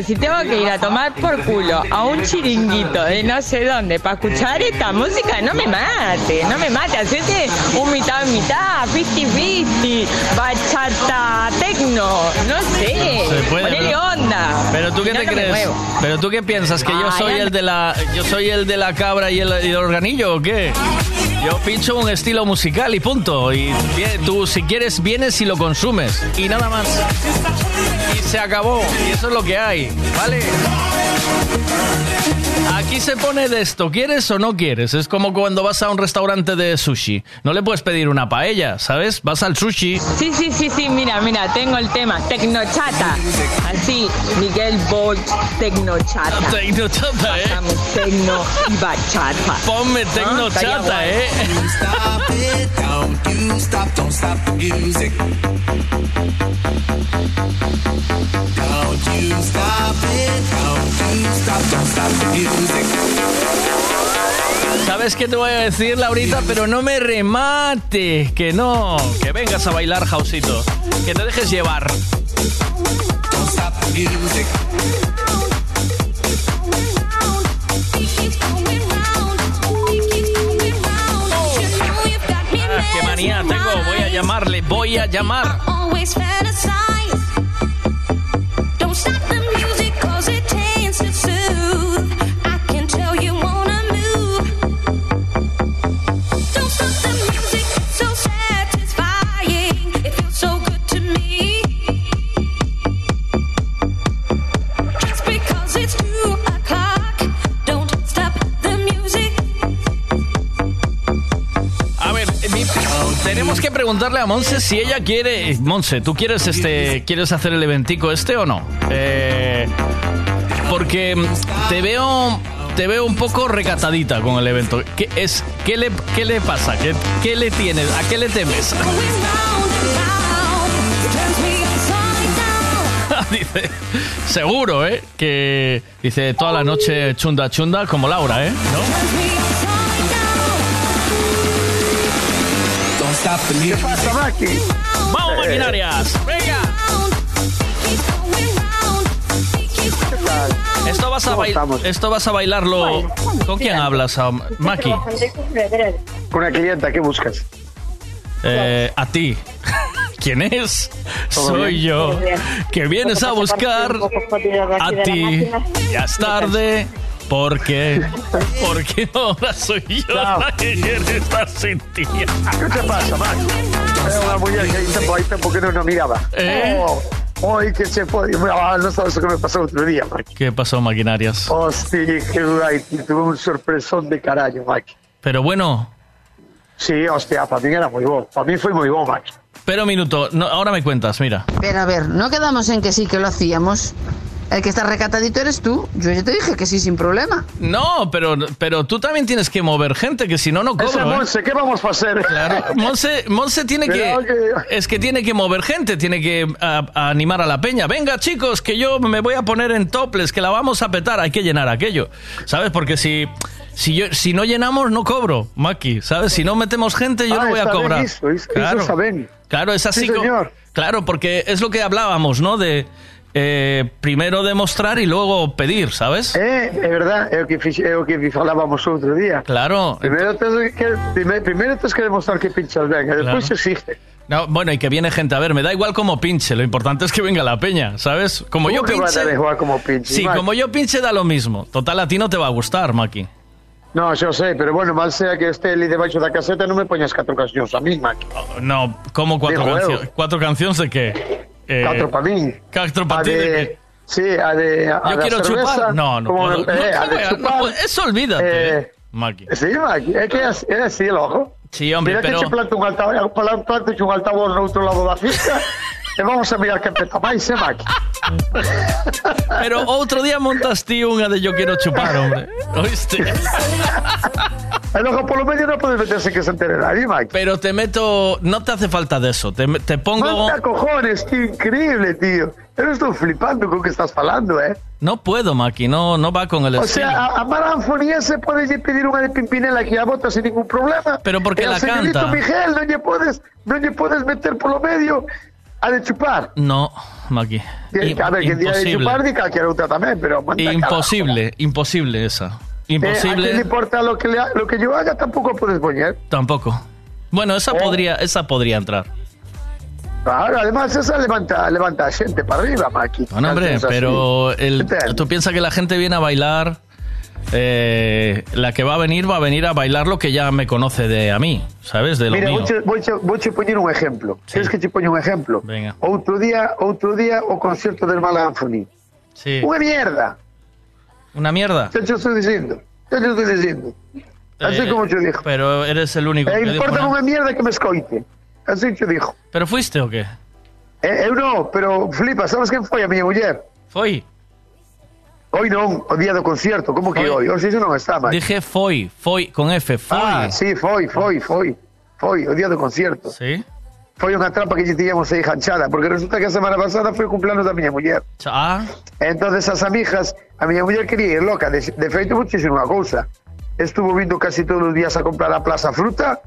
Si tengo que ir a tomar por culo a un chiringuito de no sé dónde para escuchar esta música, no me mate, no me mate, hacete un mitad mitad, 50-50, bachata, tecno, no sé,
Se puede,
ponele onda.
Pero tú qué
no,
te
no
crees? Pero tú qué piensas que yo soy el de la yo soy el de la cabra y el, y el organillo o qué? Yo pincho un estilo musical y punto. Y tú si quieres vienes y lo consumes y nada más. Se acabó. Y eso es lo que hay, ¿vale? Aquí se pone de esto, ¿quieres o no quieres? Es como cuando vas a un restaurante de sushi. No le puedes pedir una paella, ¿sabes? Vas al sushi.
Sí, sí, sí, sí, mira, mira, tengo el tema, tecnochata. Así, Miguel Bolt, tecnochata.
Tecnochata, ¿eh?
Pasamos tecno y bachata.
Ponme tecnochata,
Estaría guay.
¿eh?
Stop it, don't you stop, don't stop the music. Don't you stop it, don't you stop, don't stop the music.
¿Sabes qué te voy a decir, Laurita? Pero no me remates, que no. Que vengas a bailar, Jausito. Que te dejes llevar. Ah, qué manía tengo. Voy a llamarle, voy a llamar. Tenemos que preguntarle a Monse si ella quiere. Monse, ¿tú quieres este, quieres hacer el eventico este o no? Eh, porque te veo, te veo un poco recatadita con el evento. ¿Qué es? ¿Qué le, qué le pasa? ¿Qué, qué le tienes? ¿A qué le temes? dice, seguro, ¿eh? Que dice toda la noche chunda chunda como Laura, ¿eh? ¿No?
¿Qué pasa, Maki?
¡Vamos, maquinarias! ¡Venga! Esto vas a, bail- esto vas a bailarlo. ¿Con quién hablas, Maki?
Con una clienta, ¿qué buscas?
Eh, a ti. ¿Quién es?
¿Todo
Soy
bien?
yo.
Todo bien.
Que vienes a buscar a ti. Ya es tarde. ¿Por qué? Porque ahora soy yo la que quiere estar sin ti.
¿Qué te pasa, Maki? Era una mujer que hay tiempo, hay tiempo que no nos miraba.
¿Eh?
Oh, hoy que se puede. Ah, no sabes lo que me pasó otro día, Maki.
¿Qué pasó, maquinarias?
Hostia, qué guay. Tuve un sorpresón de carajo, Maki.
Pero bueno,
Sí, hostia, para mí era muy bueno. Para mí fue muy bueno, Maki.
pero un minuto. No, ahora me cuentas, mira.
Pero a ver, ¿no quedamos en que sí que lo hacíamos? El que está recatadito eres tú. Yo ya te dije que sí, sin problema.
No, pero, pero tú también tienes que mover gente, que si no, no
Ese
cobro. ¿eh?
Monse, ¿qué vamos a hacer?
Claro. Monse, Monse tiene que, Es que tiene que mover gente, tiene que a- a animar a la peña. Venga, chicos, que yo me voy a poner en toples, que la vamos a petar. Hay que llenar aquello. ¿Sabes? Porque si. Si, yo, si no llenamos, no cobro, Maki, ¿sabes? Si no metemos gente, yo
Ah,
no voy a
bien
cobrar.
eso, eso
claro,
está bien.
claro, es así.
Sí, señor.
Claro, porque es lo que hablábamos, ¿no? De eh, primero demostrar y luego pedir, ¿sabes?
Eh, é verdad, é o que, que falábamos outro día.
Claro.
Primeiro tens que, primeiro tens que demostrar que pinchas despois
Claro.
se exige.
No, bueno, y que viene gente. A ver, me da igual como pinche. Lo importante es que venga la peña, ¿sabes? Como yo
¿Cómo que va a
pinche.
como pinche?
Sí,
Maki?
como yo pinche da lo mismo. Total, a ti no te va a gustar, Maki.
No, yo sé, pero bueno, mal sea que este ali debaixo da caseta non me poñas catro cancións a mí, Maki.
No, ¿cómo cuatro canciones? ¿Cuatro canciones de qué? Eh,
Catro pa mí.
Cuatro pa
A
ti de
de, sí, a de a
Yo quiero
cerveza,
chupar. No, no
como,
puedo.
Eh, a
¿qué
de
a-
chupar.
eso olvídate,
Eh,
Maki.
Sí, Maki, é que é, así- así, logo.
Sí, hombre,
Mira
pero-
que che planto un altavoz, planto un altavoz no outro lado pista vamos a mirar que peta máis, eh, Maki?
Pero otro día montas ti una de yo quiero chupar, hombre. ¿Oíste?
E logo polo medio non podes meterse que se entere nadie, Maki.
Pero te meto. No te hace falta de eso. Te, te pongo.
Manda cojones, tío, increíble, tío. Eu estou flipando con que estás falando, eh.
No puedo, Maki. No, no va con el
O
estilo.
sea, a, a Mara podes lle pedir unha de Pimpinela que a bota sin ningún problema.
Pero porque
E
la canta.
Miguel non lle podes, non lle podes meter polo medio a de chupar.
No, Maki.
Que- a ver, que día de chupar di calquera outra tamén, pero
Imposible, imposible esa.
Eh, a
Imposible.
le importa lo que, le, ha- lo que yo haga, tampoco puedes poñer.
Tampoco. Bueno, esa
Eh.
podría, esa podría entrar.
Claro, además esa levanta, levanta a xente para arriba, Maki.
Bueno, hombre, pero el,
Entiendo.
tú piensas que la gente viene a bailar. Eh, la que va a venir va a venir a bailar lo que ya me conoce de a mí, ¿sabes? De lo
Mira,
mío.
vouche, vouche poñer un ejemplo. Queres que te poña un ejemplo?
Venga.
Outro día, outro día o concerto del Mal Anthony.
Sí.
Unha mierda.
Una mierda.
Xa te estou dicindo. Xa te estou dicindo. Así
Eh,
como te dijo.
Pero eres el único
E
que dijo
importa
una-
mierda que me escoite. Así te dijo.
¿Pero fuiste o qué?
Eh, eu non, pero flipa, sabes quen foi a miña muller?
Foi.
Hoy non, o día do concierto, como que hoy? Hoxe non está, máis.
Dije foi, foi, con F, foi.
Ah, sí, foi, foi, foi. Foi, o día do concierto.
Sí.
Foi unha trampa que lle tiñamos aí janchada, porque resulta que a semana pasada foi o cumpleaños da miña muller.
Ah,
Entonces as amigas, a miña muller quería ir loca, de, de feito vou unha cousa. Estuvo vindo casi todos os días a comprar a plaza fruta,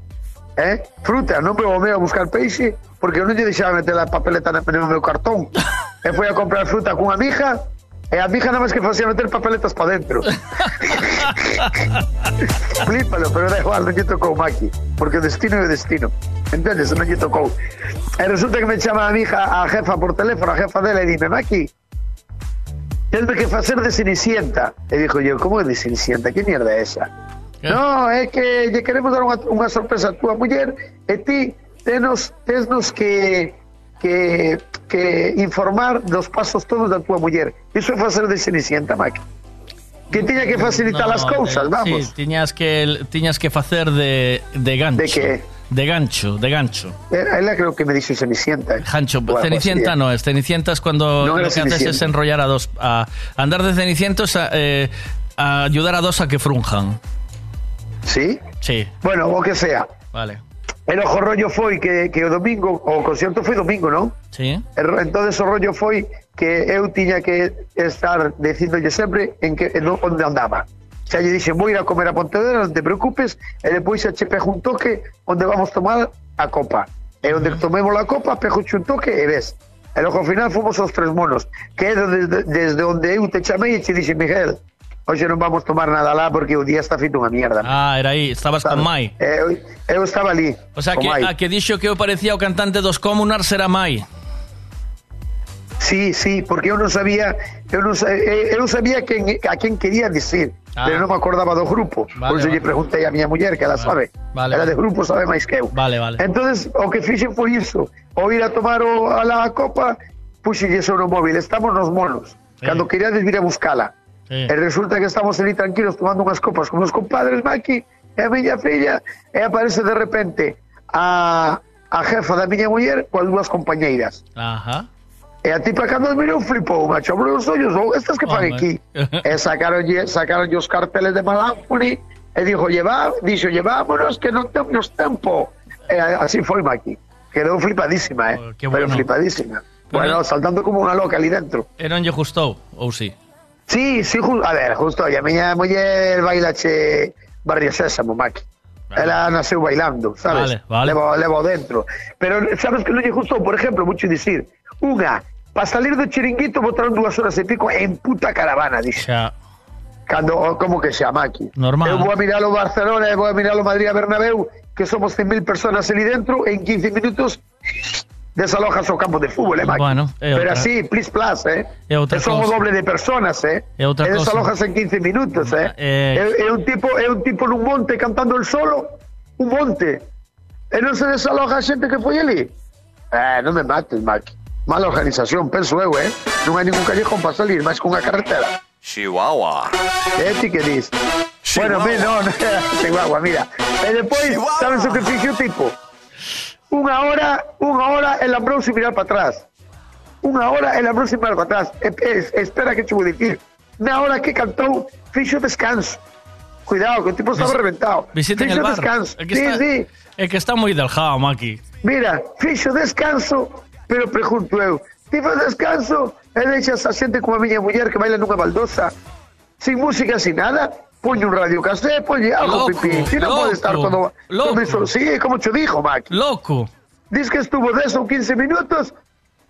eh? Fruta, non me vou a buscar peixe, porque non lle deixaba meter a papeleta no no meu cartón. e foi a comprar fruta cunha amiga, e a amiga nada máis que facía meter papeletas para dentro. Flípalo, pero da igual, non lle tocou Maki, porque destino o destino. Entendes? Non lle tocou. E resulta que me chama a mi hija, a jefa por teléfono, a jefa dela, e dime, Maki, tens que facer de Cenicienta. E dixo yo, como é de Cenicienta? Que mierda é esa? No, é que lle queremos dar unha, unha sorpresa a túa muller e ti tenos, tesnos que que, que informar dos pasos todos da túa muller. Iso é facer de Cenicienta, Maki. Que tiña que facilitar
no,
as cousas,
de-
vamos.
Sí, tiñas que, tiñas que facer de, de gancho.
¿De qué?
De gancho, de gancho.
Era- Ela creo que me dixo Cenicienta.
Gancho,
O algo
Cenicienta
así,
no es. Cenicienta es cuando
No
lo
era
que haces es enrollar a dos. A, andar de Ceniciento es a, eh, a ayudar a dos a que frunjan.
¿Sí?
Sí,
Bueno, o que sea.
vale.
El ojo rollo foi que, que o domingo, o concierto foi domingo, non?
Sí.
Entonces o rollo foi que eu tiña que estar dicindolle sempre en que en onde andaba. xa lle dixen, vou ir a comer a Pontevedra, non te preocupes, e depois xa che pego un toque onde vamos tomar a copa. E onde tomemos a copa, pego un toque e ves. E logo ao final fomos aos tres monos, que é desde, desde onde eu te chamei e che dixen, Miguel, hoxe non vamos tomar nada lá porque o día está feito unha mierda.
Ah, era aí, estabas con Mai.
Eu, eu estaba ali.
O sea, que
Mai.
a que dixo que eu parecía o cantante dos Comunars era Mai.
Sí, sí, porque eu non sabía, eu non, eh, eu sabía quen, a quen quería decir,
Ah.
pero non me acordaba do grupo.
Vale,
Por iso
vale.
lle preguntei a miña muller, que ela sabe.
vale,
ela
vale.
de grupo sabe máis que eu.
Vale, vale.
Entonces, o que fixen foi iso, o ir a tomar o, a la copa, puxelle sobre o móvil, estamos nos monos. Cando queríades vir a buscala.
Sí.
E resulta que estamos ali tranquilos tomando unhas copas con os compadres Maki e a miña filla e aparece de repente a, a jefa da miña muller coas dúas compañeiras.
Ajá.
E a tipa cando mirou flipou, macho, abriu os ollos, ou estas que fan aquí. e sacaron, sacaron os carteles de Malámpoli e dixo, lleva, dixo, llevámonos que non temos tempo. E así foi Maki. Quedou flipadísima, eh? Pero
bueno.
flipadísima.
Pero-
Bueno, saltando como unha loca ali dentro.
E non lle gustou, ou sí?
Sí, sí, a ver, justo, a miña muller bailache Barrio Sésamo, Maki. Ela nasceu bailando, sabes?
Vale, vale.
Levo, levo dentro. Pero sabes que non lle gustou, por exemplo, mucho dicir, unha, para salir do chiringuito botaron dúas horas e pico en puta caravana, dixe.
Xa.
Cando, como que xa, Maki?
Normal.
Eu vou a mirar o Barcelona e vou a mirar o Madrid a Bernabéu, que somos 100.000 personas ali dentro, en 15 minutos desalojas o campo de fútbol, eh?
Bueno, é
Pero así, please plus, eh?
É outra
E son o
cousa.
doble de personas, eh?
É outra
e
cousa.
desalojas en 15 minutos, eh?
Eh,
É, é un tipo, é un tipo nun monte cantando el solo, un monte. E non se desaloja a xente que foi ali. Eh, non me mates, Maki. Mala organización, penso eu, eh? Non hai ningún callejón para salir, máis con unha carretera.
Chihuahua.
Eh, ti que dis? Bueno, me, non, Chihuahua, mira. E depois, sabes o que fixo o tipo? Unha hora, unha hora, el lambrouse mirar para atrás. Unha hora, el lambrouse mirar para atrás. E, e, espera que te vou dicir. Na hora que cantou, fixo descanso. Cuidado, que o tipo estaba reventado.
Visiten el bar.
descanso.
É que
sí,
está,
sí.
É que está moi deljado, Maki.
Mira, fixo descanso, pero pregunto eu, ti faz descanso e deixas a xente como a miña muller que baila nunha baldosa, sin música, sin nada, poñe un radio casé, poñe algo,
Loco,
pipí, si non
loco,
pode estar todo, todo
loco.
iso, sí, como te dijo, Mac.
Loco.
Diz que estuvo 10 ou 15 minutos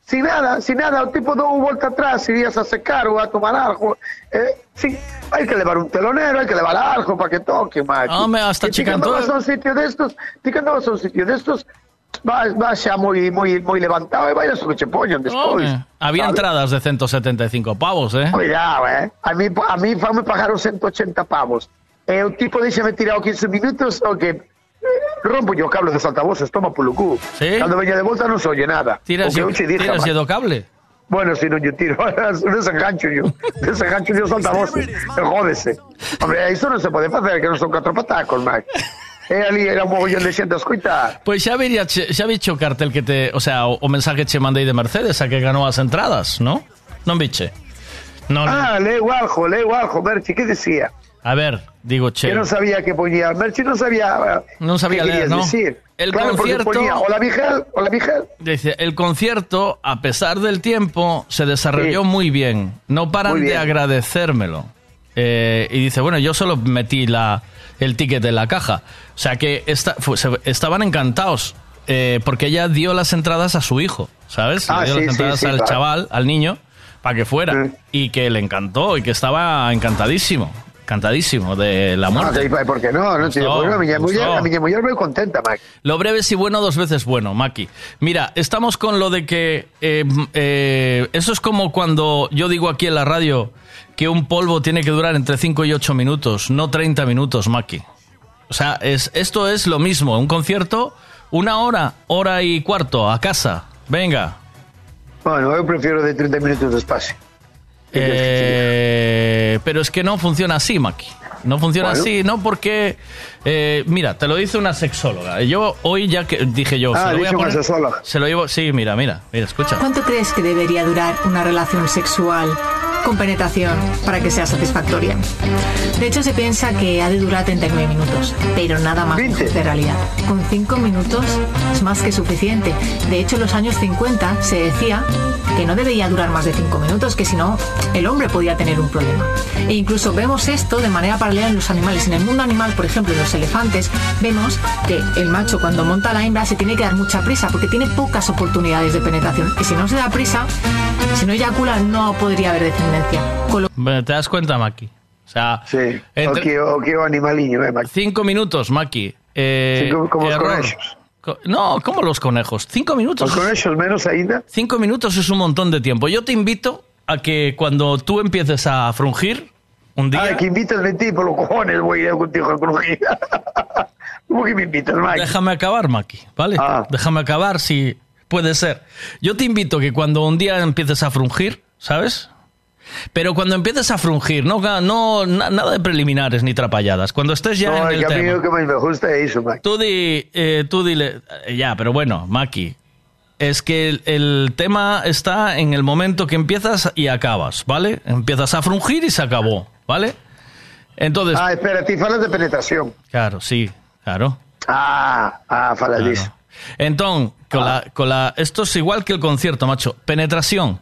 sin nada, sin nada, o tipo dou volta atrás, irías a secar ou a tomar algo. Eh, sí, hai que levar un telonero, hai que levar algo para que toque, Mac.
Home, hasta
E ti
chicantó-
vas a un sitio destos, ti cando vas a un sitio destos, vas xa moi, moi, moi levantado e bailas o que che poñan despois.
Home, Había
sabes?
entradas de 175 pavos, eh?
Cuidado, eh. A mí, a mí fame pagar os 180 pavos. E o tipo deixame tirado 15 minutos o que eh, rompo yo o cable dos altavoces, toma polo cu.
Sí?
Cando veña de volta non se oye nada.
Tiras
o que dije,
tiras do cable.
Bueno, si non yo tiro, desengancho yo. Desengancho yo os altavoces. E jódese. Hombre, iso non se pode facer, que non son catro patacos, Mac. E ali era un mogollón de xente a escoitar.
Pois xa che, xa viche o cartel que te, o sea, o, o mensaje che mandei de Mercedes a que ganou as entradas, ¿no? Non viche. Non.
Ah, leo algo, leo algo, Merchi, que decía?
A ver, digo, che.
Que non sabía que poñía. Merchi non sabía
Non sabía
que
leer,
decir.
El
claro,
concierto-
ponía, hola Miguel, hola Miguel.
Dice, el concierto, a pesar del tiempo, se desarrolló muy bien. No paran de agradecérmelo. Eh, y dice, bueno, yo solo metí la, el ticket en la caja. O sea que esta- fu- se- estaban encantados. eh, porque ella dio las entradas a su hijo, ¿sabes?
Ah,
Le dio
sí,
las
sí,
entradas
sí,
al
claro.
chaval, al niño, para que fuera. Y que le encantó y que estaba encantadísimo. Encantadísimo de la muerte.
que, por? Non, tío,
Gustó,
porque a miña muller moi contenta, Mac.
Lo breve si bueno, dos veces bueno, Maki. Mira, estamos con lo de que eh, eh, eso es como cuando yo digo aquí en la radio que un polvo tiene que durar entre 5 y 8 minutos, no 30 minutos, Maki. O sea, es, esto es lo mismo, un concierto, una hora, hora y cuarto, a casa. Venga.
Bueno, eu prefiro de 30 minutos de espacio.
Eh, pero es que no funciona así, Maki. No funciona
Bueno.
así, no porque... eh, mira, te lo dice una sexóloga. Yo hoy ya que dije yo...
Ah,
se lo voy a poner-
sexóloga.
Se lo llevo... Sí, mira, mira, mira, escucha.
¿Cuánto crees que debería durar una relación sexual
con penetración para que sea satisfactoria. De hecho, se piensa que ha de durar 39 minutos, pero nada más de realidad. Con 5 minutos es más que suficiente. De hecho, en los años 50 se decía que no debería durar más de 5 minutos, que si no, el hombre podía tener un problema. E incluso vemos esto de manera paralela en los animales. En el mundo animal, por ejemplo, en los elefantes, vemos que el macho cuando monta a la hembra se tiene que dar mucha prisa porque tiene pocas oportunidades de penetración. Y si no se da prisa, si no eyacula, no podría haber descendencia. Con lo-
Bueno, ¿Te das cuenta, Maki? O sea,
Sí,
entre-
o que, o que o animaliño, eh, Maki.
cinco minutos, Maki. Eh,
Sí, como- los conejos.
Co- No, como los conejos. Cinco minutos.
Los conejos menos ainda.
Cinco minutos es un montón de tiempo. Yo te invito a que cuando tú empieces a frungir un día...
Ah, que invitas de ti por los cojones, voy a ir contigo a crujir. ¿Cómo que me invitas, Maki?
Déjame acabar, Maki, ¿vale? Déjame acabar si puede ser. Yo te invito que cuando un día empieces a frungir, ¿sabes? Pero cuando empieces a frungir, no, no na- nada de preliminares ni trapalladas. Cuando estés ya
no,
en el
mí
tema.
que me gusta es eso, Maki.
Tú, di, eh, tú dile, eh, ya, pero bueno, Maki, es que el, el tema está en el momento que empiezas y acabas, ¿vale? Empiezas a frungir y se acabó, ¿vale? Entonces,
Ah, espera, ti falas de penetración.
claro, sí, claro.
Ah, ah, falas
Claro. Entón, con la, con la, esto es igual que el concierto, macho. Penetración.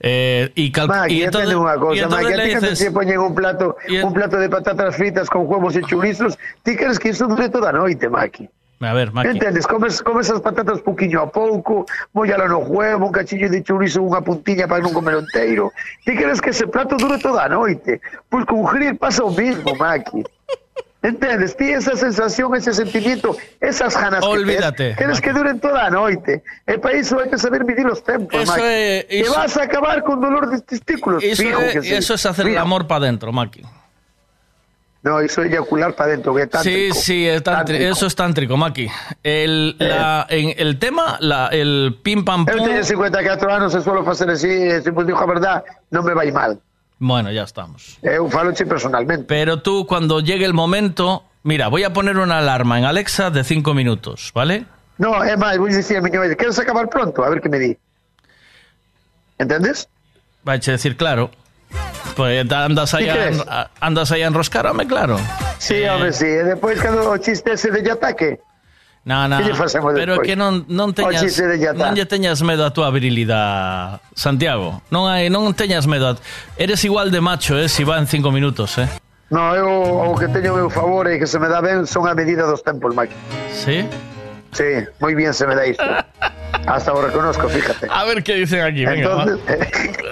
Eh, y,
Maki,
y
unha
y
cosa,
entonces
Maki, a ti que
dices-
te poñen un plato, un plato de patatas fritas con huevos e chorizos, ti queres que iso dure toda a noite, Maki.
A ver, Maki.
Entendes? Comes, comes as patatas pouquiño a pouco, mollalo no huevo, un cachillo de chorizo, unha puntiña para non comer inteiro. Ti queres que ese plato dure toda a noite. Pois con grill pasa o mismo, Maki. Entendes? Ti esa sensación, ese sentimiento, esas ganas
Olvídate,
que
Maki.
que duren toda a noite. E para iso hai que saber medir os tempos,
Eso é-
Que
iso-
vas a acabar con dolor de testículos.
Eso,
fijo
es,
que sí.
eso es hacer el
Fijo.
amor para adentro, Maki.
No, iso é eyacular para dentro, que
Sí,
tántrico.
sí, es tantri-
Tántrico.
eso es tántrico, Maki. El, la- en el tema, la, el pim pam pum.
teño 54 anos e suelo facer así, e se vos digo a verdad, non me vai mal.
Bueno, ya estamos.
Faloche personalmente.
Pero tú, cuando llegue el momento, mira, voy a poner una alarma en Alexa de cinco minutos, ¿vale?
No, é máis, vou dicir a miña vez, queres acabar pronto? A ver que me di. Entendes?
Vais a decir, claro. Pues andas ahí,
¿Qué
a,
crees?
a- andas ahí a enroscar, claro.
Sí, hombre, sí. E depois, cando o chiste ese de ataque,
No, no, pero que non, non teñas non lle teñas medo a túa virilidade, Santiago. Non hai non teñas medo. A... Eres igual de macho, eh, si va en cinco minutos, eh.
no, eu o que teño meu favor e que se me dá ben son a medida dos tempos, Mike.
¿Sí?
Sí, moi bien se me dá isto. Hasta o reconozco, fíjate.
A ver qué dicen aquí, venga.
Entonces,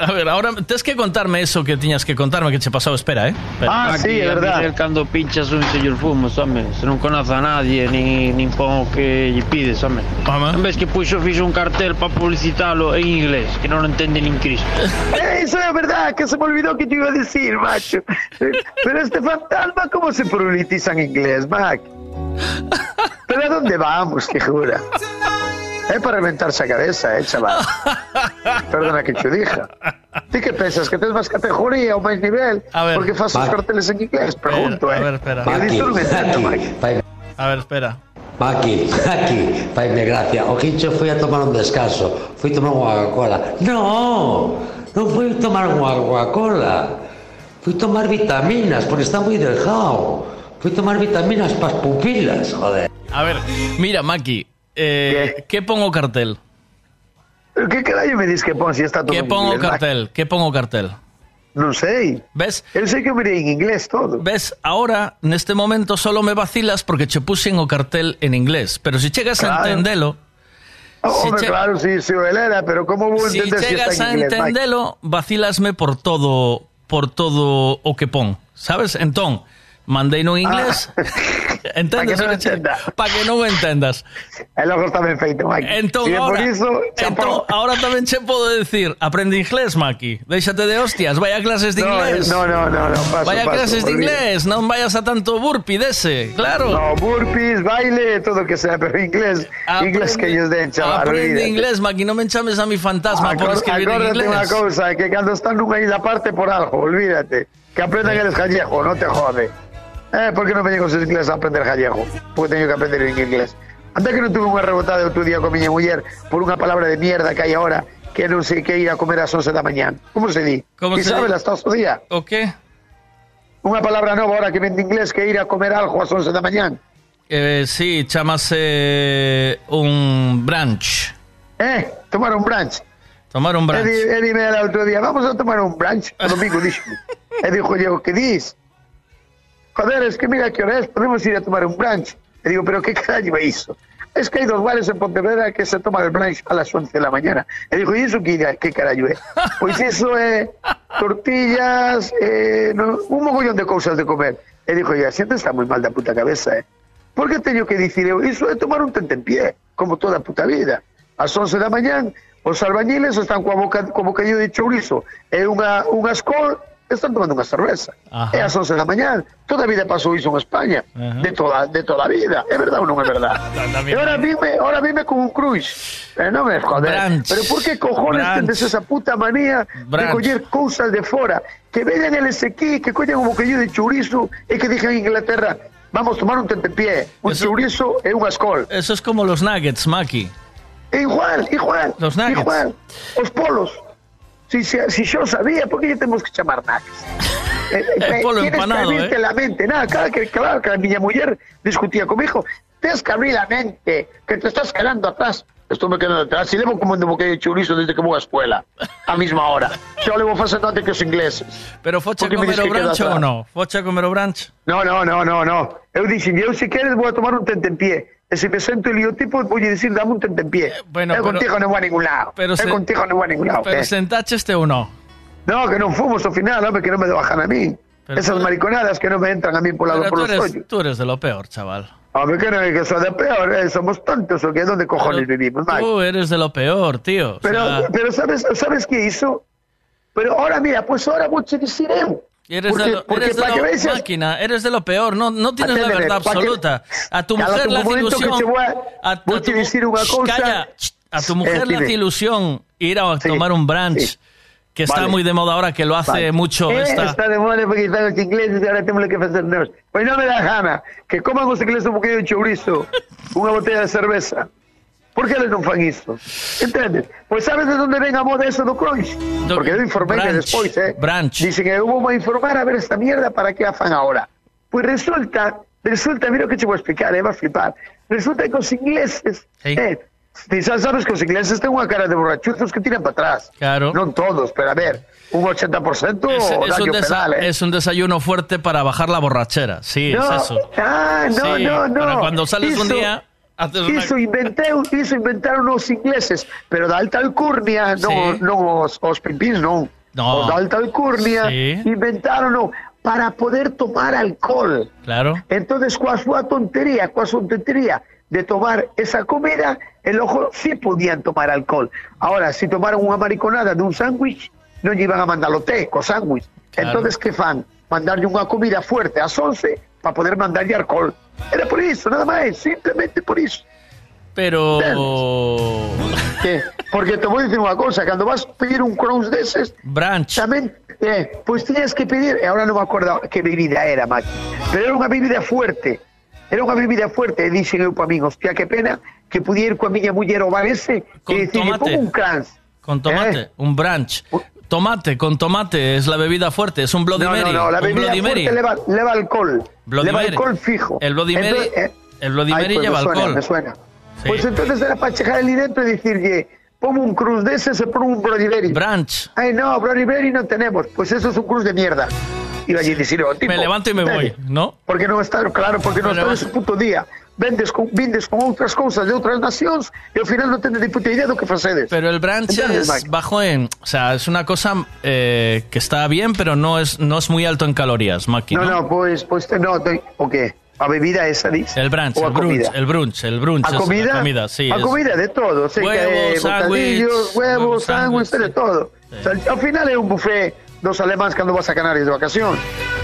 va. A ver, ahora tienes que contarme eso que tiñas que contarme que che pasou, espera, eh. Espera.
Aquí, a Miguel, cando pinchas un sello fumos, home, se non conoce a nadie, nin, nin pon o que pides, home. En vez que puxo fixo un cartel para publicitalo en inglés, que non entende nin Cristo.
Eh, Eso es verdad, que se me olvidó que te iba a decir, macho. Pero este fantasma, ¿cómo se politiza en inglés, Mac? ¿Pero a dónde vamos, que jura? Es para reventarse a cabeza, eh, chaval. Perdona que te dija. ¿Ti que pensas? Que tens máis categoría ou máis nivel?
A ver.
Porque faz os carteles en inglés? Pregunto, eh.
A ver, espera. A ver, espera.
Aquí, aquí, faime gracia. O Quincho foi a tomar un descanso. Foi tomar unha Coca-Cola. No, non foi tomar unha Coca-Cola. Foi tomar vitaminas, porque está moi delgado. Foi tomar vitaminas para as pupilas, joder.
A ver, mira, Maki, eh, ¿qué pongo cartel?
Que carallo me dis que pon si está todo
¿Qué
en
pongo
inglés, Mac?
cartel? ¿Qué pongo cartel?
Non sei.
¿Ves?
Eu sei que mirei en inglés todo.
¿Ves? Ahora, en este momento, solo me vacilas porque che puxen o cartel en inglés. Pero si chegas a
Claro.
entendelo,
Oh,
Si
hombre,
che-
claro, sí, sí, él era, pero ¿cómo vou
si
entender si
chegas
está
a
en inglés, Mac?
entendelo, vacilasme por todo por todo o que pon, sabes? Entón, mandei no inglés. Entendes?
Pa que non
o que che- Pa que non o entendas.
E logo está ben feito, Mike.
Entón,
por
ahora,
iso,
entón, ahora tamén che podo decir, aprende inglés, Maki. Déixate de hostias, vai a clases de
No,
inglés.
no, no, no, no, paso,
vai a
paso,
clases de inglés, non vayas a tanto burpee dese, claro.
No, burpees, baile, todo que sea, pero inglés, inglés que ellos den, chaval,
Aprende inglés, Maki, non me chames a mi fantasma por
Acor-
escribir en
Acórdate unha
inglés.
cousa, que cando están nunha isla aparte por algo, olvídate. Que aprendan eles gallego, no te jode. Eh, por que non veñen os inglés a aprender gallego? Porque teño que aprender en inglés. Anda que non tuve unha rebotada outro día con miña muller por unha palabra de mierda que hai ahora que non sei que ir a comer ás 11 da mañán. Como se di?
Como se
sabes
di?
hasta o día?
O qué?
Unha palabra nova ahora que vende inglés que ir a comer algo ás 11 da mañán.
Eh, sí, chamase un brunch.
Eh, tomar un brunch.
Tomar un
E,
brunch.
di, e dime el outro día, vamos a tomar un brunch. O domingo dixo. e dixo que dis? Joder, es que mira que hora es, podemos ir a tomar un brunch. E digo, pero que carallo é iso? Es que hai dos bares en Pontevedra que se toma el brunch a las 11 de la mañana. E digo, e iso que, que carallo é? Pois iso é tortillas, eh, no, un mogollón de cousas de comer. E digo, a xente está moi mal da puta cabeza, eh? Por que teño que dicir eu? Iso tomar un tentempié, como toda puta vida. Ás 11 da mañán, os albañiles están coa boca, co bocadillo de chourizo e unha, unha escol, están tomando unha cerveza.
Ajá.
É ás 11 da mañán. Toda a vida pasou iso en España.
Ajá.
De toda, de toda a vida. É verdade ou non é verdade? e ahora vime, ahora vime con un cruise. Eh, non me joder.
Brunch.
Pero por que cojones tendes esa puta manía de
Brunch.
coller cousas de fora? Que veñan eles aquí, que collan un bocadillo de chourizo e que dixen en Inglaterra vamos tomar un tentepié, un chourizo e unha escol.
Eso es como los nuggets, Maki.
Igual, igual.
Los nuggets.
Igual. Os polos. Si, si, si yo sabía, ¿por qué lle temos que chamar nuggets? Eh,
El polo
tienes
empanado,
que
¿eh?
la mente. Nada, claro que, claro que mi mujer discutía conmigo. Tienes que abrir la mente, que te estás quedando atrás. Estoy me quedando atrás. Si levo comendo un bocadillo de chorizo desde que voy a escuela, a misma hora. Yo levo facendo antes que os ingleses.
Pero focha comer
dis
o no? Focha comer o brunch?
No, no, no, no, no. Eu dixen, eu se queres vou a tomar un tentempié. Se me sento eliotipo, vou dicir, dame un tentempié.
bueno,
eu
pero-
contigo non vou a ningún lado.
pero
eu
se-
contigo non vou a ningún lado.
Pero
eh.
sentaches ou no?
No, que non fomos ao final, hombre, que non me bajan a mí.
Pero
Esas mariconadas que non me entran a mí por
Pero
por
tú
los
eres, tú eres de lo peor, chaval.
Hombre, que non é que soy de peor, eh? somos tontos o que donde cojones vivimos, Mike?
Tú eres de lo peor, tío. O
Pero,
sea,
pero sabes, sabes que hizo? Pero ahora, mira, pues ahora che dicir eu.
Eres
porque-
de lo,
porque
eres de
veas-
máquina, eres de lo peor. No, no tienes la verdad
que-
absoluta. A tu mujer
que
ilusión.
a-
tu,
decir una
Shh,
cosa.
calla. Shh, a tu mujer
Eh,
hace
dime.
ilusión ir a
Sí,
tomar un brunch.
sí.
Que está
Vale.
muy de moda ahora, que lo hace
Vale.
mucho
Eh,
esta.
Está de moda porque están los ingleses y ahora tenemos que facer nós. Pois non me dá gana que coman ingleses un bocadillo de chourizo, unha botella de cerveza. Por que eles non fan isto? Entendes? Pois sabes de onde ven a moda eso do crunch? Porque eu informei que
brunch,
despois, eh?
brunch.
Dicen que eu vou informar a ver esta mierda para que a fan ahora. Pois resulta, resulta, mira o que te vou explicar, eh, va a flipar. Resulta que os ingleses, eh, ti xa sabes que os ingleses ten unha cara de borrachuzos que tiran para atrás.
Claro.
Non todos, pero a ver, un 80%
Es, es un
penal, eh.
es un desayuno fuerte para bajar la borrachera. Sí,
No,
es eso.
Ah, no,
Sí,
no, no.
para cuando sales un
Iso-
día, una-
Iso, inventeu, iso inventaron os ingleses, pero da alta alcurnia, non,
Sí.
non os, os pipins, non.
No.
Os alta alcurnia
Sí.
inventaron para poder tomar alcohol.
Claro.
Entonces, coa súa tontería, coa súa tontería de tomar esa comida, el ojo sí podían tomar alcohol. Ahora, si tomaron unha mariconada de un sándwich, lle iban a mandar o té co sándwich.
Claro.
Entonces, que fan? Mandarlle unha comida fuerte ás 11 para poder mandarlle alcohol. Era por iso, nada máis, simplemente por iso.
Pero.
Que? Porque te vou dicir unha cousa, cando vas pedir un cruz deses,
Brunch.
tamén, eh, pois tiñas que pedir, e agora non me acordo que bebida era, Maki, pero era unha bebida fuerte, era unha bebida fuerte, e dixen eu para min, hostia, que pena que pudiera ir coa miña muller ao Valese
Con
e dicirle,
tomate.
pon un crans.
Con tomate, un brunch. Tomate, con tomate es la bebida fuerte, es un Bloody
No,
Mary.
no, no, la bebida
Mary.
fuerte leva, leva alcohol.
Bloody Mary.
alcohol fijo.
El Bloody Mary,
Entonces, eh,
el Bloody
ay,
Mary
pues
lleva
me suena,
alcohol.
Me suena.
Sí.
Pues entonces era para chejar ali dentro e dicirlle, ponme un cruz de ese, se pon un Bloody Mary.
Brunch.
Ay, no, Bloody Mary no tenemos. Pues eso es un cruz de mierda. Iba allí a decir, oh, tipo,
Me levanto y me voy. ¿no?
Porque non está, claro, porque non
Me
está
levanto.
ese puto día. Vendes con, vindes con outras cousas de outras nacións e ao final non tendes ni puta idea do que facedes.
Pero el brunch
¿Entiendes,
es
Mike?
bajo en. O sea, es una cosa eh, que está bien, pero no es, no es muy alto en calorías, Maki.
No, no, pois, pois, no, te- o que? A bebida esa, dis?
El brunch,
a
el brunch, el brunch, el brunch.
A
es
comida,
la comida, sí.
a
es-
comida de todo, sei que
Huevos,
é bocadillos,
sándwich,
huevos,
huevos,
sándwich,
sándwich,
de todo. O sea, ao final é un buffet dos alemáns cando vas a Canarias de vacacións.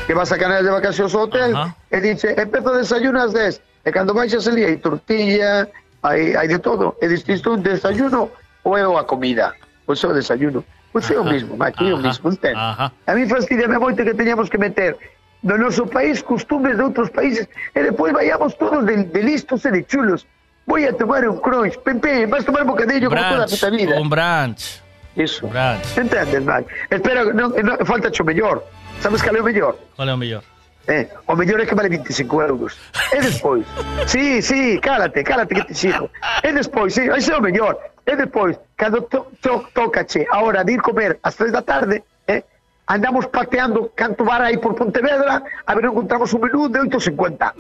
Que vas a Canarias de vacacións ao hotel e dice, empezo a desayunas des. E cando baixas ali hai tortilla, hai, hai de todo. E isto é un desayuno é a comida? É o desayuno. Pois é o mismo, Maki, é o
Ajá,
mismo,
ajá.
A mí fastidiame moito que teñamos que meter no noso país costumbres de outros países e depois vayamos todos de, de listos e de chulos. Voy a tomar un crunch. Pepe, vas a tomar bocadillo como toda
Brunch,
puta vida.
un brunch.
Iso. Entendes, Mike? Espera, non, non, falta o mellor. Sabes é o mellor?
Qual é o mellor?
Eh, o mellor é que vale 25 euros. E despois, sí, sí, cálate, cálate que te xigo. E despois, sí, ese é o mellor. E despois, cando to, to, tocache a hora de ir comer ás 3 da tarde, eh, andamos pateando canto bar aí por Pontevedra a ver encontramos un menú de 8.50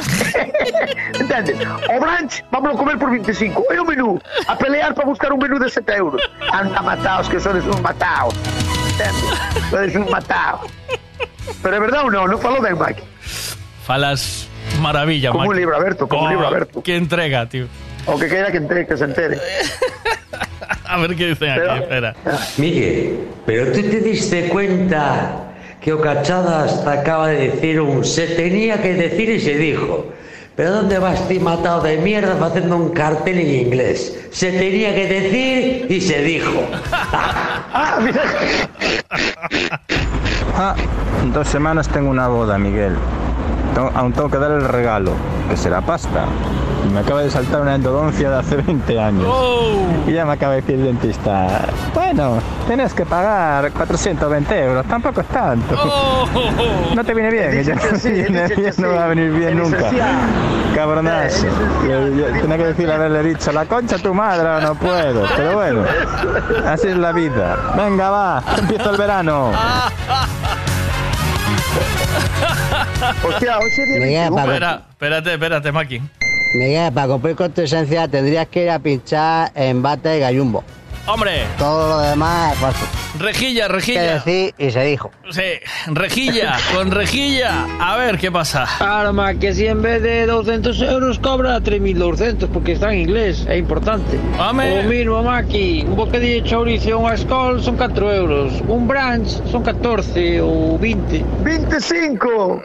entendes? o brunch vamos a comer por 25 e o menú a pelear para buscar un menú de 7 euros anda mataos que sodes un mataos entendes? sodes un mataos pero é verdad ou non? non falo ben Mike
Falas maravilla,
Como un libro aberto, como un libro aberto.
Que entrega, tío.
o que queira que, entre, que se entere
A ver qué dice aquí, espera.
Miguel, pero tú te diste cuenta que o Cachadas te acaba de decir un se tenía que decir y se dijo. Pero ¿dónde vas ti matado de mierda haciendo un cartel en inglés? Se tenía que decir y se dijo.
ah, mira.
Ah, en dos semanas tengo una boda, Miguel. Aún tengo que dar el regalo, que será pasta. Y me acaba de saltar una endodoncia de hace 20 años. Y ya me acaba de decir el dentista, bueno, tienes que pagar 420 euros, tampoco es tanto. No te viene bien, que ya no, te viene bien, no va a venir bien nunca. Cabronazo. Tenía que decir haberle dicho, la concha a tu madre, no puedo. Pero bueno, así es la vida. Venga, va, empieza el verano.
Hostia, hoy sería
Miguel,
21.
Paco.
Espera, espérate, espérate, Maki.
Miguel, para cumplir con tu esencia tendrías que ir a pinchar en bate y gallumbo.
Hombre,
Todo lo demás es falso.
rejilla, rejilla.
decir y se dijo.
Sí, rejilla, con rejilla. A ver qué pasa.
Arma, que si en vez de 200 euros cobra 3.200 porque está en inglés, é importante.
Home.
O mismo, Maki, un bocadillo de chourizo a unha escol son 4 euros, un brunch son 14 ou 20.
25!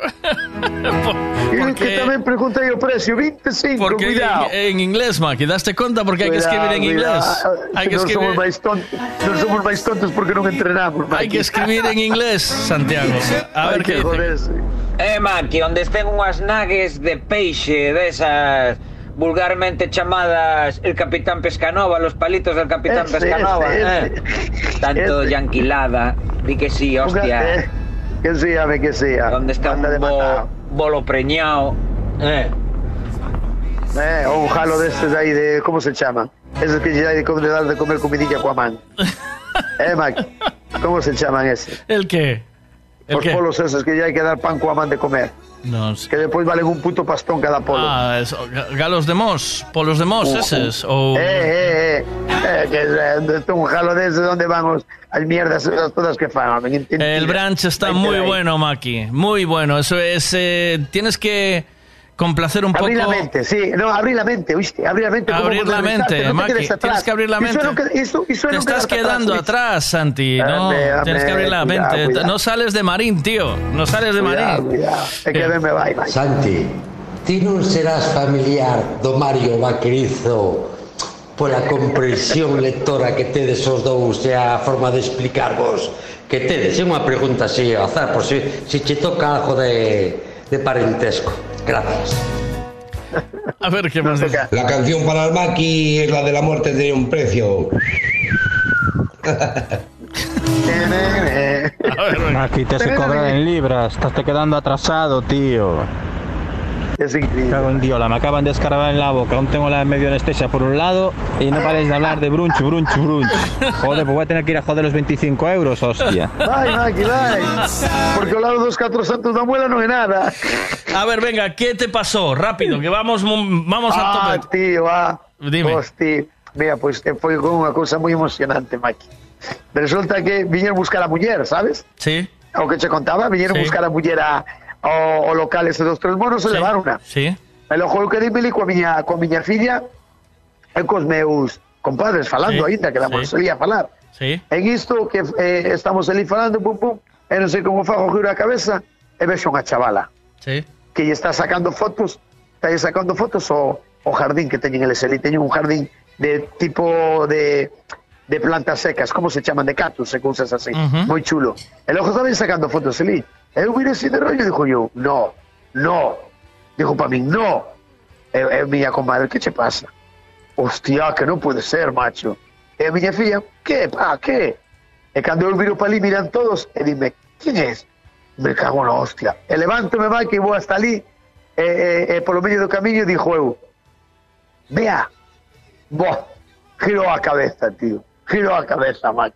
Y que tamén preguntei o precio, 25,
Porque
cuidado.
en, en inglés, Maki, daste cuenta porque hay que escribir en inglés.
cuidado.
Hay que escribir,
somos máis tontos, non somos máis tontos porque non entrenamos.
hay que escribir en inglés, Santiago. A ver
Hay que
qué dice.
joderse.
Eh, Maki, onde estén unhas nagues de peixe desas vulgarmente chamadas el Capitán Pescanova, los palitos del Capitán
Ese,
Pescanova,
ese,
eh. Tanto
ese.
yanquilada, di que sí, hostia.
Eh, Que sea, ve que sea.
Donde está un bo- bolo preñado, eh.
Eh, o un jalo destes aí de, como se chama? Esos que de comer, de dar de comer comidilla coa man. eh, Mac, como se chaman ese?
¿El qué? ¿El
Os
qué?
polos esos que lle hai que dar pan coa man de comer.
No sé.
Que despois valen un puto pastón cada polo.
Ah, eso, ga- galos de mos, polos de mos,
Uh,
eses. O...
Eh, eh, eh, eh, que eh, un jalo de ese donde van os, as mierdas esas todas que fan.
El brunch está muy bueno, Maki. Muy bueno. Eso es. eh, tienes que complacer un poco.
Abrir la mente, sí, no, abrir la mente, ¿viste? Abrir la mente.
Abrir la mente,
no
Maki.
atrás.
Tienes que abrir la mente.
no que- iso é
Te
no
estás quedando
¿viste?
atrás, Santi. No, tienes que abrir la
cuidado,
mente.
cuidado.
No sales de Marín, tío. No sales de
Cuidado,
Marín.
cuidado. É que me vai, vai.
Santi, ti non serás familiar do Mario Vaquerizo pola comprensión lectora que tedes os dous e a forma de explicarvos que tedes. É unha pregunta así ao azar, por si, si che toca algo de, de parentesco. Gracias.
A ver qué más.
La canción para el Maki es la de la muerte tiene un precio.
Aquí te se cobran en libras, estás te quedando atrasado, tío.
Es increíble.
Cago en Diola, me acaban de escarbar en la boca, aún tengo la medio anestesia por un lado y no paréis de hablar de brunch, brunch, brunch. Joder, pues voy a tener que ir a joder los 25 euros, hostia.
Vai, Maki, vai. Porque ao lado dos catro santos da muela non é nada.
A ver, venga, ¿qué te pasó? Rápido, que vamos, vamos a
ah,
tope.
tío, ah.
Dime.
Hostia. Mira, pois pues, foi con unha cousa moi emocionante, Maki. Resulta que viñeron buscar a muller, sabes?
Sí.
O que che contaba, viñeron
Sí.
buscar a muller a, ao, ao local ese dos tres monos e
Sí.
levaron una.
Sí.
E logo eu quedei coa miña, coa miña filla e cos meus compadres falando
Sí,
aínda, que damos
sí.
ali a falar.
Sí.
En isto que eh, estamos ali falando, pum, pum, e non sei como fago giro a cabeza, e vexo unha chavala
Sí.
que lle está sacando fotos, está lle sacando fotos ao, ao jardín que teñen eles ali, teñen un jardín de tipo de de plantas secas, como se chaman, de cactus e cousas así,
Ujú.
moi chulo. E logo estaban sacando fotos ali. Miro así de rollo dixo yo, no, no. Dijo para min, no. E, e miña comadre, que che pasa? Hostia, que non pode ser, macho. E a miña filla, que, pa, que? E cando eu viro para ali miran todos e dime, quen es? Me cago na hostia. E levántome, Maki, e vou hasta ali e, e, e polo medio do camiño dixo eu, vea, Buah, girou a cabeza, tío. Girou a cabeza, Maki.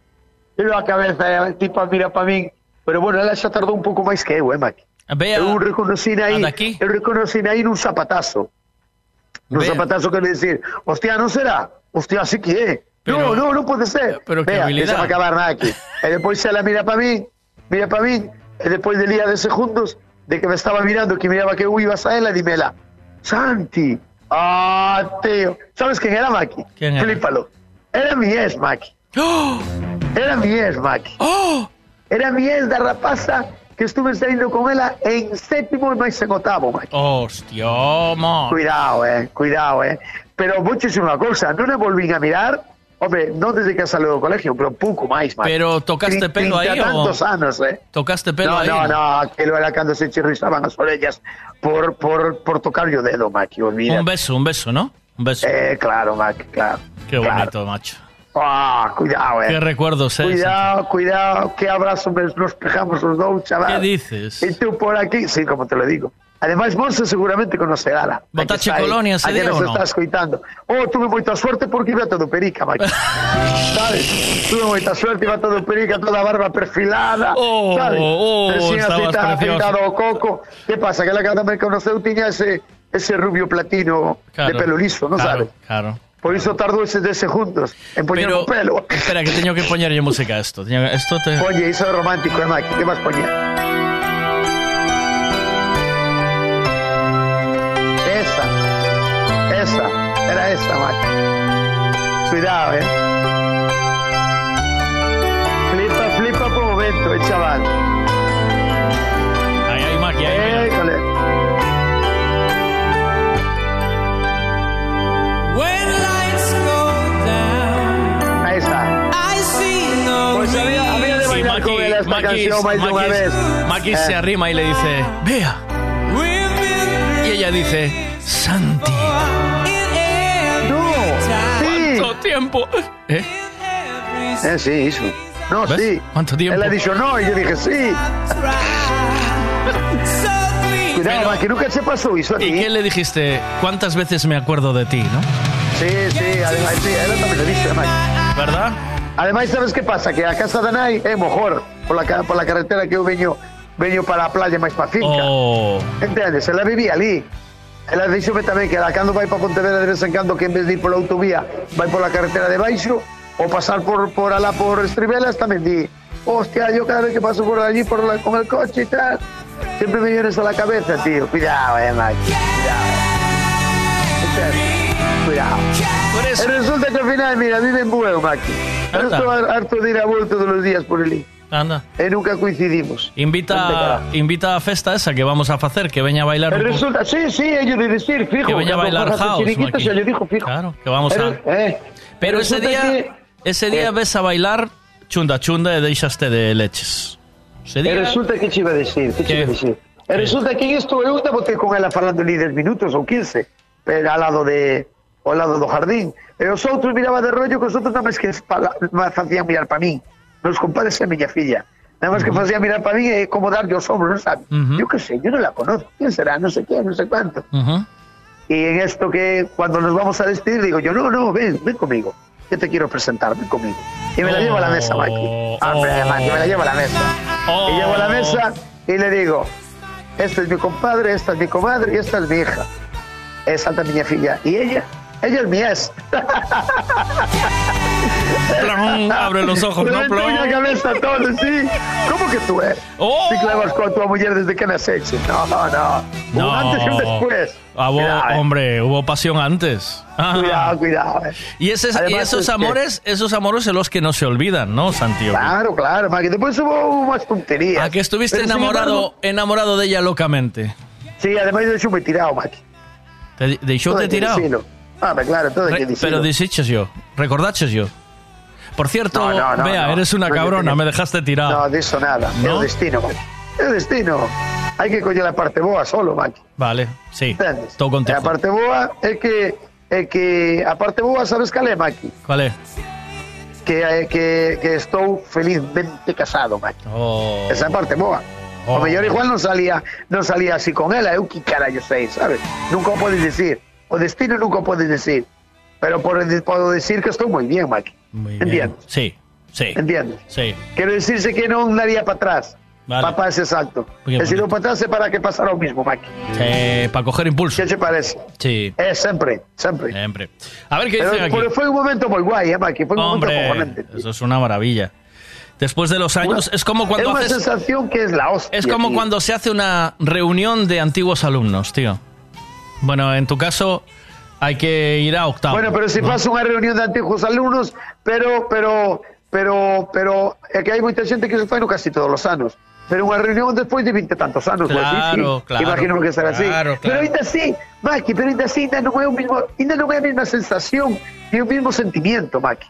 Girou a cabeza e a tipa mira para min. Pero bueno, ela xa tardou un pouco máis que eu, eh, Maki.
Vea,
eu reconocín aí, eu reconocín aí nun zapatazo. Nun
Vea.
zapatazo que decir, hostia, non será? Hostia, sí que é. no, no, non pode ser.
pero que
Vea,
habilidad.
déxame acabar, Maki. e depois ela mira para min, mira para min, e depois de lía de segundos de que me estaba mirando, que miraba que eu iba a ela, dímela, Santi, ah, tío. ¿Sabes quién era Maki?
¿Quién era?
Flípalo. Era mi ex, Maki. Era mi ex, Maki. Era mi ex da rapaza que estuve saliendo con ela en séptimo e máis en octavo, Maki.
Hostia, ma.
Cuidado, eh, cuidado, eh. Pero vou dicir unha cousa, non a mirar, hombre, non desde que salió do colegio, pero pouco máis, Maki.
Pero tocaste
Trin-
pelo o-
tantos anos, eh.
Tocaste pelo
no,
aí.
No, no, aquilo era cando se chirrizaban as orellas por, por, por tocar o dedo, olvida.
Un beso, un beso, ¿no? Un beso.
Eh, claro, Maki, claro.
Qué bonito, macho.
Ah, cuidado, eh.
Qué recuerdos, eh.
Cuidado, cuidado, qué abrazo nos pegamos los dos, chaval.
¿Qué dices?
Y tú por aquí, sí, como te lo digo. Además, Monse seguramente conoce a.
Botache
que
colonia
que nos
ou non?
está escoitando. Oh, tuve moita suerte porque iba todo perica, Maki. sabes? Tuve moita suerte, iba todo perica, toda a barba perfilada,
Oh,
sabes?
oh,
Recién
estabas precioso.
o coco. ¿Qué pasa? Que la canta me conoceu tiña ese, ese rubio platino de pelo liso, ¿no
claro,
sabes?
Claro.
Por iso tardou ese 10 segundos en poñer
Pero,
o pelo.
espera, que teño que poñerlle música a esto. Teño- Esto te...
Oye, iso é romántico, eh, Maki, que vas poñer? Esa, esa, era esa, Maki. Cuidado, eh. Flipa, flipa por momento, eh, chaval. Esta
Maki,
canción más de una vez.
Maki
Eh.
se arrima y le dice, vea. Y ella dice, Santi.
Sí.
¿Cuánto tiempo? ¿Eh?
Eh, sí, hizo. No,
¿Ves?
sí.
¿Cuánto tiempo?
Él ha dicho no y yo dije sí. Cuidado, Maki, nunca se pasó eso a ti.
¿Y qué le dijiste? ¿Cuántas veces me acuerdo de ti, no?
Sí, sí, además, sí, él también lo dice.
¿Verdad?
Además, ¿sabes qué pasa? Que a casa de Nai é mejor por la, por la carretera que eu veño, veño para a playa máis pa finca.
Oh.
Entendes? Ela vivía ali. Ela dixome tamén que ela cando vai para Pontevedra de vez en cando que en vez de ir pola autovía vai pola carretera de baixo ou pasar por, por alá por Estribelas tamén di hostia, yo cada vez que paso por allí por la, con el coche y tal siempre me viene eso a la cabeza, tío. Cuidado, eh, Mike. Cuidado. Cuidado. Resulta que al final, mira, vive en Bueu, Maki. Estou harto de ir a vuelta todos los días por ali.
Anda.
E nunca coincidimos.
Invita, invita a festa esa que vamos a hacer, que veña a bailar un
resulta, sí, sí, ellos de decir, fijo.
Que veña a bailar house,
se le dijo, fijo.
Claro, que vamos a...
Pero, eh,
Pero ese día,
que-
ese día
Eh.
ves a bailar chunda chunda e deixaste de leches. Ese
E
día...
resulta que che iba a decir, que che iba a decir. E resulta que isto eu botei con ela falando ali 10 minutos ou 15, pero ao lado de ao lado do jardín. E os outros miraba de rollo que os outros nada máis que facían mirar para min. Nos compadres e miña filla. Nada máis que facían mirar para min e como darlle os hombros, non sabe? Yo que sei, yo non la conozco. ¿Quién será? No sé qué, no sé cuánto.
Ujú.
Y en esto que cuando nos vamos a despedir digo yo, no, no, ven, ven conmigo. Yo te quiero presentar, ven conmigo. Y me la llevo a la mesa, Maki. Hombre, Maki, me la llevo a la mesa. Y llego a la mesa y le digo, este es mi compadre, esta es mi comadre y esta es mi hija. Es Santa Miña Filla. Y ella, ella es mi ex.
Plon, abre los ojos, ¿no? Plon.
la cabeza todo, sí. ¿Cómo que tú eres?
Oh.
Sí, clavas con tu mujer desde que naces. No, no, no.
No.
Un antes y un después.
Ah,
eh.
hombre, hubo pasión antes. Ah.
Cuidado, cuidado. eh.
Y, ese- y
Además,
esos
es que-
amores, esos amores son los que no se olvidan, ¿no, Santiago?
Claro, claro, Maki. Después hubo más tonterías.
¿A que estuviste
Pero,
enamorado, enamorado de ella locamente?
Sí, además yo me he tirado, Maki.
¿Te de
hay que
tirado?
Ah, pero claro, todo que
Re- pero disiches yo, recordaches yo. Por cierto,
No, no, no,
vea,
no.
eres una cabrona, me dejaste tirado.
No, de eso nada. El destino, el destino. Hay que coger la parte boa solo, Maki.
Vale, sí,
Entendes?
todo
E
contigo.
a parte boa é que é que a parte boa sabes cal é, Maki?
¿Cuál es?
que, eh, que, que estou felizmente casado, Maki.
Oh.
Esa parte boa.
Oh.
O mellor igual non salía, non salía así con ela, eu que carallo sei, sabes? Nunca o podes decir. O destino nunca o podes decir. Pero podo decir que estou moi bien, Maki.
Muy bien.
Entiendes?
Sí, sí.
Entiendes?
Sí.
Quero decirse que non daría para atrás.
Vale.
Papá ese salto.
Muy
E se
bonito.
non para atrás é para que pasara o mismo, Maki.
para coger impulso.
Que che parece?
Sí.
É sempre, sempre.
Siempre. A ver qué
Pero,
dicen aquí.
pero foi un momento moi guai, eh, Maki. Foi un momento
Hombre,
acojonante.
eso es una maravilla. Después de los años, es como cuando
es una
haces...
sensación que es la hostia.
Es como
tío.
cuando se hace una reunión de antiguos alumnos, tío. Bueno, en tu caso hay que ir a octavo.
Bueno, pero si
¿no?
pasa unha reunión de antiguos alumnos, pero pero pero pero é que hai moita xente que se fai no casi todos os anos. Pero unha reunión despois de 20 tantos anos, pues,
Claro, claro,
Imagino que será así.
claro,
Pero ainda así, Maki, pero ainda así ainda non é o mismo, ainda non é a mesma sensación ni o mismo sentimiento, Maki.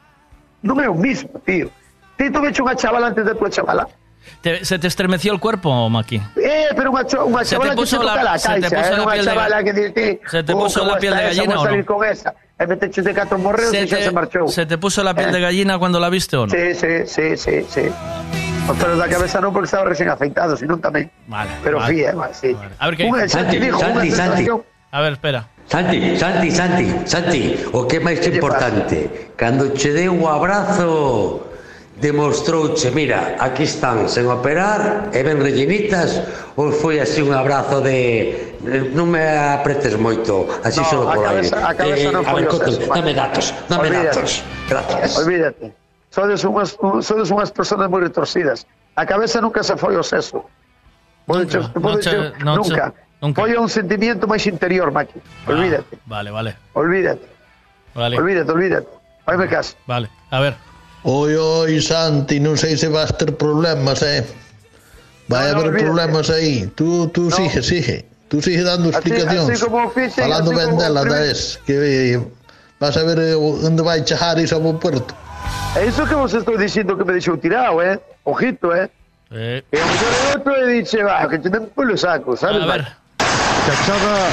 Non é o mismo, tío. Ti tú vecho unha chavala antes da tua chavala.
Te- ¿Se te estremeció el cuerpo, Maki?
Eh, pero unha, cho- unha
Se te
chavala que
puso
se
la-
la
se te puso
eh,
la piel de
chavala
ga-
que dice,
se te
"Oh,
puso la piel de gallina o no?"
con esa.
¿Se te,
se
se te puso la piel de gallina cuando la viste o no?
Sí, sí, sí, sí, sí. Pelos da cabeza non porque estaba recién afeitado, sino tamén.
Vale.
Pero
vale.
sí, eh, sí.
A ver qué
xa te digo, unha sensación.
A ver, espera.
Santi, Santi, Santi, Santi, o que máis importante, cando che dei o abrazo demostrouche, mira, aquí están sen operar e ben rellenitas ou foi así un abrazo de eh, non me apretes moito, así
No,
solo
a
por
cabeza- a cabeza non
a
foi
dame datos, dame
Olvídate.
datos. Gracias.
Olvídate. Sodes unhas, un- sodes unhas personas moi retorcidas. A cabeza nunca se foi o seso.
Nunca, noche-
nunca. Foi un sentimiento máis interior, Maki. Olvídate,
Vale, vale.
olvídate,
Vale.
olvídate, olvídate. Faime caso.
Vale. A ver.
Oi, oi, Santi, non sei se vas ter problemas, eh. Vai
No, no,
haber
olvídate.
problemas aí. Tú, tú sigue, sigue. Tú sigue dando
Así-
explicacións.
así como fixen,
Falando
así
ben dela, da es, que eh, vas a ver eh, onde vai chegar iso ao puerto.
É iso que vos estou dicindo que me deixou tirado, eh? Ojito, eh?
Eh,
E o mellor outro e dixe, va, que te den polo saco, sabes?
A ver.
Cachada,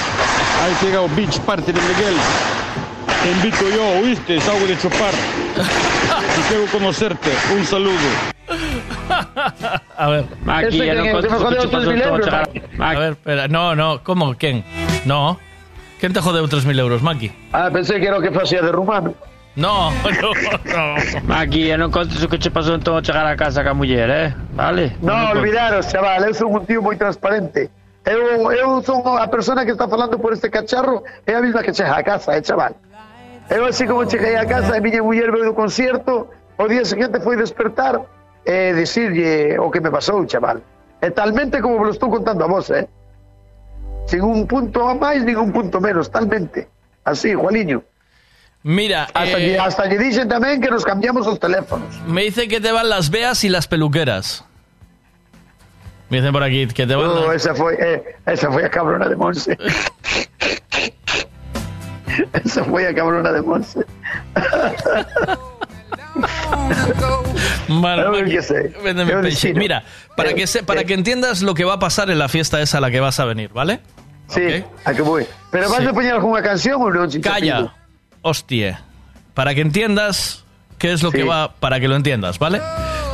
ahí llega un beach party de Miguel. Te invito yo, ¿oíste? Es algo de chupar. Y quiero conocerte. Un saludo.
A ver.
Maki, ya no
que
contes
me
lo que
jodeu
te pasó
3.000
en todo,
euros,
chaval.
A ver, espera. No, no. ¿Cómo? ¿Quién? No. ¿Quién te jodeu 3.000 euros, Maki?
Ah, pensei que era o que facía de rumano.
No, no, no.
Maki, ya no contes lo que te pasó en todo chegar a casa con mujer, ¿eh? Vale.
No,
contes.
olvidaros, chaval, eu son un tío moi transparente. Eu, eu son a persona que está falando por este cacharro é a mesma que chega a casa, eh, chaval. Eu así como cheguei a casa e miña muller veu do concierto, o día seguinte foi despertar e dicirlle o que me pasou, chaval. E talmente como me lo estou contando a vos, eh. Sin un punto a máis, nin un punto menos, talmente. Así, igualiño.
Mira,
Hasta,
eh,
que, hasta que dicen tamén que nos cambiamos os teléfonos.
me dice que te van las veas y las peluqueras. Me dicen por aquí que te van
Oh,
las...
esa foi, eh, esa foi a cabrona de Monse. esa foi a cabrona de Monse.
Maki,
que.
Mira, para
Eh,
que, se- para
eh.
que entiendas lo que va a pasar en la fiesta esa a la que vas a venir, ¿vale?
Sí, a que voy. Pero vas
Sí.
a poñer algunha canción ou non?
Calla, hostia. Para que entiendas qué es lo que va, para que lo entiendas, ¿vale?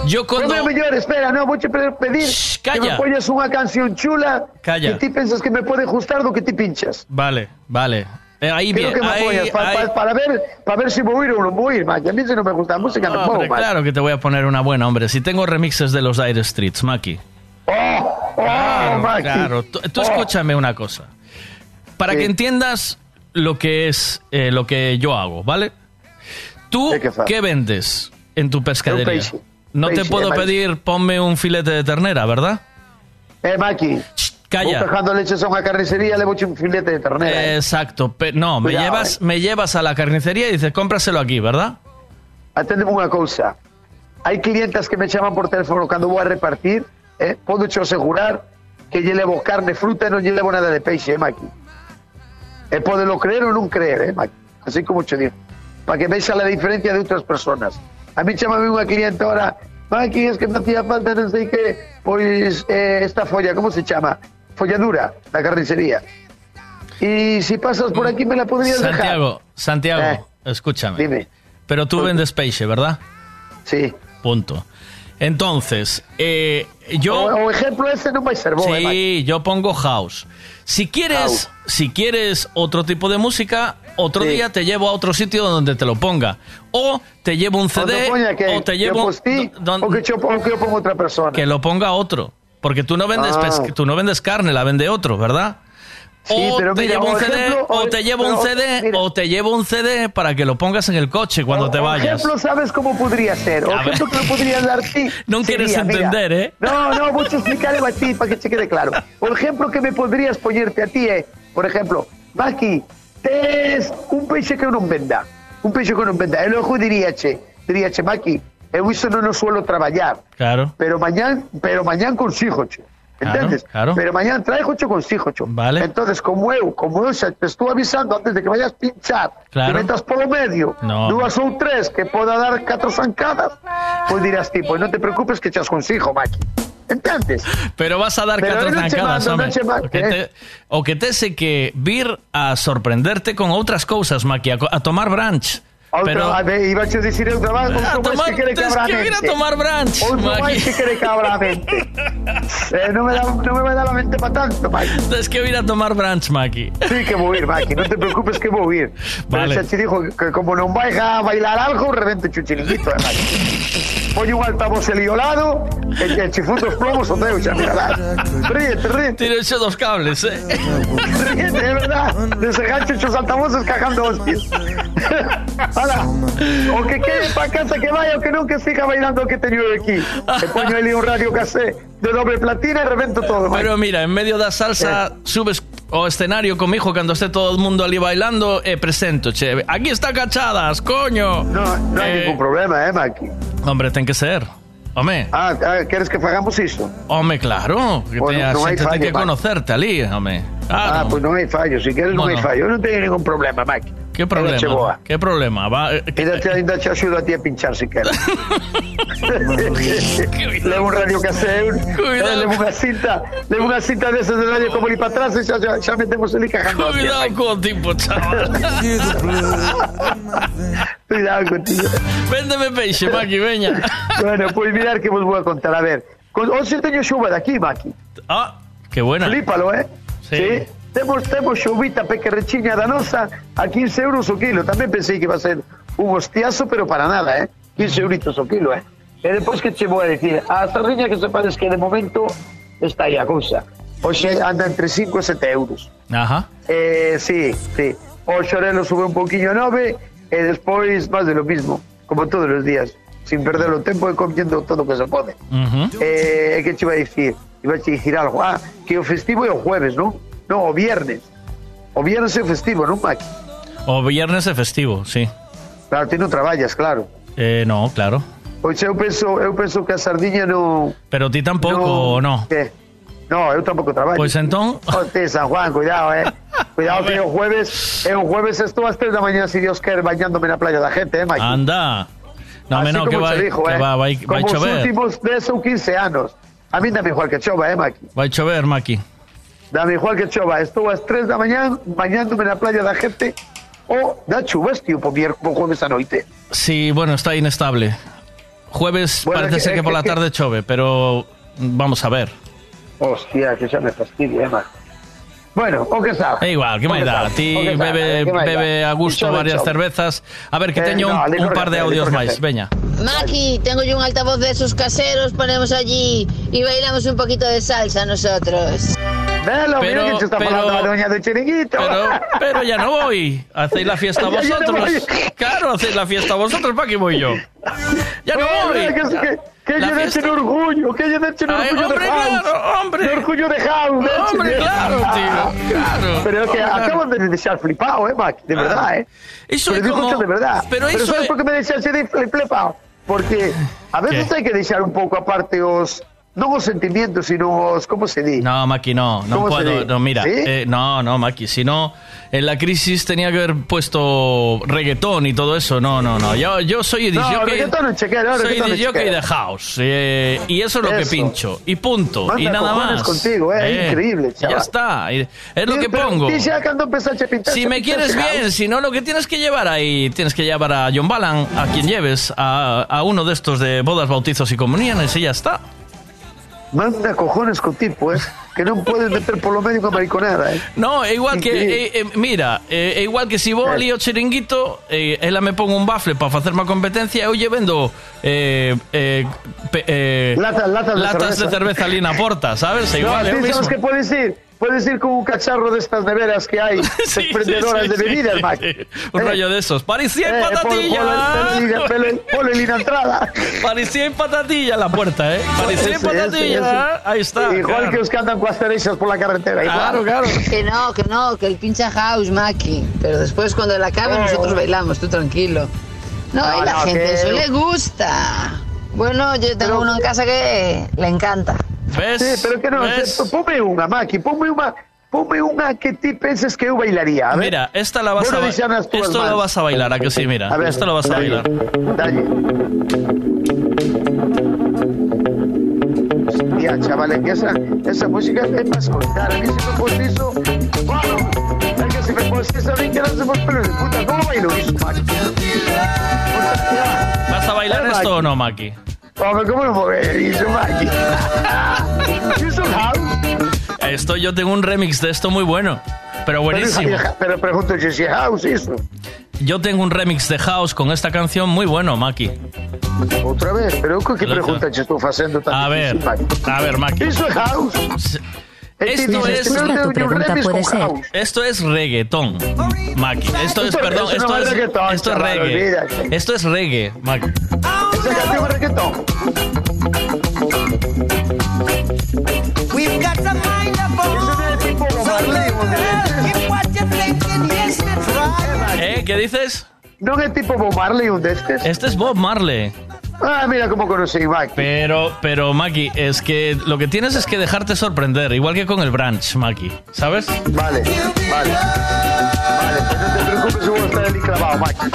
Yo cuando...
No, mellor, espera, no, che pe- pedir que me
calla.
poñas unha canción chula
Calla.
que ti pensas que me pode gustar do que ti pinchas.
Vale, vale. Eh, ahí bien,
que me
ahí-
poñas pa-
ahí-
pa- para ver para ver si vou ir ou non vou ir, Maki. A mí se non me gusta a música,
Hombre,
Maki.
claro que te voy a poner una buena, hombre. Si tengo remixes de los Dire Streets, Maki.
Oh, Maki.
Claro, tú, tú
Oh.
escúchame una cosa. Para
Sí.
que entiendas lo que es eh, lo que yo hago, ¿vale? ¿Tú
¿De qué
vendes en tu pescadería?
peixe.
No te puedo pedir ponme un filete de ternera, ¿verdad?
Eh, Maki.
Calla.
Vou pejando leches a carnicería, levo un filete de ternera. eh.
Exacto. pe- no, me
Cuidado,
llevas, me llevas a la carnicería y dices, cómpraselo aquí, ¿verdad?
Aténdeme unha cousa. Hai clientas que me chaman por teléfono cando vou a repartir, eh? Podo che asegurar que lle levo carne, fruta e non lle levo nada de peixe, eh, Maki. E podelo creer ou non creer, eh, Maki. Así como che digo. Para que vexa a diferencia de outras personas. A mí chamame unha cliente ahora, Maki, es que me hacía falta non sei que, pois eh, esta folla, como se chama? Folladura, da carnicería. Y si pasas por aquí me la podrías dejar.
Santiago, Santiago,
Eh,
escúchame.
Dime.
Pero tú vendes peixe, ¿verdad?
Sí.
Punto. Entonces, eh, yo...
O, o ejemplo ese non vai ser bo, eh, Maki.
Sí, yo pongo house. Si quieres, si quieres otro tipo de música, otro
Sí.
día te llevo a otro sitio donde te lo ponga. O te llevo un CD, o te llevo
o que yo, o que yo pongo otra persona.
que lo ponga otro. Porque tú no vendes,
Ah.
tú no vendes carne, la vende otro, ¿verdad?
Sí,
o
pero
te
mira,
llevo un CD, o
o-
te llevo un
pero,
CD, o te llevo un CD para que lo pongas en el coche cuando te
O
vayas.
ejemplo, ¿sabes cómo podría ser? O ejemplo que me podrías dar ti.
No quieres
sería, mira,
entender, ¿eh?
No, no, voy a explicarle a ti para que te quede claro. Por ejemplo, que me podrías ponerte a ti, eh, por ejemplo, Maki, tes un peixe que non venda. Un peixe que non venda. E logo diríache, diríache, Maki, eu iso non o suelo traballar.
Claro.
Pero mañán, pero mañán consigo, che. Entendes?
Claro, claro.
Pero mañán traigo cho consigo, cho.
Vale.
Entonces, como eu, como eu xa te estou avisando antes de que vayas pinchar,
Claro.
que metas polo medio,
No.
dúas ou tres que poda dar catro zancadas, pois dirás ti, pois non te preocupes que chas consigo, Maki. Entendes?
Pero vas a dar
Pero
catro zancadas,
mando,
home. O que te, o que te sé que vir a sorprenderte con outras cousas, Maki, a, a tomar brunch. Pero
a iba a dicir eu trabalho,
A tomar-
que a
que vir a tomar brunch,
a eh, non, me da, non me vai dar a mente para tanto, Maki.
Tienes que vir a tomar brunch, Maki.
Sí que vou ir, Maki, non te preocupes que vou ir. Pero
Vale.
xa te dijo que como non vai a bailar algo, revente chuchilinguito, eh, Maki. Poi un altavoz eliolado, e, e che fun dos plomos o teu, xa mirarás. Ríete, ríete.
Tiro hecho dos cables, eh.
Ríete, é verdad. Desengancho os altavoces cagando hostias. Hala, o que quede pa casa que vaya, o que non que siga bailando o que teño eu aquí. E poño ali un radio casé de doble platina e revento todo.
Pero mira, en medio da salsa subes ao escenario comigo cando esté todo el mundo ali bailando e presento, che. Aquí está Cachadas, coño.
No, non hai ningún problema, eh, Maki.
Hombre, ten que ser. Home.
Ah, ah, queres que fagamos iso?
Home, claro. Que
Bueno,
te, a
non hai
xente ten
fallo,
que conocerte ali, home.
Ah,
Claro.
pois non hai fallo, si queres non hai
Bueno.
fallo. Eu non teño ningún problema, Maki.
Que problema? Que problema? Va, eh, que-
te axudo a ti a pinchar si queres. levo un radio casero,
Cuidado.
levo unha cinta, levo unha cinta desas de radio como ali para atrás e xa, xa, xa metemos ali cagando.
Cuidado co tipo, chaval.
Cuidado contigo.
Véndeme peixe, Maki, veña.
bueno, pois mirar que vos vou a contar. A ver, con, hoxe teño xuva de aquí, Maki.
Ah, que buena.
Flípalo, eh?
Sí.
Temos, temos xuvita pequerrechiña da a 15 euros o kilo. Tamén pensei que iba a ser un hostiazo, pero para nada, eh? 15 euritos o kilo, eh? E depois que che vou a decir, a sardiña que sepades que de momento está aí a cousa. Oxe anda entre 5 e 7 euros.
Ajá.
Eh, sí, sí. O xorelo sube un poquinho a 9 e despois máis de lo mismo, como todos os días, sin perder o tempo e comiendo todo o que se pode.
Ujú.
Eh, que che iba a dicir? Iba a dicir algo. Ah, que o festivo é o jueves, non? Non, o viernes. O viernes o festivo, non, Maki?
O viernes é festivo, sí.
Claro, ti non traballas, claro.
Eh, no, claro.
Pois eu penso, eu penso que a sardiña non...
Pero ti tampouco, no.
Que? No, eu tampouco traballo.
Pois entón...
Hostia, San Juan, cuidado, eh. Cuidado que o jueves, é o jueves estou ás 3 da mañá, se Dios quer, bañándome na playa da gente, eh, Maki?
Anda. No,
Así
me no,
como
que vai,
dijo,
que
eh.
va, vai, vai
Como os
chover.
últimos 10 ou 15 anos. A mí dame igual que chova, eh, Maki?
Vai chover, Maki.
Dame igual que chova. Estou ás 3 da mañá bañándome na playa da gente o da chuvas, tío, po, po jueves a noite.
Sí, bueno, está inestable. Jueves
Bueno,
parece
que-
ser que
que-
por la tarde chove, pero vamos a ver.
Hostia, que xa me fastidia, eh, Maki. Bueno, o que sabe.
É igual, que máis dá? Ti bebe, bebe a gusto varias cervezas. A ver, que
Eh,
teño
no,
un, un par de audios máis. Veña.
Maki, tengo yo un altavoz de esos caseros, ponemos allí y bailamos un poquito de salsa nosotros.
Velo,
Pero-
mira que se está
pero-
falando la doña de Chiringuito.
Pero, pero ya no voy. Hacéis la fiesta
Ya- ya no
vosotros. Claro, hacéis la fiesta vosotros, ¿para qué voy yo? Ya no voy.
Que,
fiesta-
dechen orgullo, que lle dechen
Ay,
orgullo
hombre,
de House.
claro, hombre.
De orgullo de House. dechen,
Hombre, claro, tío, claro.
Pero es que
Claro.
acaban de deixar flipado, eh, Mac, de
Claro.
verdad, eh.
Iso
pero digo
como-
que de verdad.
pero iso
¿sabes
é-
por que me deixaste de fli- flipado? Porque a veces
¿Qué?
hai que deixar un pouco aparte os non os sentimientos, sino os, como se di?
No, Maki, no, no
¿Cómo
puedo. No, mira,
¿Sí?
eh, no, no, Maki, si no, en la crisis tenía que haber puesto reggaetón y todo eso. No, no, no. Yo, yo soy
No,
DJ
reggaetón no no,
soy
no
DJ de house. eh, y eso es lo que
Eso.
pincho. Y punto.
Manda
y nada más.
contigo, eh, increíble,
Ya
chaval.
está. y Es lo que pongo.
a pintar,
Si me quieres bien, si no, lo que tienes que llevar ahí, tienes que llevar a John Balan, a quien lleves, a, a uno de estos de bodas, bautizos y comuniones, y ya está.
Manda cojones con tipo, eh, que non podes meter polo medio unha mariconada, eh.
No, é igual que
Increíble.
eh, eh, mira, é eh, igual que si vou ali ao chiringuito, eh, ela me pon un bafle para facerme a competencia, eu lle vendo eh, eh, pe- eh,
Latas- latas de cerveza.
de cerveza ali na porta, sabes? É
No,
igual, é
ti
o mismo.
sabes que puedes ir? Puedes ir con un cacharro de estas neveras que hay,
Sí,
exprendedoras
sí,
de
sí,
bebidas,
sí,
Mac.
sí. Un rollo de esos. Parecía en
Eh,
patatilla.
Ponle en la entrada.
Parecía en patatilla la puerta, ¿eh? Parecía en patatilla.
ese, ese.
Ahí está.
Igual
claro.
que os las cerezas por la carretera.
Claro,
igual.
claro.
Que no, que no, que el pincha house, Maki. Pero después cuando la acabe
Oh.
nosotros bailamos, tú tranquilo. No,
No,
y la
no,
gente
que-
eso le gusta. Bueno, yo tengo uno en casa que le encanta.
¿Ves?
Sí, pero que no, ponme unha, Maki, ponme unha, ponme unha que ti penses que eu bailaría. A ver.
Mira, esta la vas
Vos
a
túas
Esto lo vas a bailar, ¿a que sí? Mira,
A ver,
esto lo vas a
dalle,
bailar.
Dalle. Hostia, chaval, que esa, esa música es para escuchar. A mí si me pones eso, bueno, es que si me pones eso, a mí que no se me pelos de puta. ¿Cómo bailo eso, Maki?
¿Vas a bailar esto o no, Maki?
Hombre, ¿cómo puedo ver eso, Maki? ¿Eso house?
Esto yo tengo un remix de esto muy bueno, pero buenísimo.
Pero, pero pregunto si es house eso.
Yo tengo un remix de House con esta canción muy bueno, Maki.
Outra vez, pero
Loco.
pregunta te estou facendo tan
A ver,
difícil, Maki?
a ver, Maki.
Iso é house.
Esto es,
tu pregunta puede ser.
esto es reggaetón, Maki. Esto es, perdón,
no
esto
es
es,
reggaetón,
esto es reggae. Esto es reggae, Maki.
Esa canción es reggaetón.
We've got mind.
¿Eh? ¿Qué dices?
Non é tipo Bob Marley un destes?
Este es Bob Marley.
Ah, mira cómo conocí, Maki.
Pero, pero, Maki, es que lo que tienes es que dejarte sorprender, igual que con el branch, Maki. ¿Sabes?
Vale, vale. Vale, pues no te preocupes, eu vou estar ali clavado, Maki.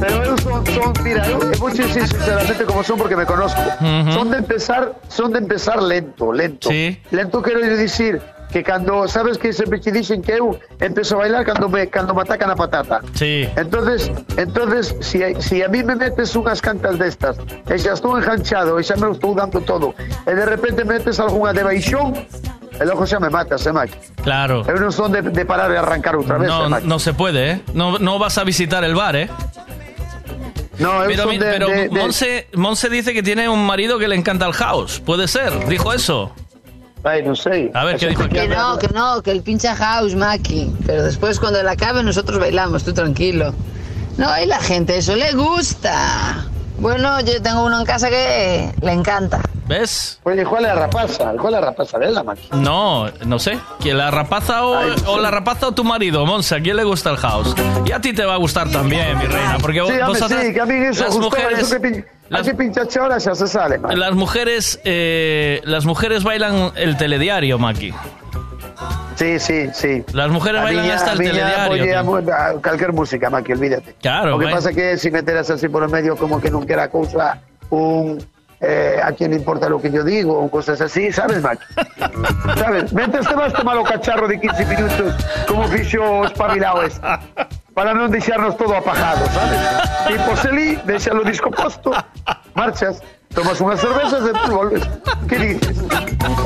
Pero eu son, son mira, vou te decir sinceramente como son porque me conozco. Son de empezar, son de empezar lento, lento.
Sí.
Lento quero dicir que cando, sabes que sempre te dixen que eu empezo a bailar cando me, cando me atacan a patata.
Sí.
Entonces, entonces si, si a mí me metes unhas cantas destas e xa estou enganchado e xa me estou dando todo e de repente metes algunha de baixón e logo xa me matas, eh, Mike?
Claro.
Eu non son de, de parar e arrancar outra vez,
No, no se puede, ¿eh? No, no vas a visitar el bar, ¿eh?
No,
Pero, mi-
de,
pero
de, de-
Monse, Monse dice que tiene un marido que le encanta el house. Puede ser, dijo eso.
Ay, no sé.
A ver, ¿qué dijo?
Que no, que no, que el pincha house, Maki. Pero después cuando la acabe nosotros bailamos, tú tranquilo. No, y la gente eso le gusta. Bueno, yo tengo uno en casa que le encanta.
¿Ves?
Oye, ¿cuál es la rapaza? ¿Cuál es la rapaza de la Mike?
No, no sé. ¿Que la rapaza o, o la rapaza o tu marido, Monse? ¿A quién le gusta el house? Y a ti te va a gustar también, mi reina. Porque
Sí,
vosotras,
sí, que a mí eso
las
gustó,
mujeres,
eso que pin- aquí pinchache ahora ya se sale, Mike.
las mujeres, eh, las mujeres bailan el telediario, Maki.
Sí, sí, sí.
Las mujeres
A
bailan
miña-
hasta el telediario.
mu- a Calquer música, Maki, olvídate.
Claro,
Lo que
bueno.
pasa que si meteras así por el medio como que nunca era cousa un eh, a quién le importa lo que yo digo o cosas así, ¿sabes, Maki? ¿Sabes? Mientras te vas a tomar cacharro de 15 minutos como fixo espabilado este. Para non deixarnos todo apajado, sabes? Tipo Selí, deixa o disco posto, marchas, tomas unhas cervezas tú volves. Que dices?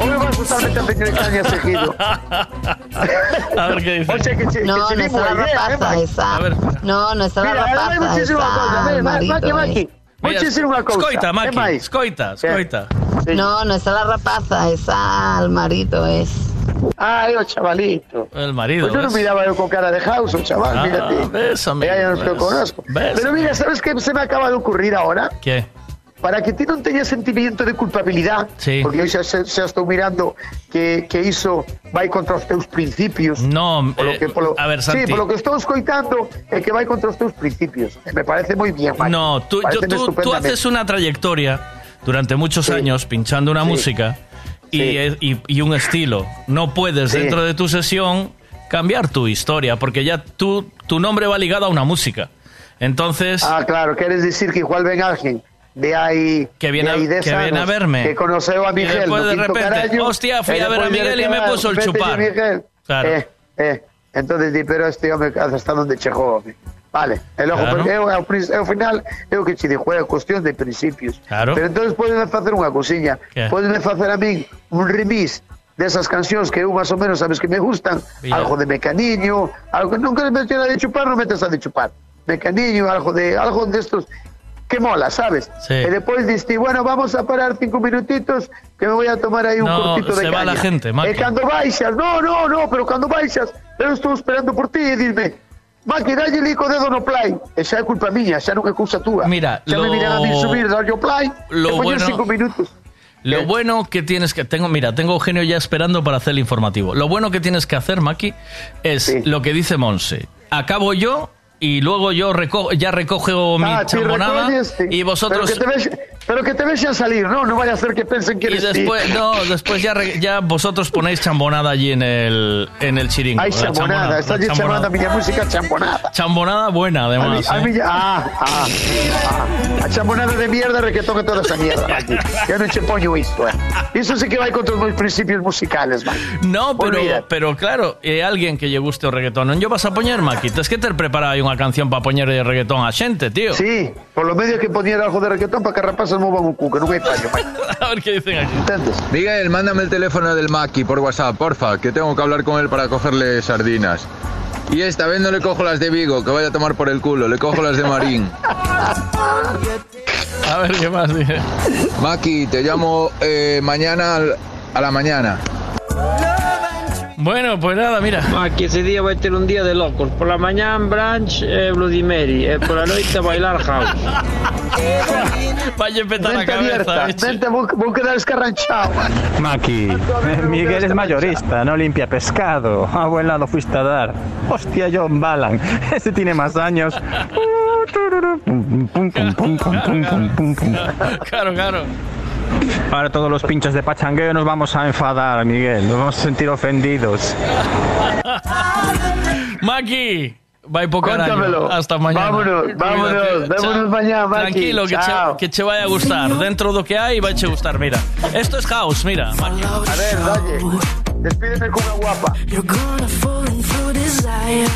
O me vas a peña de caña seguido.
A ver qué dice.
O sea, que,
No,
que
no está la rapaza
eh,
esa. No, no está la rapaza esa.
ven,
Almarito,
Maki, Maki. Vou
Mira,
te dicir unha cousa.
Escoita, Maki. Escoita, escoita.
No, no está la rapaza esa. Almarito es.
Ai, o chavalito.
El marido.
Pues yo no miraba yo con cara de house, chaval,
Ah,
mírate.
ves, amigo,
Eh, ya no te conozco.
Ves,
Pero mira, ¿sabes qué se me acaba de ocurrir ahora?
¿Qué?
Para que ti non teñas sentimiento de culpabilidad,
Sí.
porque xa, xa, xa estou mirando que, que iso vai contra os teus principios.
No,
Polo
eh,
que, polo,
a ver,
Sí,
Santi.
polo que estou escoitando é que vai contra os teus principios. Me parece moi bien.
No, tú, yo- tú, tú haces una trayectoria durante muchos años pinchando una música y,
Sí.
y- y un estilo. No puedes dentro de tu sesión cambiar tu historia porque ya tú, tu nombre va ligado a una música. Entonces,
Ah, claro, quieres decir que igual ven alguien de ahí
que viene,
de aí
a,
dez
que viene a verme.
que conoceu a
Y
Miguel
después
no
de repente,
carallo,
hostia, fui a ver a Miguel
de
y me puso el
"Vete,
chupar.
Miguel.
Claro.
Eh, eh. Entonces pero este home hasta onde chegou. Vale, e logo,
Claro.
eu, ao, ao final, eu que che dixo, é cuestión de principios.
Claro.
Pero entonces podeme facer unha cousiña. Podeme facer a min un remix desas cancións que eu máis ou menos sabes que me gustan,
Bien.
algo de mecaniño, algo que non queres meter a de chupar, non metes a de chupar. Mecaniño, algo de algo de estos que mola, ¿sabes?
Sí.
E despois diste, bueno, vamos a parar cinco minutitos que me voy a tomar aí un
No,
cortito de
se va la gente, Maki.
E cando baixas, no, no, no, pero cando baixas, eu estou esperando por ti e dime, Maki, dalle lico dedo no play. E xa é culpa miña, xa non é cousa túa.
Mira,
xa me
lo-
miran a mí subir, darlle o play,
lo
e
bueno-
cinco minutos.
Lo bueno que tienes que tengo, mira, tengo Eugenio ya esperando para hacer el informativo. Lo bueno que tienes que hacer, Maki, es lo que dice Monse. Acabo yo y luego yo reco- ya recojo mi
Ah,
chambonada y vosotros
Pero que te, vex- pero que te vexan salir, no, no vaya a ser que pensen que
y
eres
después no, después ya ya vosotros ponéis chambonada allí en el en el chiringo. La
chambonada, está allí
chambonada.
miña música chambonada.
Chambonada buena
A, mi,
además.
a
¿eh?
miña, ah, ah, ah, a chambonada de mierda que toque toda esa mierda, non che poño isto, eh. Iso sí que vai contra os meus principios musicales, Maki.
No, pero,
Olvida.
pero claro, eh, alguien que lle guste o reggaetón Non yo vas a poñer, Maki Tens que ter preparado unha canción para poñer de reggaetón a xente, tío
Sí, por lo medio que poñer algo de reggaetón para que rapazas movan o cu, que non hai fallo.
A ver qué dicen aquí
Miguel, mándame el teléfono del Maki por WhatsApp, porfa, que tengo que hablar con él para cogerle sardinas. Y esta vez no le cojo las de Vigo, que vaya a tomar por el culo, le cojo las de Marín.
A ver qué más dice.
Maki, te llamo eh, mañana al- a la mañana.
Bueno, pues nada, mira.
Ah, Aquí ese día va a ser un día de locos. Por la mañana, brunch, eh, Bloody Mary. Eh, por la noche, bailar house.
Vaya
a la cabeza. Abierta, vente, búsqueda descarranchado.
Maki, Miguel es mayorista, no limpia pescado. Abuela lo fuiste a dar. Hostia, John Balan. Ese tiene más años.
Claro, claro.
Ahora todos los pinchos de pachangueo nos vamos a enfadar, Miguel. Nos vamos a sentir ofendidos.
Maki
Cuéntamelo.
carallo Hasta mañana
Vámonos, vámonos,
Chao.
mañana, Maki.
Tranquilo, que che,
Chao.
que che vai a gustar Dentro do que hai, vai che gustar Mira, esto es house, mira Maki.
A ver, dalle. Despídeme con una guapa.
You're gonna fall through desire.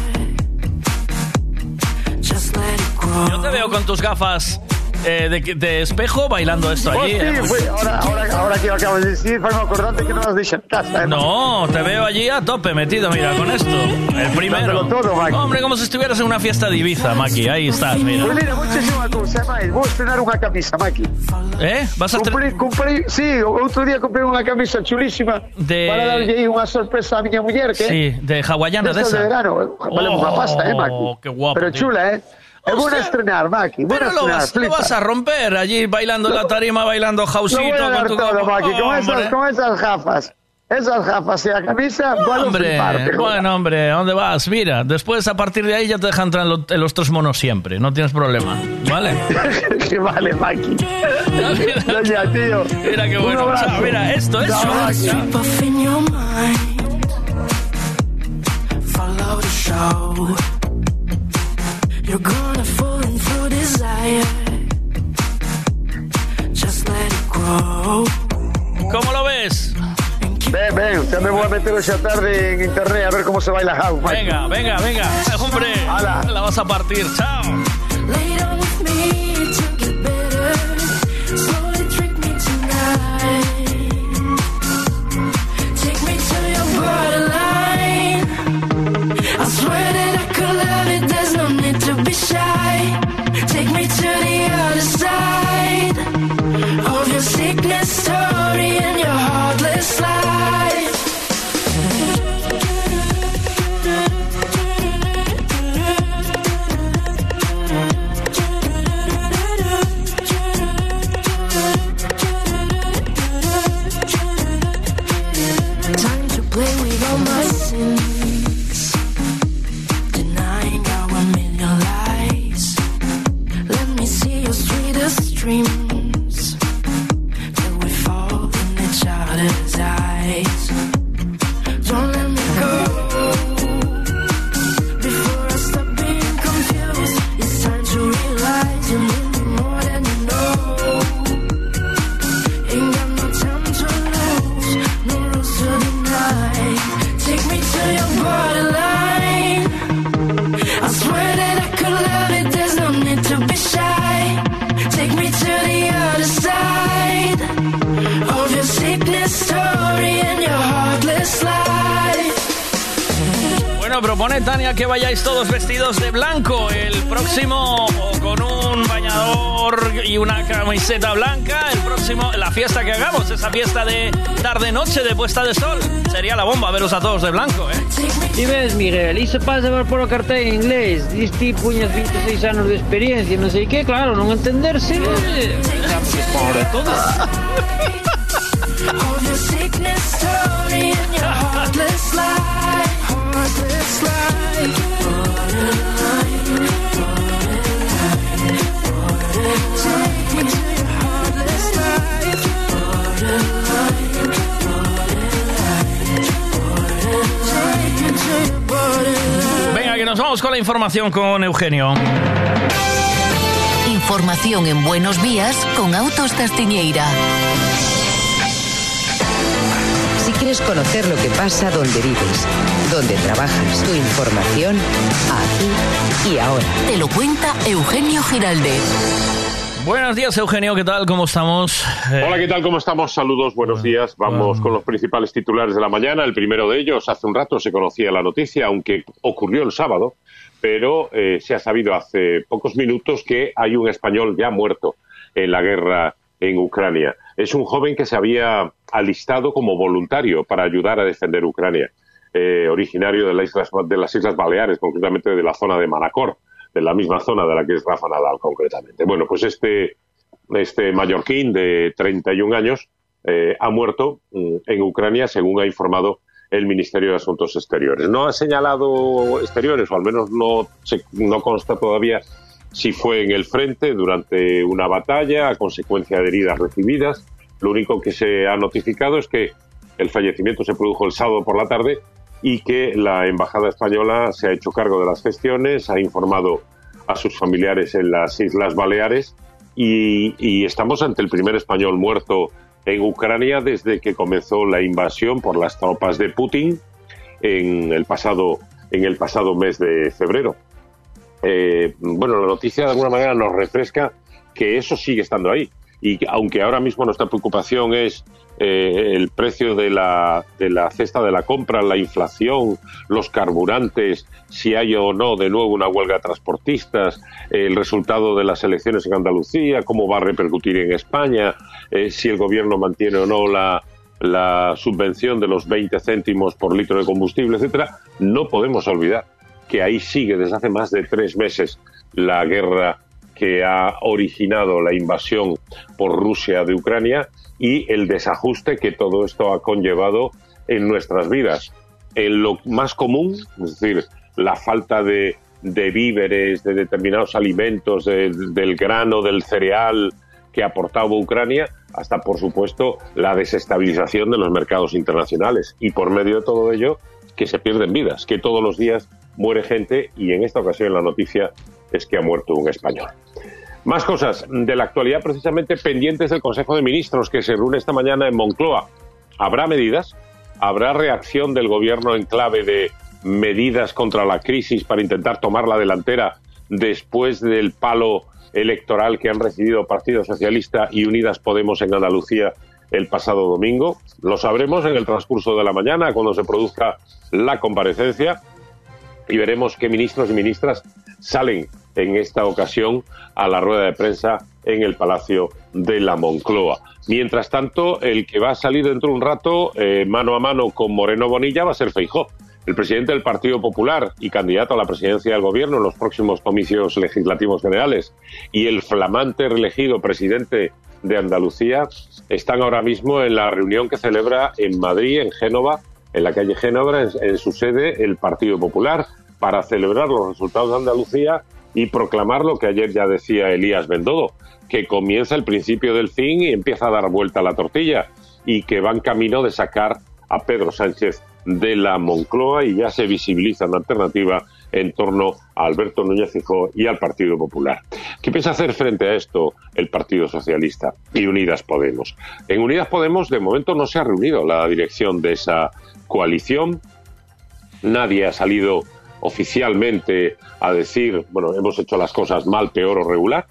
Just let it grow.
Yo te veo con tus gafas eh, de, de espejo bailando esto allí
Hostia,
eh.
pues, ahora, ahora, ahora que acabas de decir, fue acordarte que no nos en casa. ¿eh?
No, te veo allí a tope metido, mira, con esto. El primero.
Todo.
Hombre, como si estuvieras en una fiesta de Ibiza, Maki. Ahí estás, mira.
Pues mira, muchísima cosa máis. Vou estrenar unha camisa, Maki.
¿Eh? Vas a
comprei, sí, outro día comprei unha camisa chulísima
De-
para darlle aí unha sorpresa a miña muller, que
Sí, de hawaiana de
Desa
esa.
de verano, vale unha pasta, eh, Maki.
Oh, qué guapo,
Pero
tío.
chula, eh. É buena estrenar, Maki,
Pero lo
estrenar,
vas, lo vas a romper allí bailando en la tarima, bailando
Lo a
con tu
todo. Maki, con esas, con esas gafas. Esas gafas y la camisa, a
Hombre,
fliparte, joder.
bueno, hombre, ¿a dónde vas? Mira, después a partir de ahí ya te dejan entrar en, lo- en los tres monos siempre, no tienes problema, ¿vale?
que vale, Maki. Doña, tío.
Mira qué
Un
bueno.
abrazo.
Chao, mira, esto es
Chao,
¿Cómo lo ves?
Ven, ven, ya me voy a meter esa tarde en internet a ver cómo se baila house.
Venga, venga, venga. Hombre, la vas a partir. Chao. Bueno, propone Tania que vayáis todos vestidos de blanco el próximo con un bañador y una camiseta blanca. El próximo, la fiesta que hagamos, esa fiesta de tarde-noche de puesta de sol. Sería la bomba veros a todos de blanco, ¿eh?
Y ves, Miguel, iso pasa por polo cartel en inglés. Dis ti puñas 26 anos de experiencia, non sei que, claro, non entenderse. eh, Por todo.
Venga, que nos vamos con la información con Eugenio.
Información en Buenos Días con Autos Castiñeira.
Quieres conocer lo que pasa donde vives, donde trabajas, tu información, aquí y ahora.
Te lo cuenta Eugenio Giraldez.
Buenos días, Eugenio, ¿qué tal? ¿Cómo estamos? Eh,
Hola, ¿qué tal? ¿Cómo estamos? Saludos, buenos días. Vamos con los principales titulares de la mañana. El primero de ellos, hace un rato se conocía la noticia, aunque ocurrió el sábado, pero eh, se ha sabido hace pocos minutos que hay un español ya muerto en la guerra en Ucrania. Es un joven que se había alistado como voluntario para ayudar a defender Ucrania, eh, originario de islas, de las Islas Baleares, concretamente de la zona de Manacor, de la misma zona de la que es Rafa Nadal, concretamente. Bueno, pues este, este mallorquín de 31 años eh, ha muerto mm, en Ucrania, según ha informado el Ministerio de Asuntos Exteriores. No ha señalado exteriores, o al menos no, se- no consta todavía si fue en el frente durante una batalla a consecuencia de heridas recibidas. Lo único que se ha notificado es que el fallecimiento se produjo el sábado por la tarde y que la Embajada Española se ha hecho cargo de las gestiones, ha informado a sus familiares en las Islas Baleares y, y estamos ante el primer español muerto en Ucrania desde que comenzó la invasión por las tropas de Putin en el pasado, en el pasado mes de febrero. Eh, bueno, la noticia de alguna manera nos refresca que eso sigue estando ahí. Y que, aunque ahora mismo nuestra preocupación es eh, el precio de la, de la cesta de la compra, la inflación, los carburantes, si hay o no de nuevo una huelga de transportistas, el resultado de las elecciones en Andalucía, cómo va a repercutir en España, eh, si el gobierno mantiene o no la, la subvención de los 20 céntimos por litro de combustible, etcétera, no podemos olvidar que ahí sigue desde hace más de tres meses la guerra que ha originado la invasión por Rusia de Ucrania y el desajuste que todo esto ha conllevado en nuestras vidas. En lo más común, es decir, la falta de, de víveres, de determinados alimentos, de- del grano, del cereal que aportaba Ucrania, hasta, por supuesto, la desestabilización de los mercados internacionales. Y por medio de todo ello, que se pierden vidas, que todos los días muere gente y en esta ocasión la noticia es que ha muerto un español. Más cosas de la actualidad precisamente pendientes del Consejo de Ministros que se reúne esta mañana en Moncloa. ¿Habrá medidas? ¿Habrá reacción del gobierno en clave de medidas contra la crisis para intentar tomar la delantera después del palo electoral que han recibido Partido Socialista y Unidas Podemos en Andalucía el pasado domingo? Lo sabremos en el transcurso de la mañana cuando se produzca la comparecencia y veremos qué ministros y ministras salen en esta ocasión a la rueda de prensa en el Palacio de la Moncloa. Mientras tanto, el que va a salir dentro de un rato eh, mano a mano con Moreno Bonilla va a ser Feijó, el presidente del Partido Popular y candidato a la presidencia del Gobierno en los próximos comicios legislativos generales, y el flamante reelegido presidente de Andalucía están ahora mismo en la reunión que celebra en Madrid, en Génova, en la calle Génova, en, su sede, el Partido Popular, para celebrar los resultados de Andalucía y proclamar lo que ayer ya decía Elías Bendodo, que comienza el principio del fin y empieza a dar vuelta la tortilla y que van camino de sacar a Pedro Sánchez de la Moncloa y ya se visibiliza una alternativa en torno a Alberto Núñez Fijó y al Partido Popular. ¿Qué piensa hacer frente a esto el Partido Socialista y Unidas Podemos? En Unidas Podemos de momento no se ha reunido la dirección de esa coalición. Nadie ha salido oficialmente a decir, bueno, hemos hecho las cosas mal, peor o regular.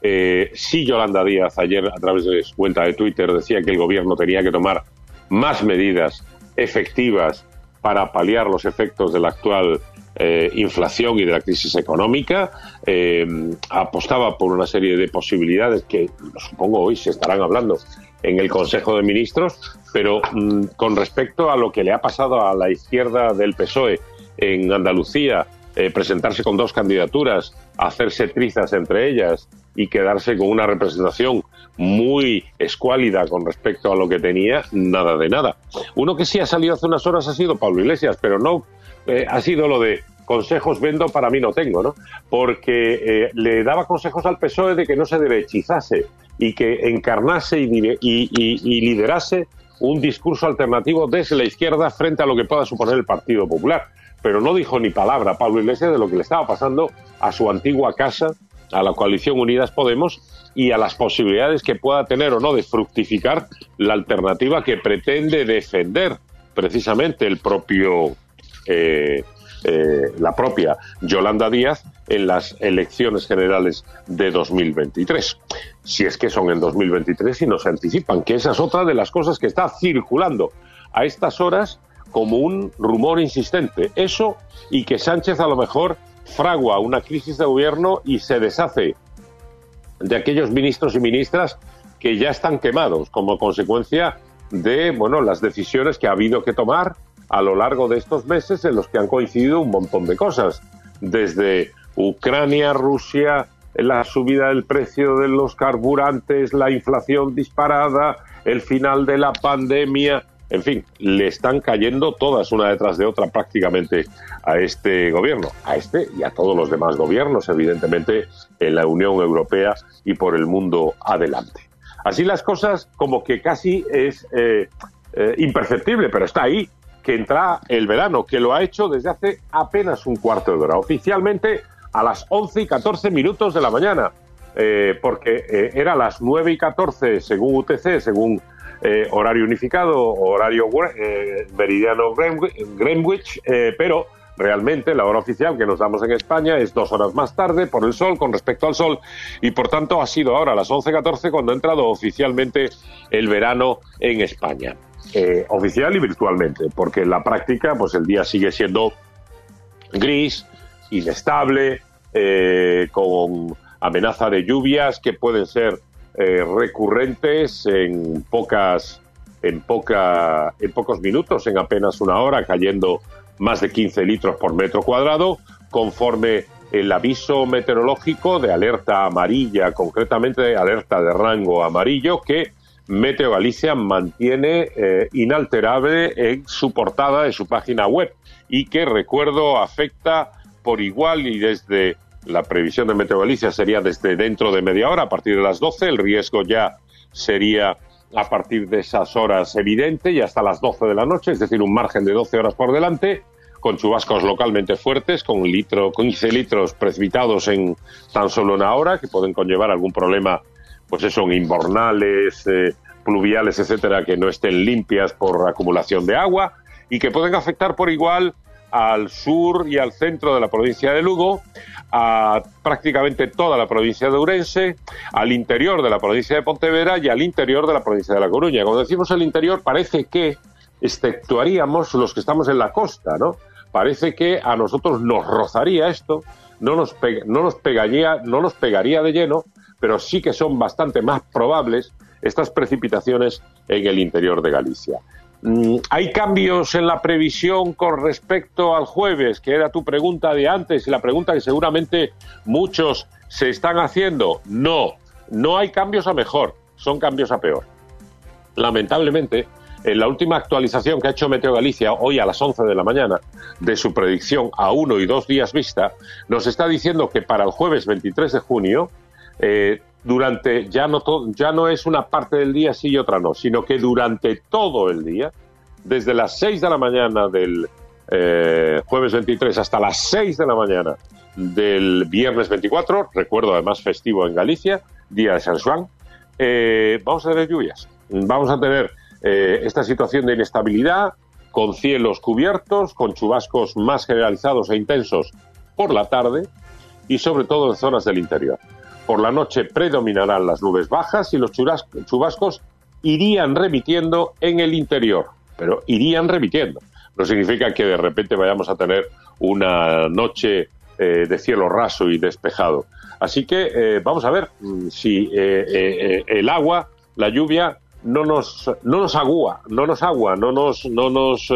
Eh, sí, Yolanda Díaz ayer a través de su cuenta de Twitter decía que el gobierno tenía que tomar más medidas efectivas para paliar los efectos de la actual eh, inflación y de la crisis económica, eh, apostaba por una serie de posibilidades que supongo hoy se estarán hablando en el Consejo de Ministros, pero mm, con respecto a lo que le ha pasado a la izquierda del PSOE en Andalucía, eh, presentarse con dos candidaturas, hacerse trizas entre ellas y quedarse con una representación muy escuálida con respecto a lo que tenía, nada de nada. Uno que sí ha salido hace unas horas ha sido Pablo Iglesias, pero no eh, ha sido lo de consejos vendo, para mí no tengo, ¿no? Porque eh, le daba consejos al PSOE de que no se derechizase y que encarnase y- y liderase un discurso alternativo desde la izquierda frente a lo que pueda suponer el Partido Popular. Pero no dijo ni palabra Pablo Iglesias de lo que le estaba pasando a su antigua casa, a la coalición Unidas Podemos y a las posibilidades que pueda tener o no de fructificar la alternativa que pretende defender precisamente el propio eh, eh, la propia Yolanda Díaz en las elecciones generales de 2023. Si es que son en 2023 y no se anticipan, que esa es otra de las cosas que está circulando a estas horas como un rumor insistente. Eso y que Sánchez a lo mejor fragua una crisis de gobierno y se deshace de aquellos ministros y ministras que ya están quemados como consecuencia de bueno las decisiones que ha habido que tomar a lo largo de estos meses en los que han coincidido un montón de cosas desde Ucrania, Rusia, la subida del precio de los carburantes, la inflación disparada, el final de la pandemia, en fin, le están cayendo todas una detrás de otra prácticamente a este gobierno, a este y a todos los demás gobiernos, evidentemente, en la Unión Europea y por el mundo adelante. Así las cosas, como que casi es eh, eh, imperceptible, pero está ahí, que entra el verano, que lo ha hecho desde hace apenas un cuarto de hora, oficialmente a las 11 y 14 minutos de la mañana, eh, porque eh, era las 9 y 14 según UTC, según eh, horario unificado, horario meridiano Greenwich, pero realmente la hora oficial que nos damos en España es dos horas más tarde por el sol con respecto al sol y por tanto ha sido ahora a las 11.14 cuando ha entrado oficialmente el verano en España. Eh, oficial y virtualmente, porque en la práctica pues el día sigue siendo gris, inestable, eh, con amenaza de lluvias que pueden ser eh, recurrentes en pocas en poca en pocos minutos, en apenas una hora, cayendo más de 15 litros por metro cuadrado, conforme el aviso meteorológico de alerta amarilla, concretamente de alerta de rango amarillo, que Meteo Galicia mantiene eh, inalterable en su portada de su página web y que, recuerdo, afecta por igual y desde la previsión de Meteo Galicia sería desde dentro de media hora, a partir de las 12, el riesgo ya sería a partir de esas horas evidente y hasta las 12 de la noche, es decir, un margen de 12 horas por delante, con chubascos localmente fuertes, con litro, 15 litros precipitados en tan solo una hora, que pueden conllevar algún problema, pues eso, en invernales, eh, pluviales, etcétera, que no estén limpias por acumulación de agua y que pueden afectar por igual al sur y al centro de la provincia de Lugo, a prácticamente toda la provincia de Ourense, al interior de la provincia de Pontevedra y al interior de la provincia de La Coruña. Cuando decimos el interior, parece que exceptuaríamos los que estamos en la costa, ¿no? Parece que a nosotros nos rozaría esto, no nos, no nos pegaría, no nos pegaría de lleno, pero sí que son bastante más probables estas precipitaciones en el interior de Galicia. Mm, ¿Hay cambios en la previsión con respecto al jueves, que era tu pregunta de antes y la pregunta que seguramente muchos se están haciendo? No, no hay cambios a mejor, son cambios a peor. Lamentablemente, en la última actualización que ha hecho Meteo Galicia hoy a las 11 de la mañana de su predicción a uno y dos días vista, nos está diciendo que para el jueves 23 de junio eh, durante ya no to- ya no es una parte del día sí y otra no, sino que durante todo el día, desde las 6 de la mañana del eh, jueves 23 hasta las 6 de la mañana del viernes 24, recuerdo además festivo en Galicia, día de San Juan, eh, vamos a tener lluvias, vamos a tener eh, esta situación de inestabilidad con cielos cubiertos, con chubascos más generalizados e intensos por la tarde y sobre todo en zonas del interior. Por la noche predominarán las nubes bajas y los chubascos irían remitiendo en el interior, pero irían remitiendo. no significa que de repente vayamos a tener una noche eh, de cielo raso y despejado. Así que eh, vamos a ver mm, si eh, el agua, la lluvia, no nos, no nos agua, no nos agua, no nos, no nos,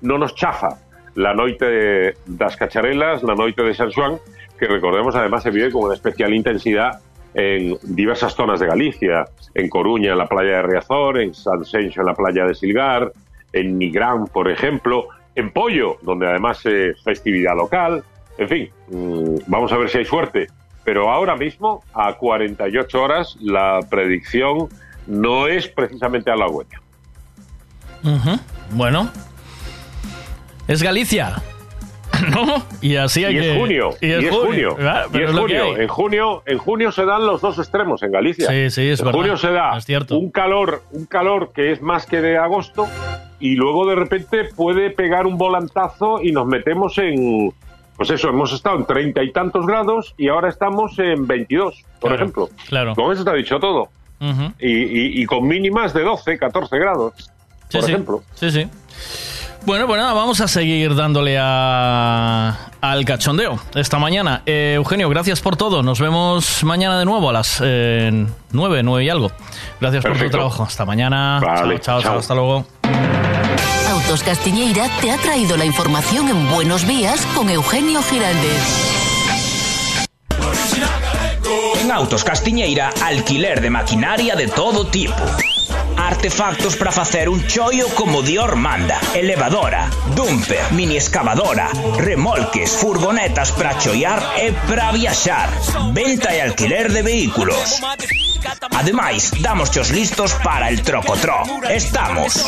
no nos chafa la noite das cacharelas, la noite de San Juan, que recordemos además se vive con una especial intensidad en diversas zonas de Galicia, en Coruña, en la playa de Riazor, en San Senxo, en la playa de Silgar, en Nigrán, por ejemplo, en Pollo, donde además es festividad local, en fin, mm, vamos a ver si hay suerte. Pero ahora mismo, a 48 horas, la predicción no es precisamente halagüeña.
Ujú. Bueno. Es Galicia. ¿No? Y así hay
y
que...
es junio, y es junio, y es. En junio, en junio se dan los dos extremos en Galicia.
Sí, sí, es
en
verdad.
junio se da
Es cierto.
un calor, un calor que es más que de agosto y luego de repente puede pegar un volantazo y nos metemos en pues eso, hemos estado en treinta y tantos grados y ahora estamos en 22, por
Claro,
ejemplo.
claro.
Con eso está dicho todo. Y, y- y con mínimas de 12, 14 grados,
Sí,
por
sí.
ejemplo.
Sí, sí. Bueno, pues nada, vamos a seguir dándole a, al cachondeo esta mañana. Eh, Eugenio, gracias por todo. Nos vemos mañana de nuevo a las eh, 9, 9 y algo. Gracias por tu trabajo. Hasta mañana.
Vale,
chao, chao, chao,
chao.
hasta luego.
Autos Castiñeira te ha traído la información en Buenos Días con Eugenio Giraldez.
En Autos Castiñeira, alquiler de maquinaria de todo tipo. Artefactos para facer un choio como Dior manda. Elevadora, dumper, mini excavadora, remolques, furgonetas para choiar e para. Venta e alquiler de vehículos. Ademais, damos os listos para el trocotró. Estamos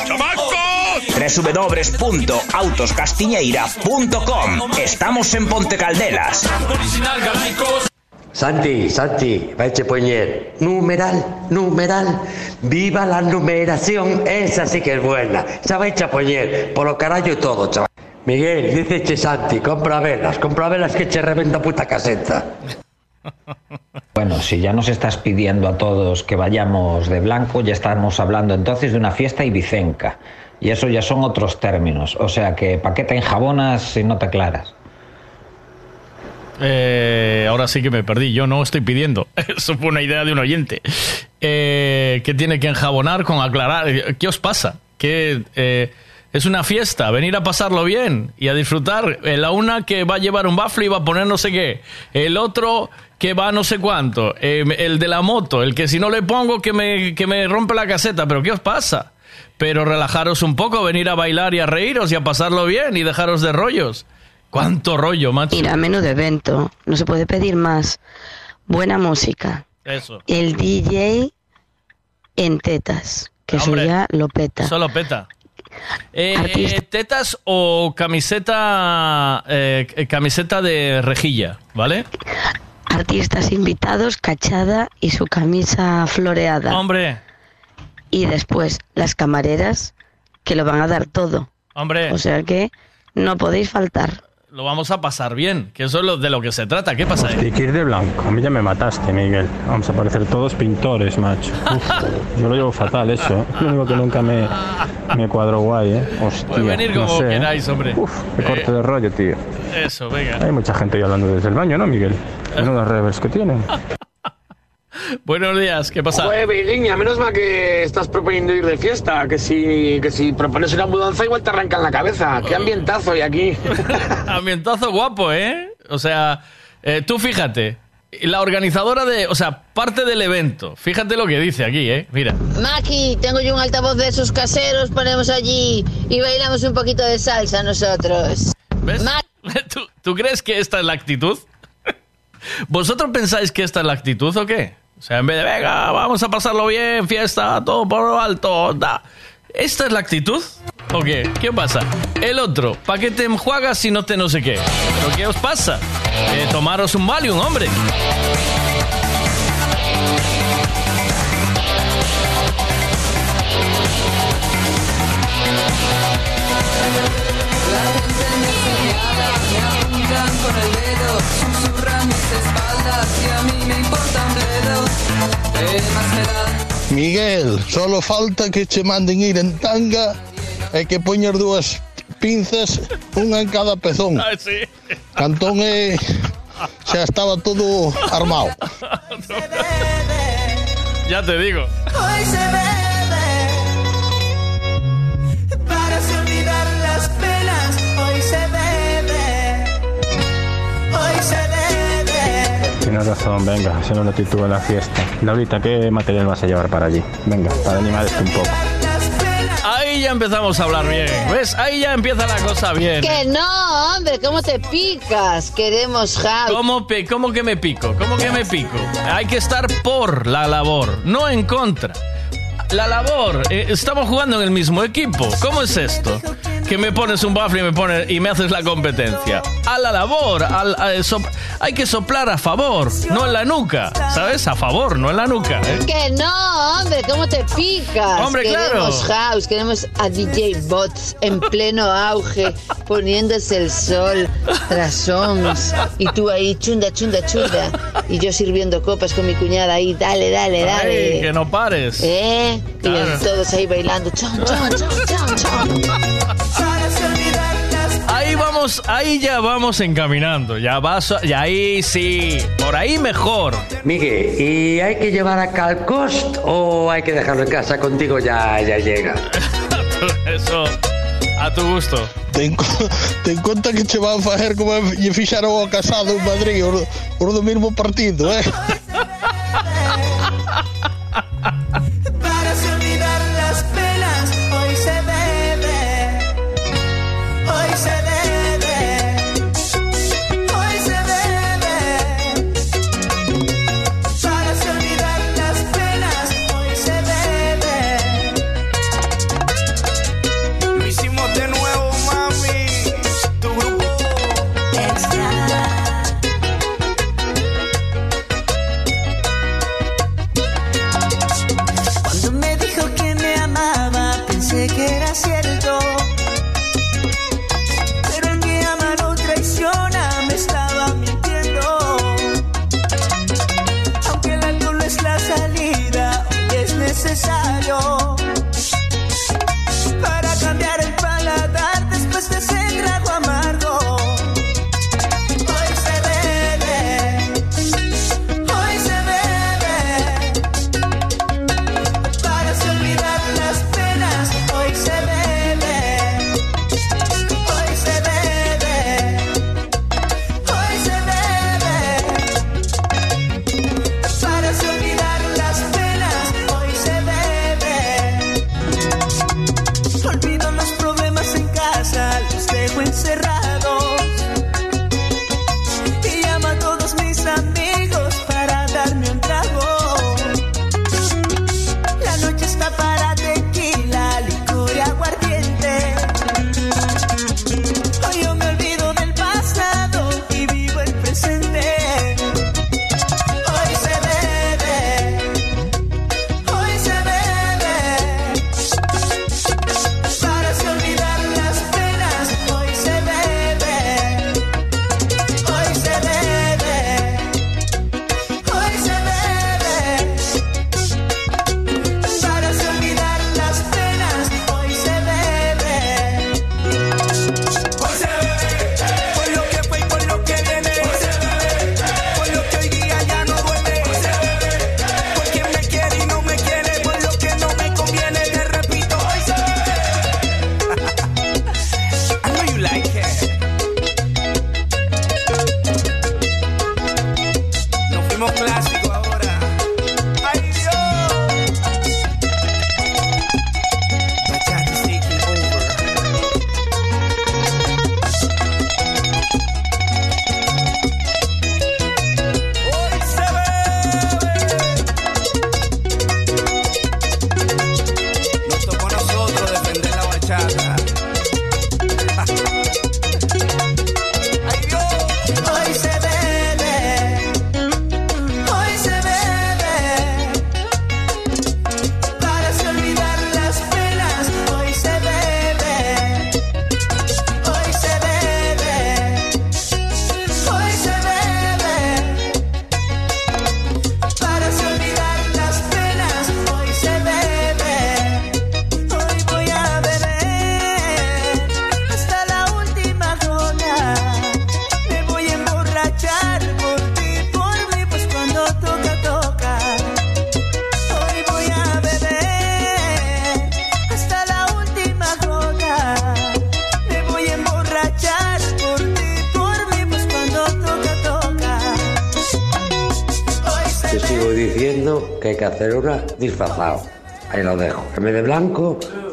www.autoscastiñeira.com Estamos en Ponte Caldelas.
Santi, Santi, vaiche poñer numeral, numeral, viva la numeración, esa sí que es buena, vaiche a poñer, polo carallo e todo, chaval. Miguel, diceche Santi, compra velas, compra velas que che reventa puta caseta.
Bueno, si ya nos estás pidiendo a todos que vayamos de blanco, ya estamos hablando entonces de una fiesta ibicenca. Y eso ya son otros términos. O sea que, ¿pa' qué te enjabonas si no te aclaras?
Eh, ahora sí que me perdí. Yo no estoy pidiendo. Eso fue una idea de un oyente. Eh, ¿Qué tiene que enjabonar con aclarar? ¿Qué os pasa? Que eh, es una fiesta, venir a pasarlo bien y a disfrutar. Eh, La una que va a llevar un bafle y va a poner no sé qué. El otro que va no sé cuánto. Eh, el de la moto, el que si no le pongo que me, que me rompe la caseta. ¿Pero qué os pasa? Pero relajaros un poco, venir a bailar y a reíros y a pasarlo bien y dejaros de rollos. ¿Cuánto rollo, macho?
Mira, menudo evento. No se puede pedir más. Buena música.
Eso.
El DJ en tetas. Que eso
Hombre,
ya lo peta.
Solo peta. Eh, eh, ¿Tetas o camiseta eh, eh, camiseta de rejilla, ¿vale?
Artistas invitados, cachada y su camisa floreada.
Hombre.
Y después las camareras que lo van a dar todo.
Hombre.
O sea que no podéis faltar.
Lo vamos a pasar bien, que eso es lo, de lo que se trata. ¿Qué pasa?
Hay que ir de blanco. A mí ya me mataste, Miguel. Vamos a parecer todos pintores, macho. Uf, yo lo llevo fatal eso. ¿eh? Lo único que nunca me, me cuadró guay, ¿eh? Hostia.
Puede venir
no
como
sé, ¿eh?
queráis, hombre.
Qué corte de rollo, tío.
Eso, venga.
Hay mucha gente ahí hablando desde el baño, ¿no, Miguel? Menudos revers que tienen.
Buenos días, ¿qué pasa?
Joder, Virginia, menos mal que estás proponiendo ir de fiesta, que si, que si propones una mudanza igual te arrancan la cabeza. Qué ambientazo hay aquí.
Ambientazo guapo, ¿eh? O sea, eh, tú fíjate, la organizadora de, o sea, parte del evento, fíjate lo que dice aquí, ¿eh? Mira.
Maki, tengo yo un altavoz de esos caseros, ponemos allí y bailamos un poquito de salsa nosotros.
¿Ves? ¿Tú, tú crees que esta es la actitud? ¿Vosotros pensáis que esta es la actitud o qué? O sea, en vez de, venga, vamos a pasarlo bien, fiesta, todo por lo alto, da. ¿Esta es la actitud? ¿O qué? ¿Qué pasa? El otro, ¿para qué te enjuagas si no te no sé qué? ¿Pero qué os pasa? Eh, tomaros un Valium, hombre.
Con el dedo, susurran mis espaldas y a mí me importa
Miguel, solo falta que che manden ir en tanga e que poñas dúas pinzas, unha en cada pezón.
Ah, sí.
Cantón eh, xa estaba todo armado.
Ya te digo.
Hoy se bebe
Tienes razón, venga, si no lo en la fiesta. Laurita, ¿qué material vas a llevar para allí? Venga, para animar esto un poco.
Ahí ya empezamos a hablar bien. ¿Ves? Ahí ya empieza la cosa bien.
Que no, hombre, ¿cómo te picas? Queremos house.
¿Cómo, ¿Cómo que me pico? ¿Cómo que me pico? Hay que estar por la labor, no en contra. La labor, eh, estamos jugando en el mismo equipo. ¿Cómo es esto? Que me pones un bafle y me, pones, y me haces la competencia. A la labor, al- a sop- hay que soplar a favor, no en la nuca. ¿Sabes? A favor, no en la nuca. ¿eh?
Que no, hombre, ¿cómo te picas?
Hombre, claro.
queremos house, queremos a DJ Bots en pleno auge, poniéndose el sol, trasons, y tú ahí chunda, chunda, chunda, y yo sirviendo copas con mi cuñada ahí, dale, dale, dale.
Ay, que no pares.
¿Eh? Y
Claro.
todos ahí bailando. Chon, chon, chon, chon, chon.
Ahí vamos, ahí ya vamos encaminando. Ya vas, ya ahí sí, por ahí mejor.
Miguel, ¿y hay que llevar a Calcost o hay que dejarlo en casa contigo ya, ya llega?
Eso, a tu gusto.
Ten, ten conta que che van facer como lle fixaron ao casado en Madrid, os, os do mismo partido, eh?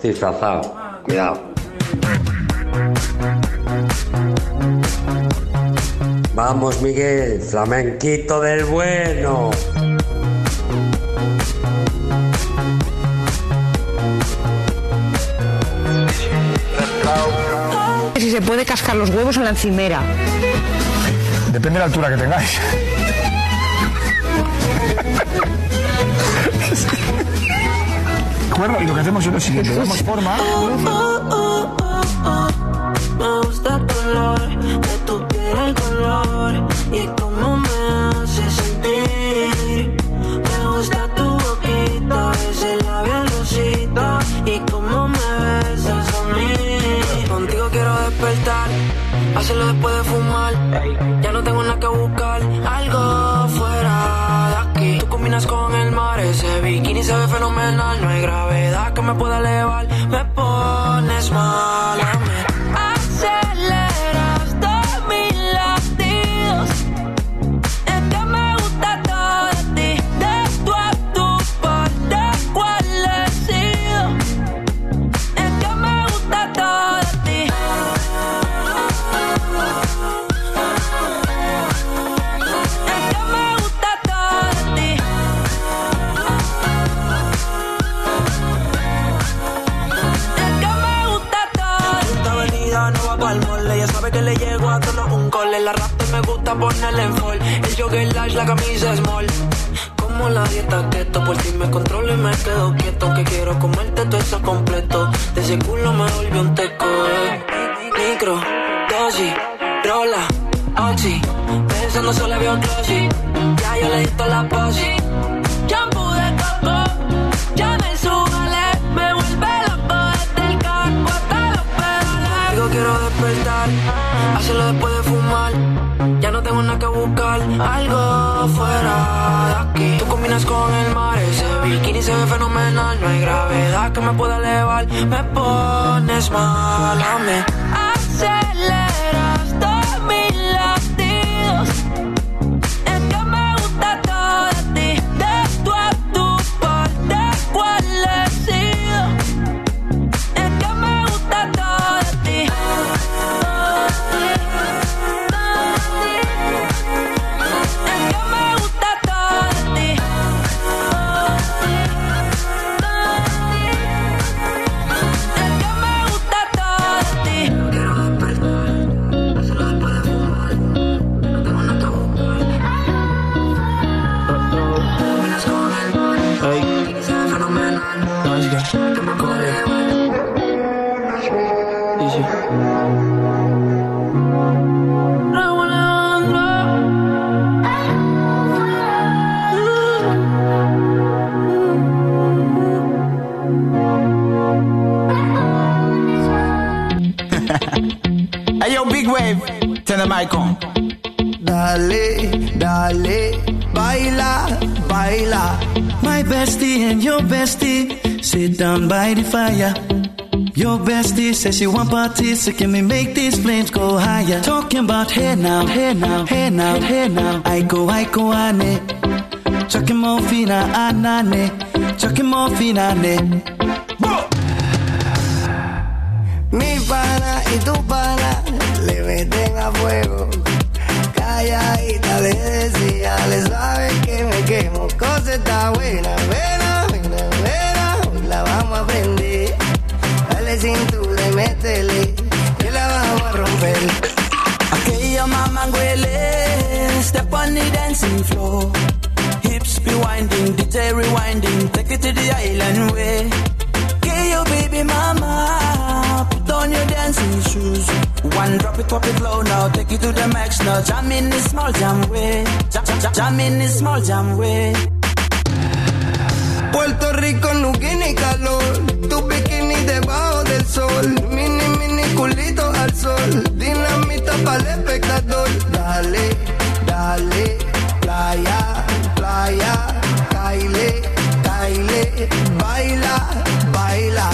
disfrazado. Cuidado. Vamos, Miguel, flamenquito del bueno.
Si se puede cascar los huevos en la encimera.
Depende de la altura que tengáis. Y lo que hacemos es lo siguiente, damos forma.
se fenomenal. No hay gravedad que me pueda elevar. Says she want parties, so can we make these flames go higher? Talking about hey now, hey now, hey now, hey now. I go, I go, ane. Chucking more fina, anane. Chucking more fina, ah, ne. Mi pana y tu pana le meten a fuego. Calladita le decía, le sabe que me quemo. Cosa está buena.
island way. Get your baby mama, put on your dancing shoes. One drop it, drop it low now, take you to the max now. Jam in this small jam way, jam, jam, jam in this small jam way.
Puerto Rico, Nuquín calor. Tu bikini debajo del sol. Mini, mini culito al sol. Dinamita para el espectador. Dale, dale, playa, playa baila, baila.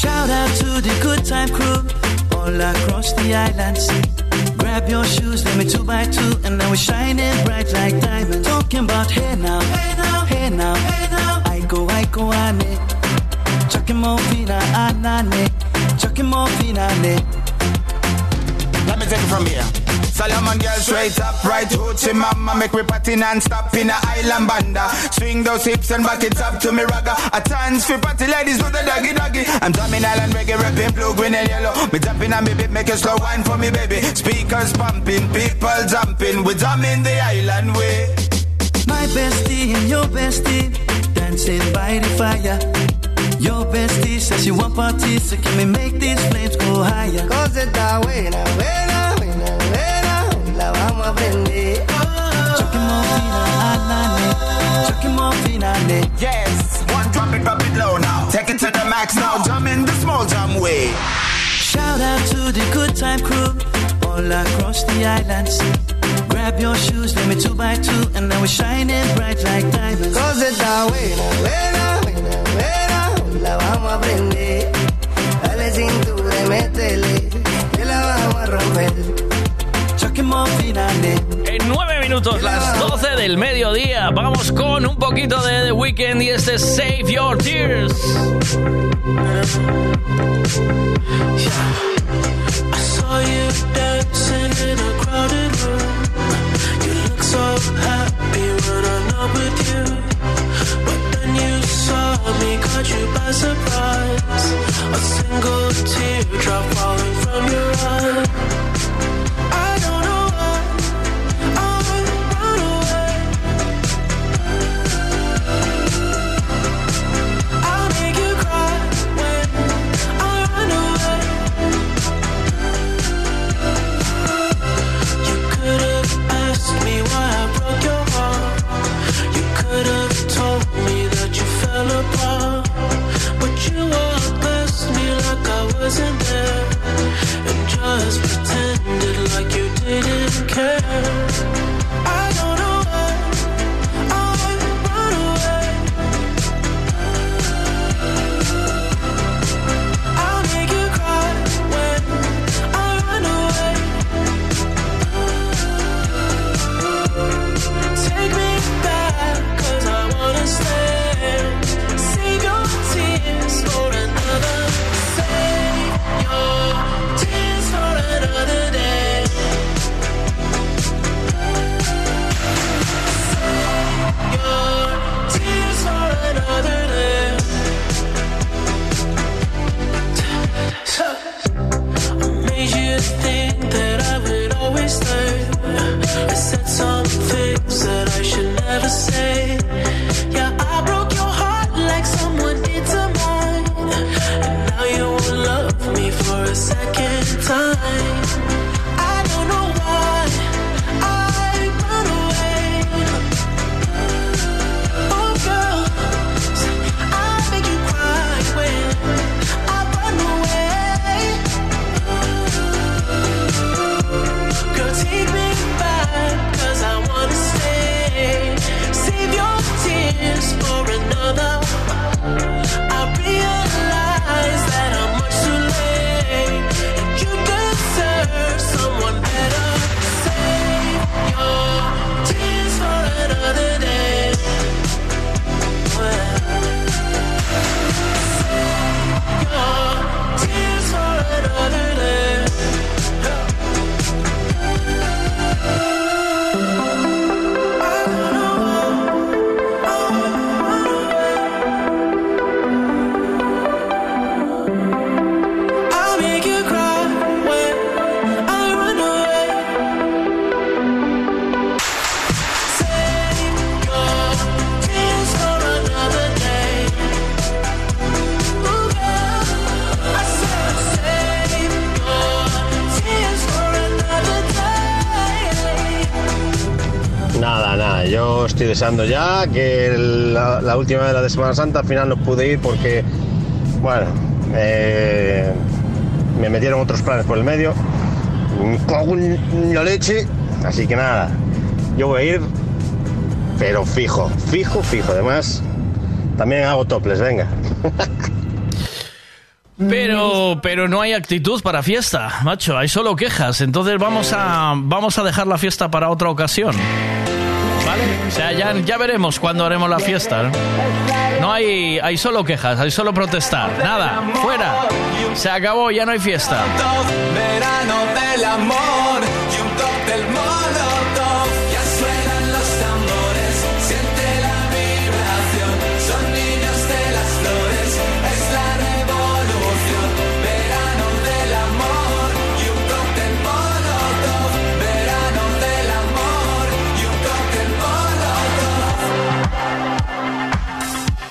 Shout out to the good time crew all across the island. See, grab your shoes, let me two by two, and now we're shining bright like diamonds.
Talking about hey now, hey now, hey now, hey now. I go, I go, ane. Chucking more fina, anane. Chucking more fina,
Let me take it from here. Solomon girl straight up, right hoochie mama Make me party non-stop in a island banda. Swing those hips and back it up to me ragga. A chance for party ladies do the doggy doggy. I'm drumming island reggae, rapping blue, green and yellow. Me jumping on me beat, make a slow wine for me baby. Speakers pumping, people jumping. We drumming the island way.
My bestie and your bestie dancing by the fire. Your bestie says she want parties, so can we make these flames go higher? Cause está buena, buena, buena, ane.
Yes, one drop it, drop it low now Take it to the max now, jump in the small jam way
Shout out to the good time crew all across the islands. Grab your shoes, let me two by two, and now we're shining bright like diamonds. Cause está buena, buena, buena, buena, la vamos a prender. Dale cintura métele, que la vamos a romper.
En nueve minutos, las 12 del mediodía, vamos con un poquito de The Weeknd y este Save Your Tears.
I saw you dancing in a crowded room. You look so happy when I'm not with you. But then you saw me, caught you by surprise. A single teardrop
ya que la, última vez la de Semana Santa al final no pude ir porque, bueno, me metieron otros planes por el medio, en la leche, así que nada, yo voy a ir, pero fijo, fijo, fijo, además también hago toples, venga.
Pero, pero no hay actitud para fiesta, macho. Hay solo quejas. Entonces vamos a, vamos a dejar la fiesta para otra ocasión. O sea, ya, veremos cuándo haremos la fiesta. ¿no? No hay, hay solo quejas, hay solo protestar. Nada, fuera. Se acabó, ya no hay fiesta.
Verano del amor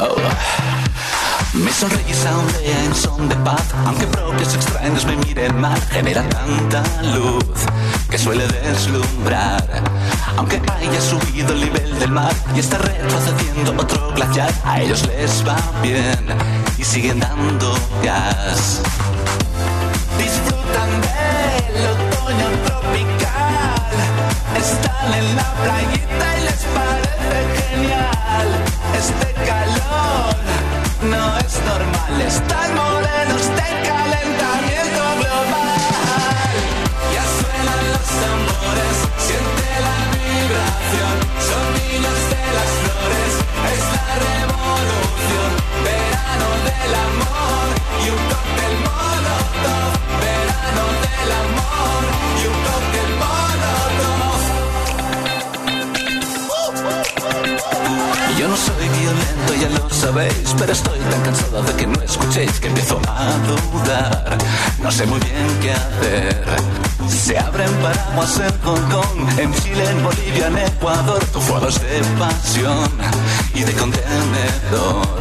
Oh. Sonrisa ondea en son de paz, aunque propios extraños me miren mal, genera tanta luz que suele deslumbrar. Aunque haya subido el nivel del mar y está retrocediendo otro glaciar, a ellos les va bien y siguen dando gas. Disfrutan del otoño tropical, están en la playita y les parece genial. Este es normal, están morenos de calentamiento global.
Ya suenan los tambores, siente la vibración. Son niños de las flores, es la revolución. Verano del amor y un cóctel molotov. Verano del amor
Yo no soy violento, ya lo sabéis, pero estoy tan cansado de que no escuchéis que empiezo a dudar. No sé muy bien qué hacer. Se abren paraguas en Hong Kong, en Chile, en Bolivia, en Ecuador, tufados de pasión y de contenedor.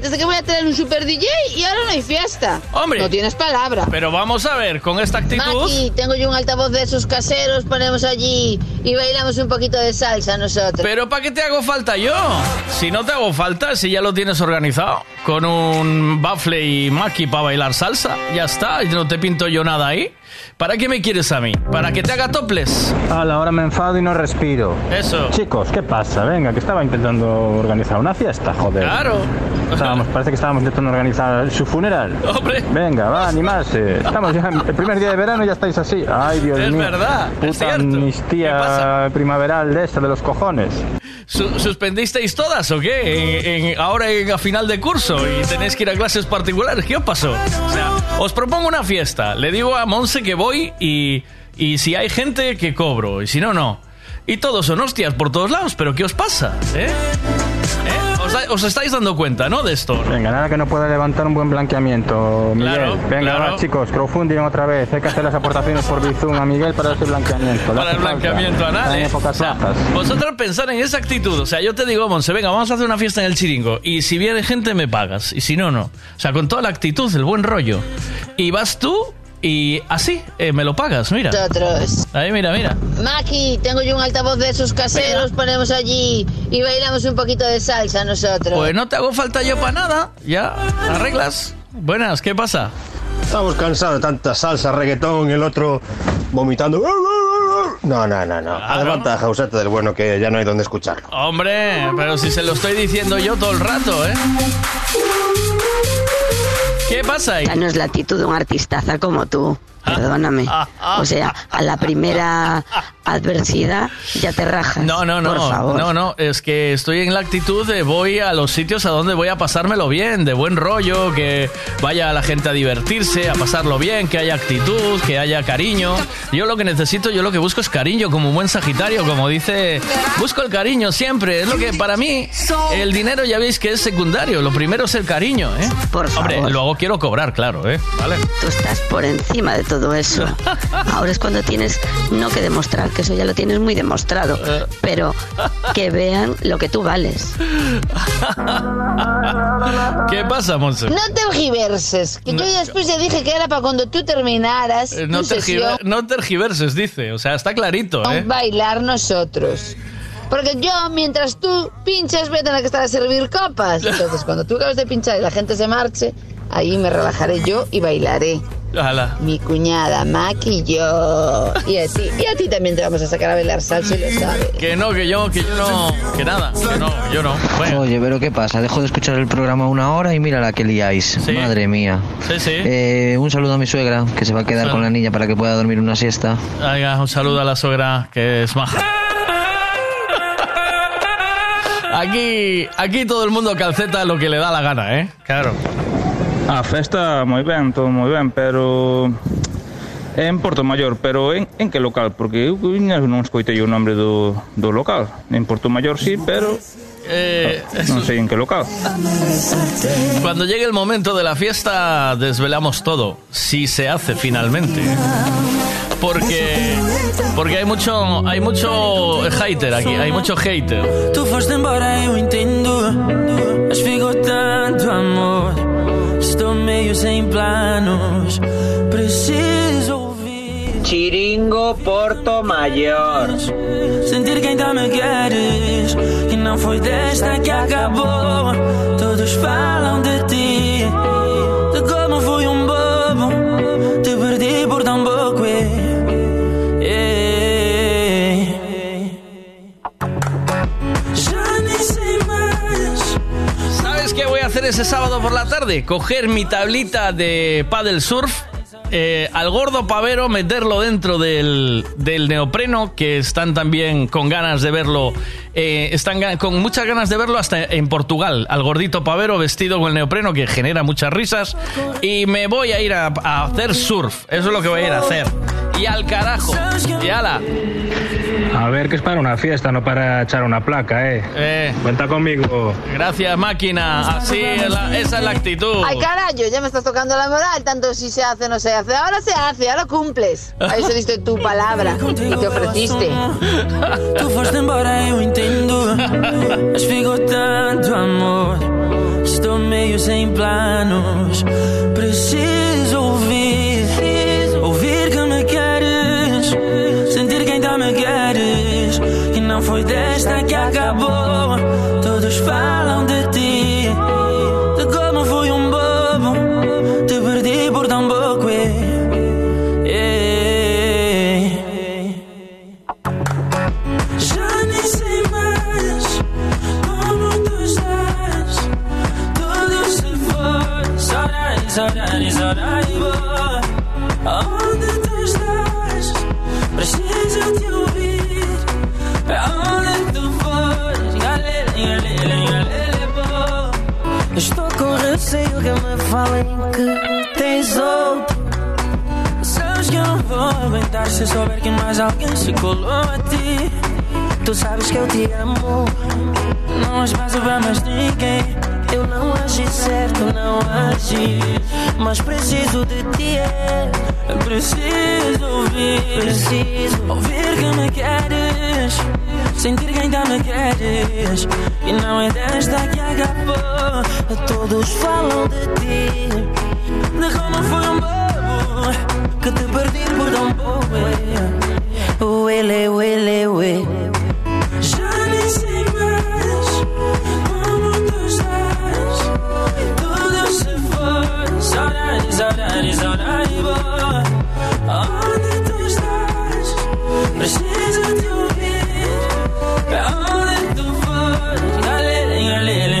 De que
voy a tener un super DJ y ahora no hay fiesta.
Hombre.
No tienes palabra.
Pero vamos a ver, con esta actitud...
Maki, tengo yo un altavoz de esos caseros, ponemos allí y bailamos un poquito de salsa nosotros.
Pero ¿para qué te hago falta yo? Si no te hago falta, si ya lo tienes organizado, con un bafle y maki para bailar salsa, ya está, no te pinto yo nada ahí. ¿Para qué me quieres a mí? ¿Para que te haga toples?
Ala, ahora me enfado y no respiro.
Eso.
Chicos, ¿qué pasa? Venga, que estaba intentando organizar una fiesta, joder.
Claro.
Estábamos, parece que estábamos intentando organizar su funeral.
Hombre.
Venga, va, animarse. Estamos ya en el primer día de verano y ya estáis así. Ay, Dios
Es
mío.
verdad, es
Puta
cierto.
amnistía primaveral de esta, de los cojones.
Su- ¿Suspendisteis todas o qué? En- en- ahora en, a final de curso y tenéis que ir a clases particulares. ¿Qué os pasó? O sea, os propongo una fiesta. Le digo a Monse que voy y, y si hay gente que cobro y si no, no. Y todos son hostias por todos lados. ¿Pero qué os pasa? ¿Eh? ¿Eh? Os, estáis dando cuenta, ¿no? De esto.
Venga, nada que no pueda levantar un buen blanqueamiento, Miguel.
Claro,
Venga,
claro.
va, chicos, crowdfunding otra vez. Hay que hacer las aportaciones por Bizum a Miguel para ese blanqueamiento.
Para el
falta.
blanqueamiento anal,
Está en
¿eh?
épocas bajas.
Vosotros pensar en esa actitud. O sea, yo te digo, Monse, venga, vamos a hacer una fiesta en el chiringo. Y si viene gente, me pagas. Y si no, no. O sea, con toda la actitud, el buen rollo. Y vas tú y así, eh, me lo pagas, mira.
Nosotros.
Ahí, mira, mira.
Maki, tengo yo un altavoz de esos caseros, ponemos allí y bailamos un poquito de salsa nosotros.
Pues no te hago falta yo para nada. Ya, arreglas. Buenas, ¿qué pasa?
Estamos cansados de tanta salsa, reggaetón, el otro vomitando. No, no, no, no. Levanta Jausete del bueno que ya no hay donde escucharlo.
Hombre, pero si se lo estoy diciendo yo todo el rato, ¿eh? ¿Qué pasa ahí?
Ya no es la actitud de un artistaza como tú.
Perdóname. O sea, a la primera adversidad ya te rajas.
No, no, no,
Por favor.
no, no, es que estoy en la actitud de voy a los sitios a donde voy a pasármelo bien, de buen rollo, que vaya la gente a divertirse, a pasarlo bien, que haya actitud, que haya cariño. Yo lo que necesito, yo lo que busco es cariño, como un buen Sagitario, como dice, busco el cariño siempre. Es lo que para mí el dinero ya veis que es secundario, lo primero es el cariño, ¿eh?
Por
Hombre,
favor.
luego quiero cobrar, claro, ¿eh? Vale.
Tú estás por encima de todo eso. Ahora es cuando tienes, no que demostrar, que eso ya lo tienes muy demostrado, pero que vean lo que tú vales.
¿Qué pasa, Monse?
No tergiverses, que yo ya después ya dije que era para cuando tú terminaras
Eh, No,
tu sesión
tergiver- no tergiverses, dice. O sea, está clarito, ¿eh?
bailar nosotros. Porque yo, mientras tú pinchas, voy a tener que estar a servir copas. Entonces, cuando tú acabes de pinchar y la gente se marche, ahí me relajaré yo y bailaré.
Ala.
Mi cuñada, Mac y yo. Y a ti, y a ti también te vamos a sacar a bailar salsa y lo sabes.
Que no, que yo, que yo no, que nada, que no, yo no. Bueno,
Oye, pero ¿qué pasa? Dejo de escuchar el programa una hora y mira la que liáis. Madre mía.
sí, sí.
Eh, un saludo a mi suegra, que se va a quedar con la niña para que pueda dormir una siesta.
Venga, un saludo a la suegra, que es maja. Aquí, aquí todo el mundo calceta lo que le da la gana, ¿eh? Claro.
A festa moi ben, todo moi ben, pero é en Porto Mayor, pero en, en que local? Porque eu non escoitei o nombre do, do local. En Porto Mayor sí, pero
Eh,
non sei en que local.
Cuando llegue el momento de la fiesta, desvelamos todo, si se hace finalmente. Porque, porque hay mucho, hay mucho hater aquí, hay mucho hater.
Tu foste embora, eu entendo. Mas ficou tanto amor. Meio sem planos. Preciso ouvir.
Chiringo Porto Mayor.
Sentir que ainda me queres. Que não foi desta que acabou. Todos falam de ti.
Qué voy a hacer ese sábado por la tarde? Coger mi tablita de paddle surf, eh, al gordo pavero meterlo dentro del, del neopreno, que están también con ganas de verlo, eh, están con muchas ganas de verlo hasta en Portugal, al gordito pavero vestido con el neopreno, que genera muchas risas, y me voy a ir a, a hacer surf, eso es lo que voy a ir a hacer. Y al carajo, y ala.
A ver, que es para una fiesta, no para echar una placa, eh.
Eh.
Cuenta conmigo.
Gracias, máquina. Así es la- esa es la actitud.
Ay, carajo, ya me estás tocando la moral, tanto si se hace o no se hace. Ahora se hace, ahora cumples. A eso diste tu palabra y te ofreciste.
se souber que mais alguém se colou a ti. Tu sabes que eu te amo. Não há espaço pra mais ninguém. Eu não agi certo, não agi. Mas preciso de ti, é. Preciso ouvir. Preciso ouvir que me queres. Sentir que ainda me queres. E não é desta que acabou. Todos falam de ti. De como foi um bobo. Que te perdi por tão pouco. é. Uele, uele, uele. Já nem sei mais como tu estás. Tudo se foi. Saudade, saudade, saudade boa. Onde tu estás? Preciso te ouvir. Pra onde tu fores? Galele, galele,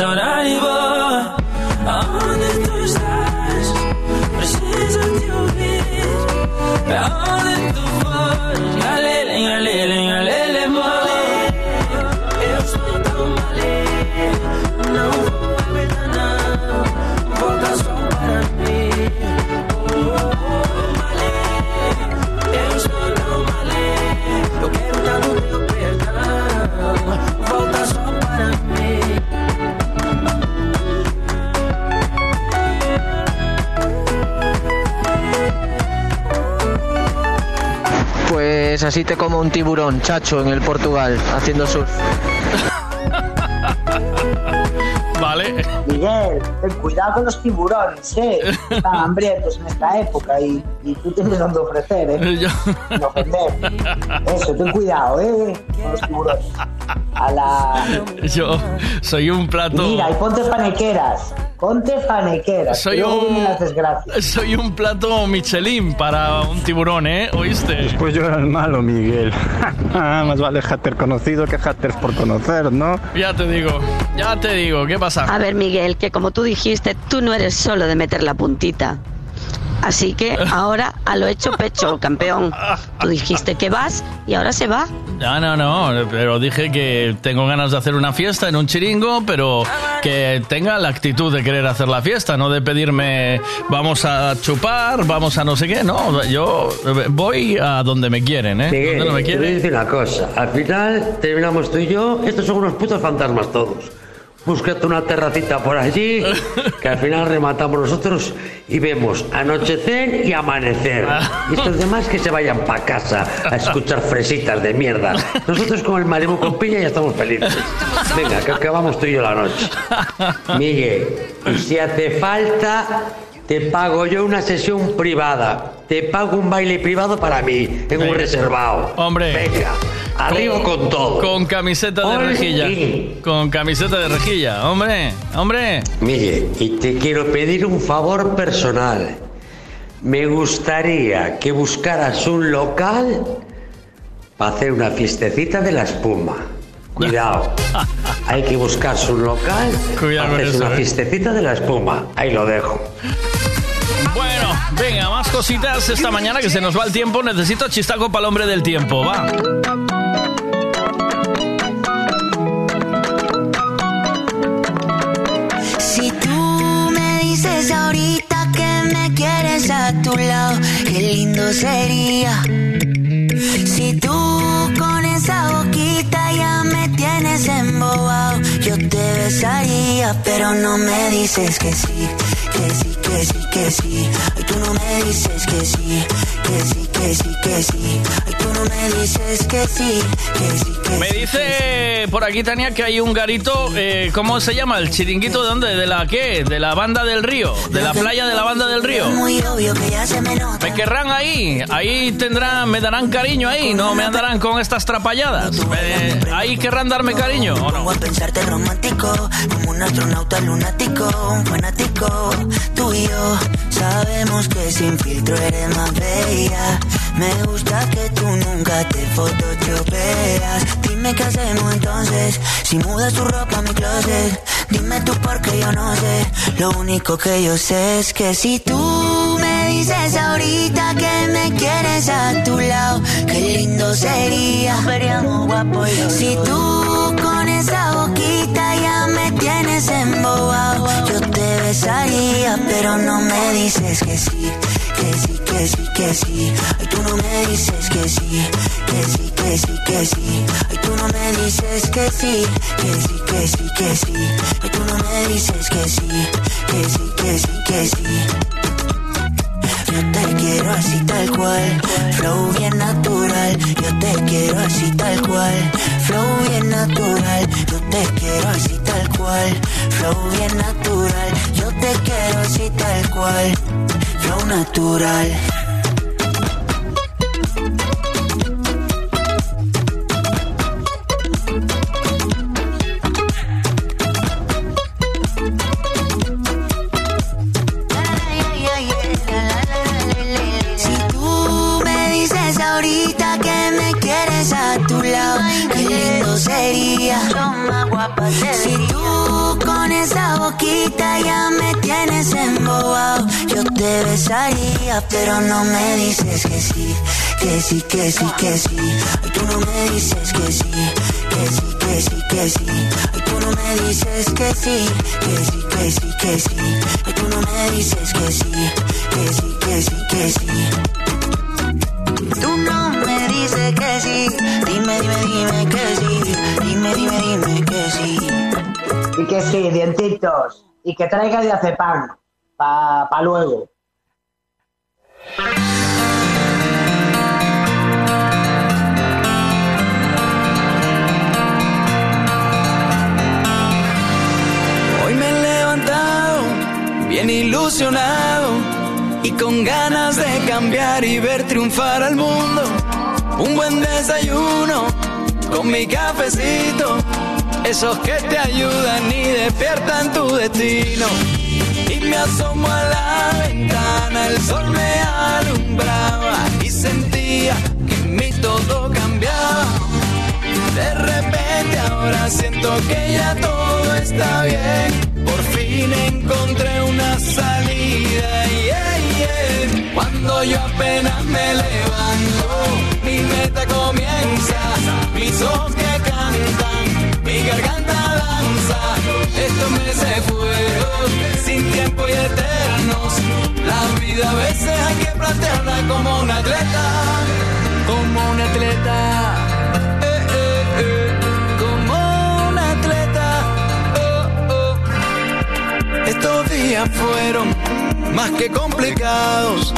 on. Aonde tu estás? Preciso de ouvir. É pra onde tu fores? Eu sou tão mal. Não
Pues así te como un tiburón, chacho, en el Portugal, haciendo surf.
Vale.
Miguel, ten cuidado con los tiburones, ¿eh? Están hambrientos en esta época y, y tú tienes donde ofrecer, ¿eh? Sin ofender. Eso, ten cuidado, ¿eh? Con los tiburones. A la...
Yo soy un plato.
Mira, y ponte fanequeras. Ponte fanequeras.
Soy
que
un-
las.
Soy un plato Michelin para un tiburón, ¿eh? ¿Oíste?
Pues yo era el malo, Miguel. Más vale hater conocido que haters por conocer, ¿no?
Ya te digo, ya te digo, ¿qué pasa?
A ver, Miguel, que como tú dijiste, tú no eres solo de meter la puntita. Así que ahora a lo hecho pecho, campeón. Tú dijiste que vas y ahora se va.
Ya, no, no, pero dije que tengo ganas de hacer una fiesta en un chiringo, pero que tenga la actitud de querer hacer la fiesta, no de pedirme vamos a chupar, vamos a no sé qué, no, yo voy a donde me quieren, ¿eh?
Miguel,
donde no me
te voy a decir una cosa. Al final terminamos tú y yo. Estos son unos putos fantasmas todos. Búscate una terracita por allí, que al final rematamos nosotros y vemos anochecer y amanecer. Y estos demás que se vayan para casa a escuchar fresitas de mierda. Nosotros con el Malibu con piña ya estamos felices. Venga, que acabamos tú y yo la noche. Miguel, si hace falta, te pago yo una sesión privada. Te pago un baile privado para mí, en un reservado.
Hombre.
Venga, arriba con todo.
Con camiseta de rejilla. Con camiseta de rejilla, hombre, hombre.
Miguel, y te quiero pedir un favor personal. Me gustaría que buscaras un local para hacer una fiestecita de la espuma. Cuidado. Hay que buscarse un local
Cuidado con eso,
una
¿eh?
fiestecita de la espuma. Ahí lo dejo.
Venga, más cositas esta mañana que se nos va el tiempo. Necesito chistaco para el hombre del tiempo, va.
Si tú me dices ahorita que me quieres a tu lado, qué lindo sería. Si tú con esa boquita ya me tienes embobado, yo te besaría, pero no me dices que sí, que sí, que sí, que sí. Ay, tú no me dices que sí, que sí, que sí, que sí. Ay, tú no me dices que sí, que sí, que
Me
sí.
dice por aquí, Tania, que hay un garito, eh, ¿cómo se llama? ¿El chiringuito de dónde? ¿De la qué? ¿De la banda del río? ¿De la playa de la banda del río?
Me nota.
¿Me querrán ahí? Ahí tendrán, me darán cariño ahí, no me andarán con estas trapalladas. Eh, ahí querrán darme cariño, ¿o no?
Pongo a pensarte romántico, como un astronauta lunático, un fanático. Tú y yo sabemos que sin filtro eres más bella. Me gusta que tú nunca te photoshopeas. Dime qué hacemos entonces, si mudas tu ropa a mi closet. Dime tú porque yo no sé. Lo único que yo sé es que si tú me dices ahorita que me quieres a tu lado, qué lindo sería. Si tú con esa boquita ya me tienes embobado, yo besaría, pero no me dices que sí, que sí, que sí, que sí. Ay, tú no me dices que sí, que sí, que sí, que sí. Ay, tú no me dices que sí, que sí, que sí, que sí. Ay, tú no me dices que sí, que sí, que sí, que sí. Yo te quiero así tal cual, flow bien natural. Yo te quiero así tal cual, flow bien natural. Yo te quiero así tal cual, flow bien natural. Yo te quiero así tal cual, flow natural. Si tú me dices ahorita que me quieres a tu lado, qué lindo sería. Si tú con esa boquita ya me tienes embobado, yo te
te besaría, pero no me dices que sí, que sí, que sí, que sí. Ay, tú no me dices que sí, que sí, que sí, que sí. Ay, tú no me dices que sí, que sí, que sí, que sí. Ay, tú no me dices que sí, que sí, que sí, que sí. Tú no me dices que sí, dime, dime, dime que sí, dime, dime, dime que sí.
Y que sí, dientitos. Y que traiga de acepán. Pa, pa luego.
Hoy me he levantado bien ilusionado y con ganas de cambiar y ver triunfar al mundo. Un buen desayuno con mi cafecito, esos que te ayudan y despiertan tu destino. Y me asomo a la ventana, el sol me alumbraba y sentía que en mí todo cambiaba. De repente ahora siento que ya todo está bien. Por fin encontré una salida. yeah, yeah. Cuando yo apenas me levanto, mi meta comienza. Mis ojos que cantan, mi garganta danza. Estos meses fueron sin tiempo y eternos. La vida a veces hay que plantearla como un atleta. Como un atleta. Eh, eh, eh. Oh, oh. Estos días fueron más que complicados,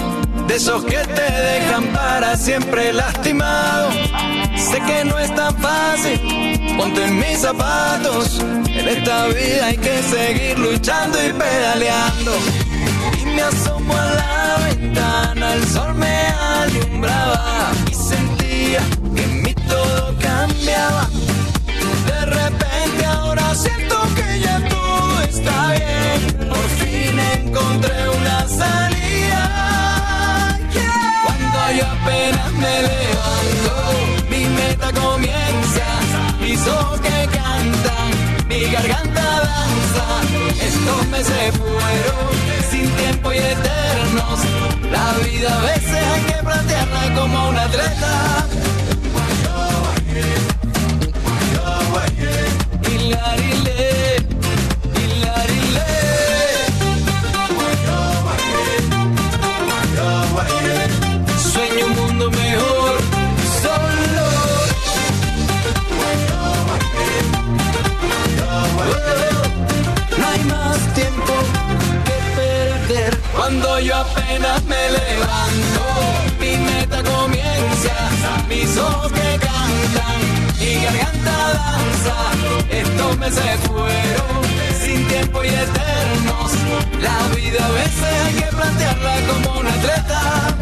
de esos que te dejan para siempre lastimado. Sé que no es tan fácil, ponte en mis zapatos. En esta vida hay que seguir luchando y pedaleando. Y me asomo a la ventana, el sol me alumbraba y sentía que en mí todo cambiaba. De repente ahora siento que ya todo está bien. Por fin encontré una salida. Yo apenas me levanto, mi meta comienza. Mis ojos que cantan, mi garganta danza. Estos meses fueron sin tiempo y eternos. La vida a veces hay que plantearla como un atleta. Hilarile, hilarile. Cuando yo apenas me levanto, mi meta comienza. Mis ojos que cantan, mi garganta danza. Estos meses fueron sin tiempo y eternos. La vida a veces hay que plantearla como un atleta.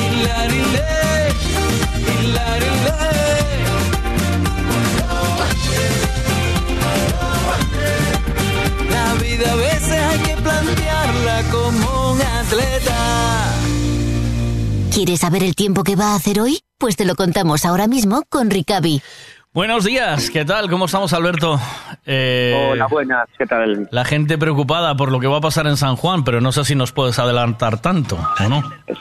Hilarile, hilarile. A veces hay que plantearla como un atleta.
¿Quieres saber el tiempo que va a hacer hoy? Pues te lo contamos ahora mismo con Ricavi.
Buenos días, ¿qué tal? ¿Cómo estamos, Alberto? Eh,
Hola, buenas, ¿qué tal?
La gente preocupada por lo que va a pasar en San Juan, pero no sé si nos puedes adelantar tanto, ¿o no?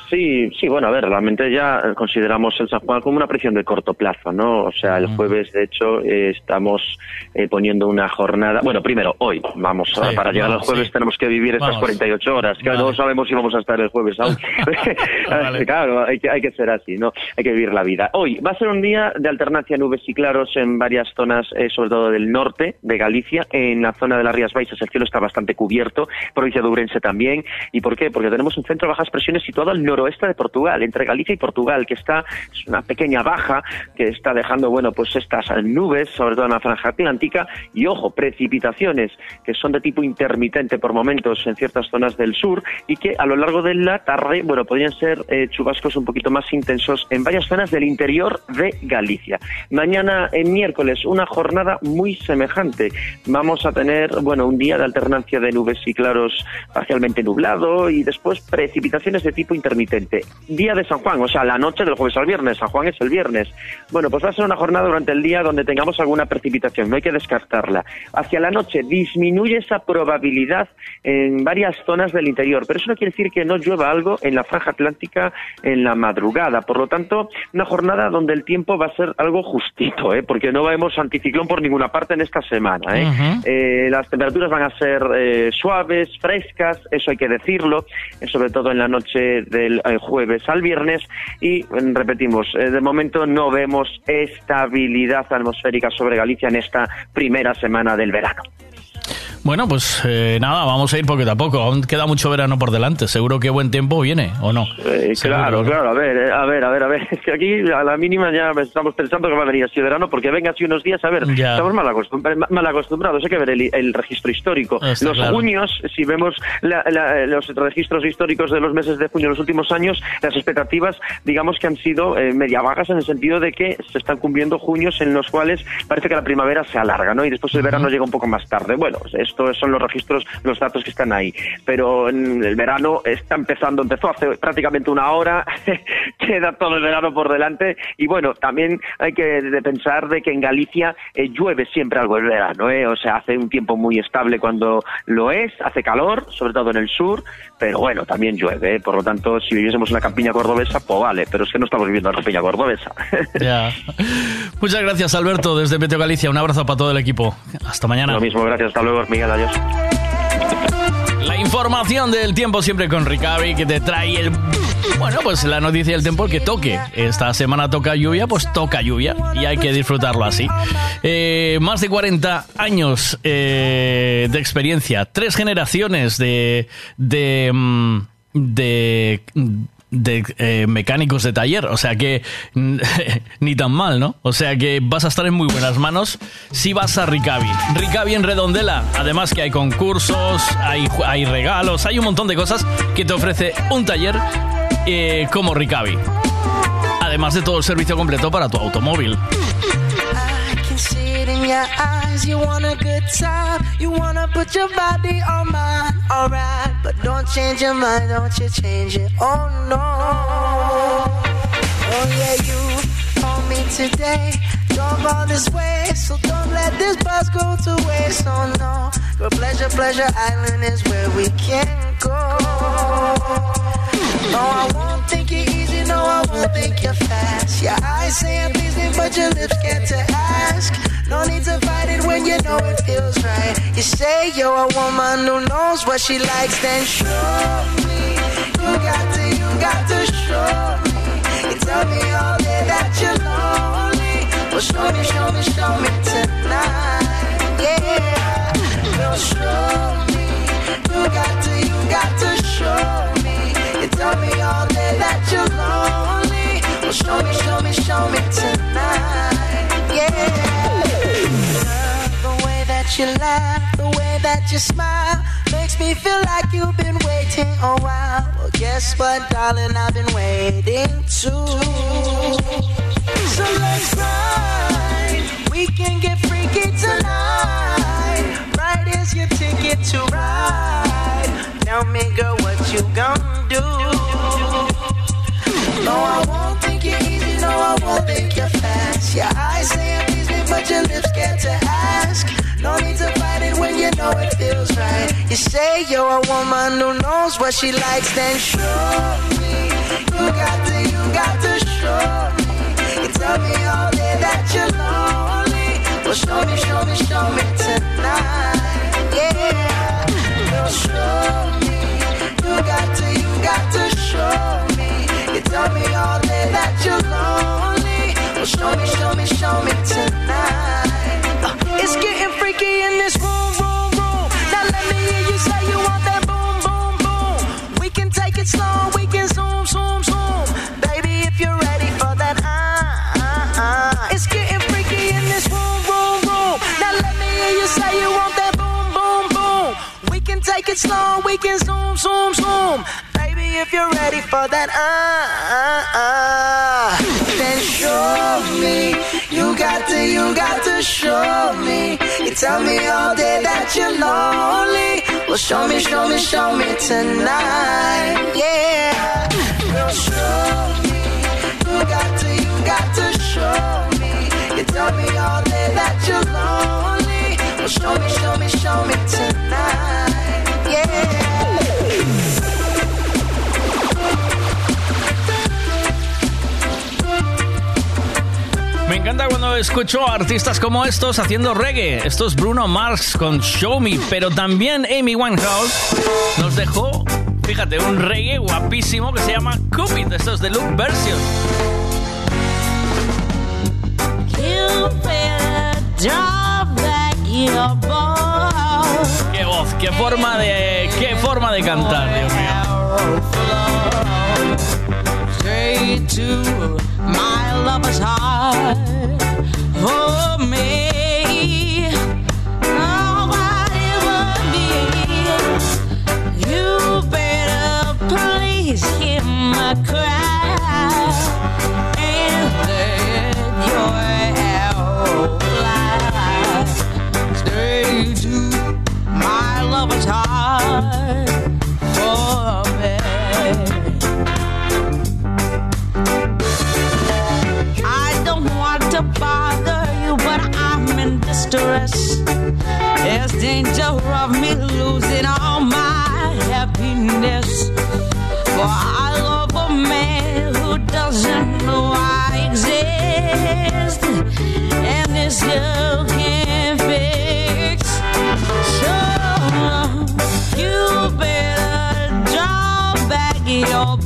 Sí, sí, bueno, a ver, realmente ya consideramos el San Juan como una prisión de corto plazo, ¿no? O sea, el jueves, de hecho, eh, estamos eh, poniendo una jornada. Bueno, primero, hoy, vamos,
Sí,
para llegar al
vamos,
jueves
sí.
tenemos que vivir estas
Vamos.
48 horas. Claro, no sabemos si vamos a estar el jueves aún. Claro, hay que, hay que ser así, ¿no? Hay que vivir la vida. Hoy va a ser un día de alternancia nubes y claros en varias zonas, eh, sobre todo del norte de Galicia. En la zona de las Rías Baixas el cielo está bastante cubierto, provincia de Ourense también. ¿Y por qué? Porque tenemos un centro de bajas presiones situado al noroeste de Portugal, entre Galicia y Portugal, que está, es una pequeña baja que está dejando, bueno, pues estas nubes, sobre todo en la franja atlántica, y ojo, precipitaciones que son de tipo intermitente por momentos en ciertas zonas del sur y que a lo largo de la tarde, bueno, podrían ser eh, chubascos un poquito más intensos en varias zonas del interior de Galicia. Mañana en miércoles, una jornada muy semejante. Vamos a tener, bueno, un día de alternancia de nubes y claros parcialmente nublado y después precipitaciones de tipo intermitente. Día de San Juan, o sea, la noche del jueves al viernes. San Juan es el viernes. Bueno, pues va a ser una jornada durante el día donde tengamos alguna precipitación, no hay que descartarla. Hacia la noche disminuye esa probabilidad en varias zonas del interior, pero eso no quiere decir que no llueva algo en la franja atlántica en la madrugada. Por lo tanto, una jornada donde el tiempo va a ser algo justito, ¿eh? porque no vemos anticiclón por ninguna parte en esta semana. ¿eh? Eh, las temperaturas van a ser eh, suaves, frescas, eso hay que decirlo, eh, sobre todo en la noche del jueves al viernes. Y mm, repetimos, de momento no vemos estabilidad atmosférica sobre Galicia en esta primera semana del verano.
Bueno, pues eh, nada, vamos a ir poquito a poco. Aún queda mucho verano por delante. Seguro que buen tiempo viene, ¿o no?
Eh, claro, claro, a ver, eh, a ver, a ver, a ver. Es que aquí a la mínima ya estamos pensando que va a venir así verano porque venga así unos días, a ver,
Ya.
estamos mal, acostum- mal acostumbrados. Hay que ver el, el registro histórico.
Está
los
claro.
junios, si vemos la- la- los registros históricos de los meses de junio en los últimos años, las expectativas, digamos que han sido eh, media vagas en el sentido de que se están cumpliendo junios en los cuales parece que la primavera se alarga, ¿no? Y después el verano llega un poco más tarde. Bueno, estos son los registros, los datos que están ahí. Pero en el verano está empezando, empezó hace prácticamente una hora, queda todo el verano por delante. Y bueno, también hay que pensar de que en Galicia eh, llueve siempre algo el verano, ¿eh? O sea, hace un tiempo muy estable cuando lo es, hace calor, sobre todo en el sur, pero bueno, también llueve, ¿eh? Por lo tanto, si viviésemos en la campiña cordobesa, pues vale, pero es que no estamos viviendo en la campiña cordobesa.
Ya. Muchas gracias, Alberto, desde Meteo Galicia. Un abrazo para todo el equipo. Hasta mañana.
Lo mismo, gracias, hasta luego, Adiós.
La información del tiempo siempre con Ricavi que te trae el... Bueno, pues la noticia del tiempo que toque. Esta semana toca lluvia, pues toca lluvia y hay que disfrutarlo así. Eh, más de 40 años eh, de experiencia, tres generaciones de... de, mm, de de eh, mecánicos de taller, o sea que ni tan mal, ¿no? O sea que vas a estar en muy buenas manos si vas a Ricavi. Ricavi en Redondela, además que hay concursos, hay, hay regalos, hay un montón de cosas que te ofrece un taller eh, como Ricavi. Además de todo el servicio completo para tu automóvil.
Your. Alright, but don't change your mind. Don't you change it. Oh no. Oh yeah, you called me today. Drove all this way, so don't let this bus go to waste. Oh no. Your pleasure, pleasure island is where we can go. No, I won't think you're easy. No, I won't think you're fast. Your eyes say I'm pleasing, but your lips get to ask. No need to fight it when you know it feels right. You say you're a woman who knows what she likes, then show me. You got to, you got to show me. You tell me all day that you're lonely. Well, show me, show me, show me tonight. Yeah. Girl, show me. You got to, you got to show me. You tell me all day that you're lonely. Well, show me, show me, show me tonight. Yeah. That you laugh, the way that you smile, makes me feel like you've been waiting a while. Well, guess what, darling? I've been waiting too. So let's ride. We can get freaky tonight. Right is your ticket to ride. Tell me, girl, what you gonna do? No, I won't think you're easy. No, I won't think you're fast. Your eyes say I'm easy, but your lips get to ask. No need to fight it when you know it feels right. You say you're a woman who knows what she likes, then show me. You got to, you got to show me. You tell me all day that you're lonely. Well, show me, show me, show me tonight. Yeah. Girl, show me. You got to, you got to show me. You tell me all day that you're lonely. Well, show me, show me, show me tonight. We can zoom, zoom, zoom. Baby, if you're ready for that. Uh, uh, uh. Then show me. You got to, you got to show me. You tell me all day that you're lonely. Well, show me, show me, show me tonight. Yeah. Girl, show me. You got to, you got to show me. You tell me all day that you're lonely. Well, show me, show me, show me tonight.
Me encanta cuando escucho a artistas como estos haciendo reggae. Esto es Bruno Mars con Show Me, pero también Amy Winehouse nos dejó, fíjate, un reggae guapísimo que se llama Cupid. Esto es de Look Version.
Drop back your.
Qué forma de, qué forma de cantar,
lover's. For me. I don't want to bother you, but I'm in distress. There's danger of me losing all my happiness. For I love a man who doesn't know I exist. And this love back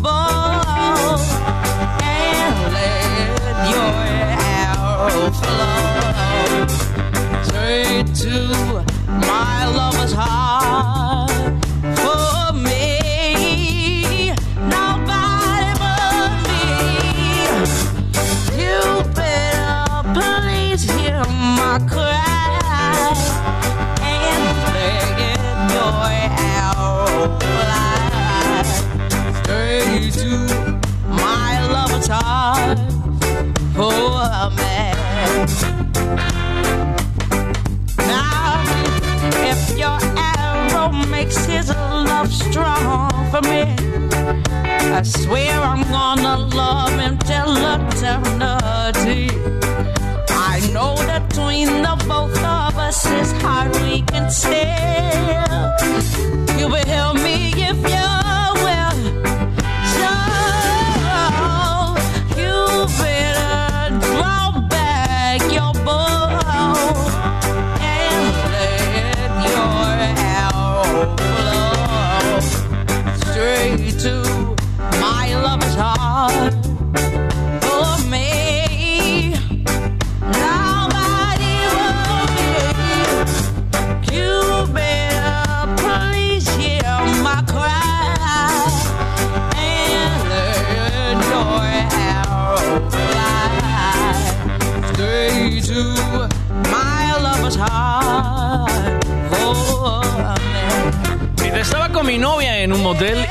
between the both of us is hard we can tell.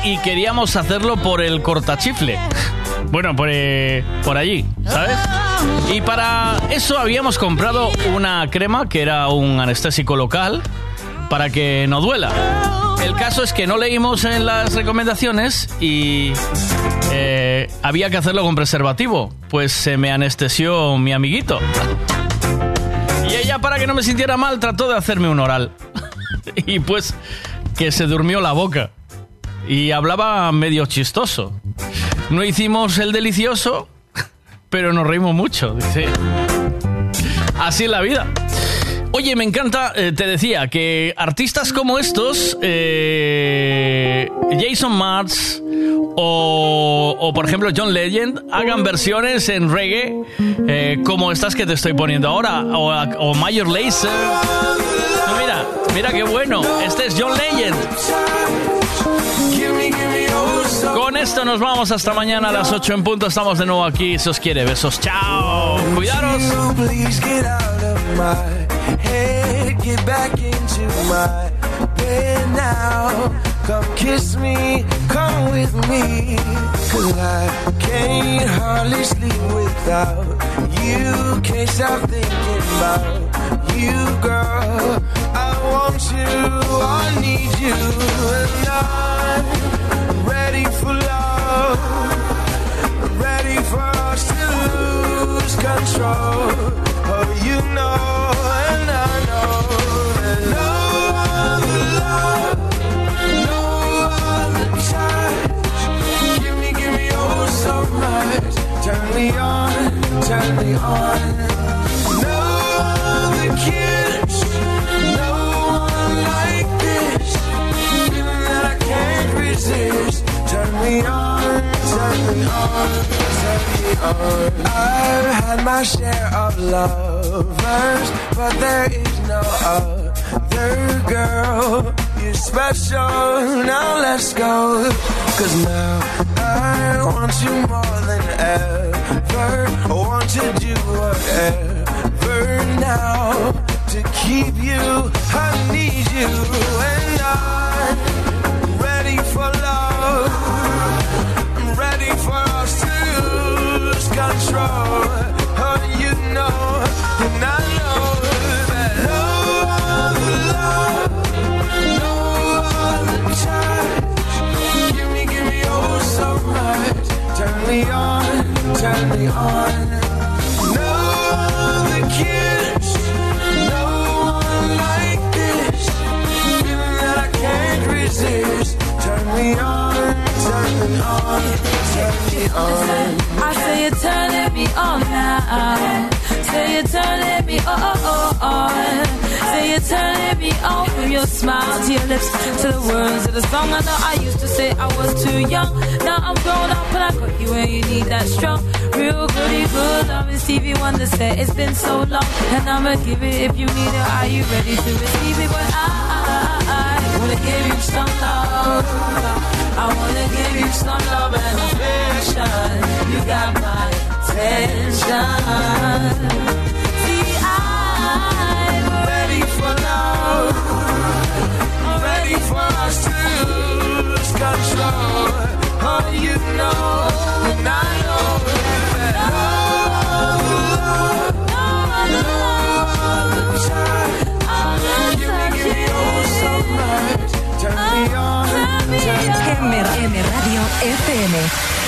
Y queríamos hacerlo por el cortachifle. Bueno, por, eh, por allí, ¿sabes? Y para eso habíamos comprado una crema que era un anestésico local para que no duela. El caso es que no leímos en las recomendaciones y eh, había que hacerlo con preservativo. Pues se me anestesió mi amiguito. Y ella, para que no me sintiera mal, trató de hacerme un oral. y pues que se durmió la boca. Y hablaba medio chistoso. No hicimos el delicioso, pero nos reímos mucho. Dice. Así es la vida. Oye, me encanta, eh, te decía, que artistas como estos, eh, Jason Mars o, o, por ejemplo John Legend, hagan versiones en reggae eh, como estas que te estoy poniendo ahora, o, Major Lazer. Mira, mira qué bueno, este es John Legend. Con esto nos vamos hasta mañana a las 8 en punto. Estamos de nuevo aquí. Si os quiere, besos. Chao. Cuidaros.
You. Girl. I want you, I need you, and I'm ready for love. Ready for us to lose control. Oh, you know, and I know no other love, no other touch. Give me, give me oh. Turn me on, turn me on. I've had my share of lovers, but there is no other girl. You're special, now let's go. Cause now I want you more than ever. I want to do whatever now to keep you. I need you, and I'm ready for love. I'm ready for us to lose control. Oh, you know, and I know that other love, no other touch. Give me, give me oh so much. Turn me on, turn me on. Resist. Me on, turn me on, turn me on.
I say you're turning me on now. Say you're turning me on. Say you're turning me on from your smile to your lips to the words of the song. I know I used to say I was too young. Now I'm grown up and I got you when you need that strong, real goody good love. And Stevie Wonder said it's been so long, and I'ma give it if you need it. Are you ready to receive it? But I, I, I wanna give you some love. I wanna give you some love and affection. You got my attention. See, I'm
ready for love. Ready for us to lose control. Oh, you know, and I know that love,
MR Radio FM.